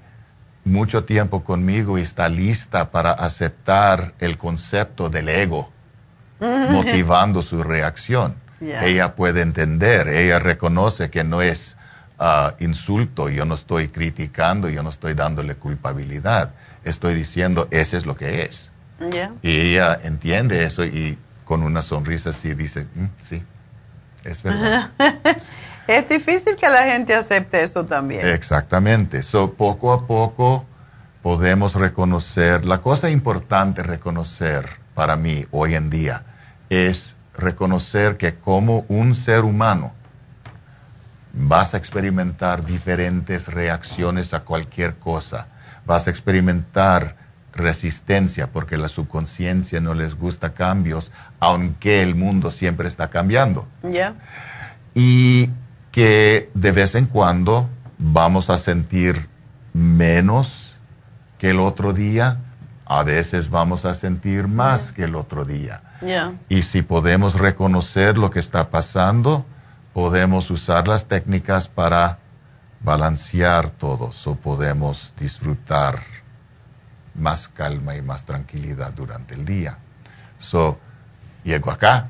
mucho tiempo conmigo y está lista para aceptar el concepto del ego, motivando su reacción. Ella puede entender, ella reconoce que no es ah, insulto, yo no estoy criticando, yo no estoy dándole culpabilidad, estoy diciendo, ese es lo que es. Y ella entiende eso y con una sonrisa así dice, mm, sí, es verdad. es difícil que la gente acepte eso también. Exactamente. So, poco a poco podemos reconocer, la cosa importante reconocer para mí hoy en día es reconocer que como un ser humano vas a experimentar diferentes reacciones a cualquier cosa, vas a experimentar resistencia porque la subconsciencia no les gusta cambios, aunque el mundo siempre está cambiando. Y que de vez en cuando vamos a sentir menos que el otro día, a veces vamos a sentir más que el otro día. Y si podemos reconocer lo que está pasando, podemos usar las técnicas para balancear todo, o podemos disfrutar más calma y más tranquilidad durante el día. So, llego acá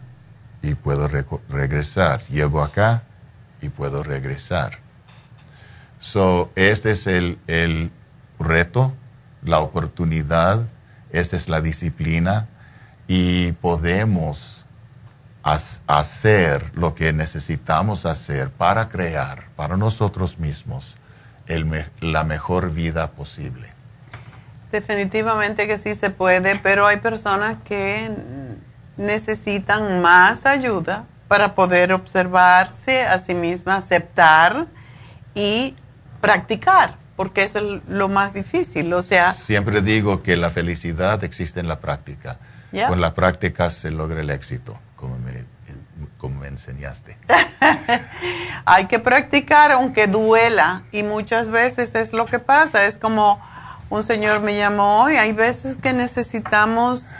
y puedo regresar. Llego acá y puedo regresar. So, este es el, el reto, la oportunidad, esta es la disciplina y podemos hacer lo que necesitamos hacer para crear para nosotros mismos el, la mejor vida posible. Definitivamente que sí se puede, pero hay personas que necesitan más ayuda para poder observarse a sí misma, aceptar y practicar, porque es lo más difícil. O sea, siempre digo que la felicidad existe en la práctica. Con la práctica se logra el éxito, como me, como me enseñaste. Hay que practicar aunque duela y muchas veces es lo que pasa. Es como un señor me llamó hoy, hay veces que necesitamos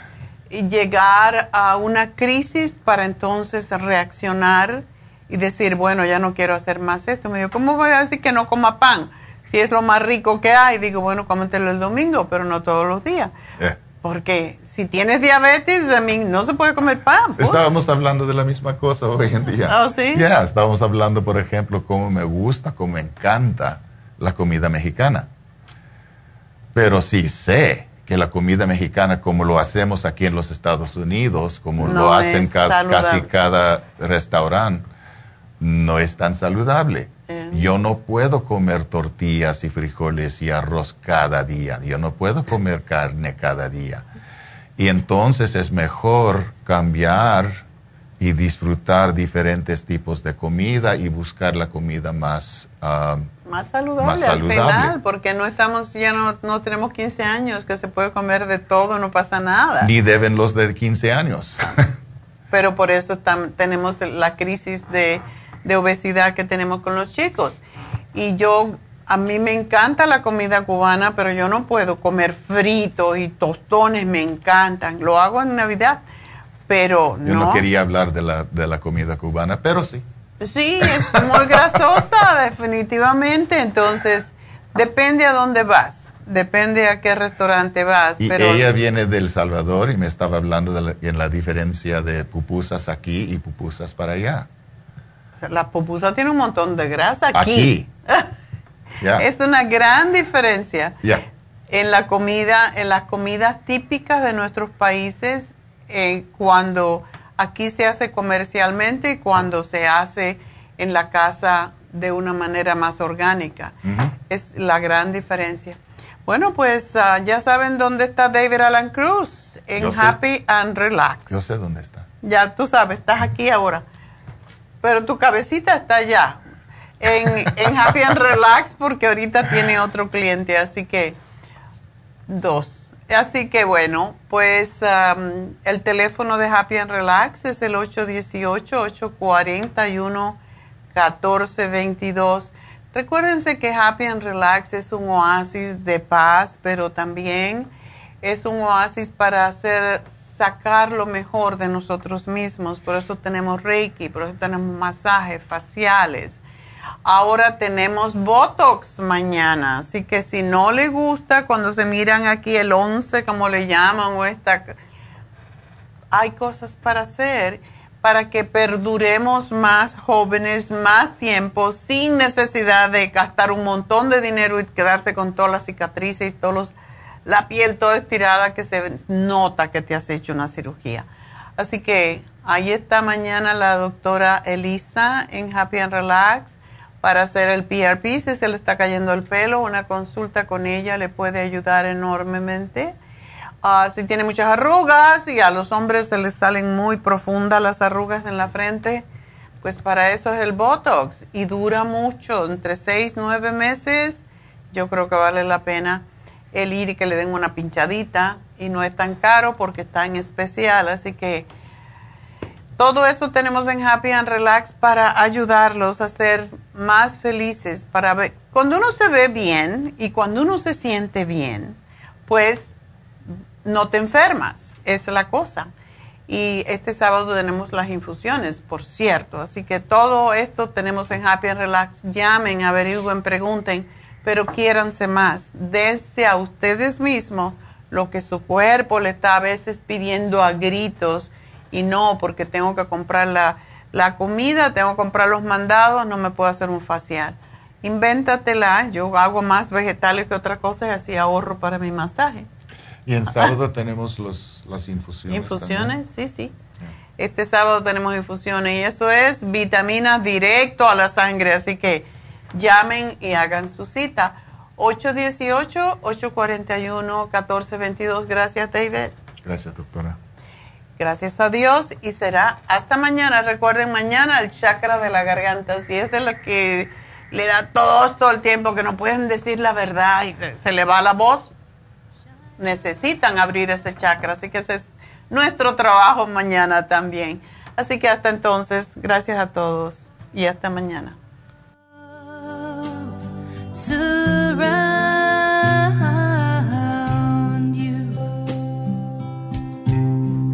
llegar a una crisis para entonces reaccionar y decir, bueno, ya no quiero hacer más esto. Me dijo, ¿cómo voy a decir que no coma pan? Si es lo más rico que hay, digo, bueno, cómetelo el domingo, pero no todos los días. Eh. Porque si tienes diabetes, a mí no se puede comer pan. Estábamos hablando de la misma cosa hoy en día. ¿Oh, sí? Ya, estábamos hablando, por ejemplo, cómo me gusta, cómo me encanta la comida mexicana. Pero sí sé que la comida mexicana, como lo hacemos aquí en los Estados Unidos, como lo hacen casi cada restaurante, no es tan saludable. Eh. Yo no puedo comer tortillas y frijoles y arroz cada día. Yo no puedo comer carne cada día. Y entonces es mejor cambiar y disfrutar diferentes tipos de comida y buscar la comida más, ah, más, saludable, al final, porque no estamos, ya no, no, tenemos 15 años, que se puede comer de todo, no pasa nada. Ni deben los de 15 años. Pero por eso tenemos la crisis de de obesidad que tenemos con los chicos. Y yo, a mí me encanta la comida cubana, pero yo no puedo comer fritos y tostones, me encantan. Lo hago en Navidad, pero no. Yo no quería hablar de la, de la comida cubana, pero sí. Sí, es muy grasosa, definitivamente. Entonces, depende a dónde vas. Depende a qué restaurante vas. Y ella viene del Salvador y me estaba hablando de en la diferencia de pupusas aquí y pupusas para allá. La pupusa tiene un montón de grasa aquí. Es una gran diferencia en la comida, en las comidas típicas de nuestros países, eh, cuando aquí se hace comercialmente y cuando se hace en la casa de una manera más orgánica. Es la gran diferencia. Bueno, pues ah, ya saben dónde está David Alan Cruz, en Happy and Relax. Yo sé dónde está. Ya tú sabes, estás aquí ahora pero tu cabecita está allá en, en Happy and Relax porque ahorita tiene otro cliente, así que dos. Así que bueno, pues um, el teléfono de Happy and Relax es el 818-841-1422. Recuérdense que Happy and Relax es un oasis de paz, pero también es un oasis para hacer sacar lo mejor de nosotros mismos. Por eso tenemos Reiki, por eso tenemos masajes faciales. Ahora tenemos Botox mañana, así que si no le gusta cuando se miran aquí el 11, como le llaman, o esta, hay cosas para hacer para que perduremos más jóvenes, más tiempo, sin necesidad de gastar un montón de dinero y quedarse con todas las cicatrices y todos los la piel toda estirada que se nota que te has hecho una cirugía. Así que ahí está mañana la doctora Elisa en Happy and Relax para hacer el PRP. Si se le está cayendo el pelo, una consulta con ella le puede ayudar enormemente. Ah, si tiene muchas arrugas y a los hombres se les salen muy profundas las arrugas en la frente, pues para eso es el Botox y dura mucho, entre 6 y 9 meses. Yo creo que vale la pena el ir y que le den una pinchadita y no es tan caro porque está en especial, así que todo eso tenemos en Happy and Relax para ayudarlos a ser más felices, para ver, cuando uno se ve bien y cuando uno se siente bien, pues no te enfermas, es la cosa. Y este sábado tenemos las infusiones, por cierto, así que todo esto tenemos en Happy and Relax. Llamen, averigüen, pregunten pero quiéranse más. Desde a ustedes mismos lo que su cuerpo le está a veces pidiendo a gritos y no porque tengo que comprar la, la comida, tengo que comprar los mandados, no me puedo hacer un facial. Invéntatela, yo hago más vegetales que otra cosa y así ahorro para mi masaje. Y en sábado tenemos los, las infusiones. Infusiones, sí, sí. Este sábado tenemos infusiones y eso es vitamina directo a la sangre, así que llamen y hagan su cita. 818-841-1422. Gracias, David. Gracias, doctora. Gracias a Dios y será hasta mañana. Recuerden, mañana el chakra de la garganta. Si es de lo que le da tos todo el tiempo, que no pueden decir la verdad y se, le va la voz, necesitan abrir ese chakra. Así que ese es nuestro trabajo mañana también. Así que hasta entonces, gracias a todos y hasta mañana.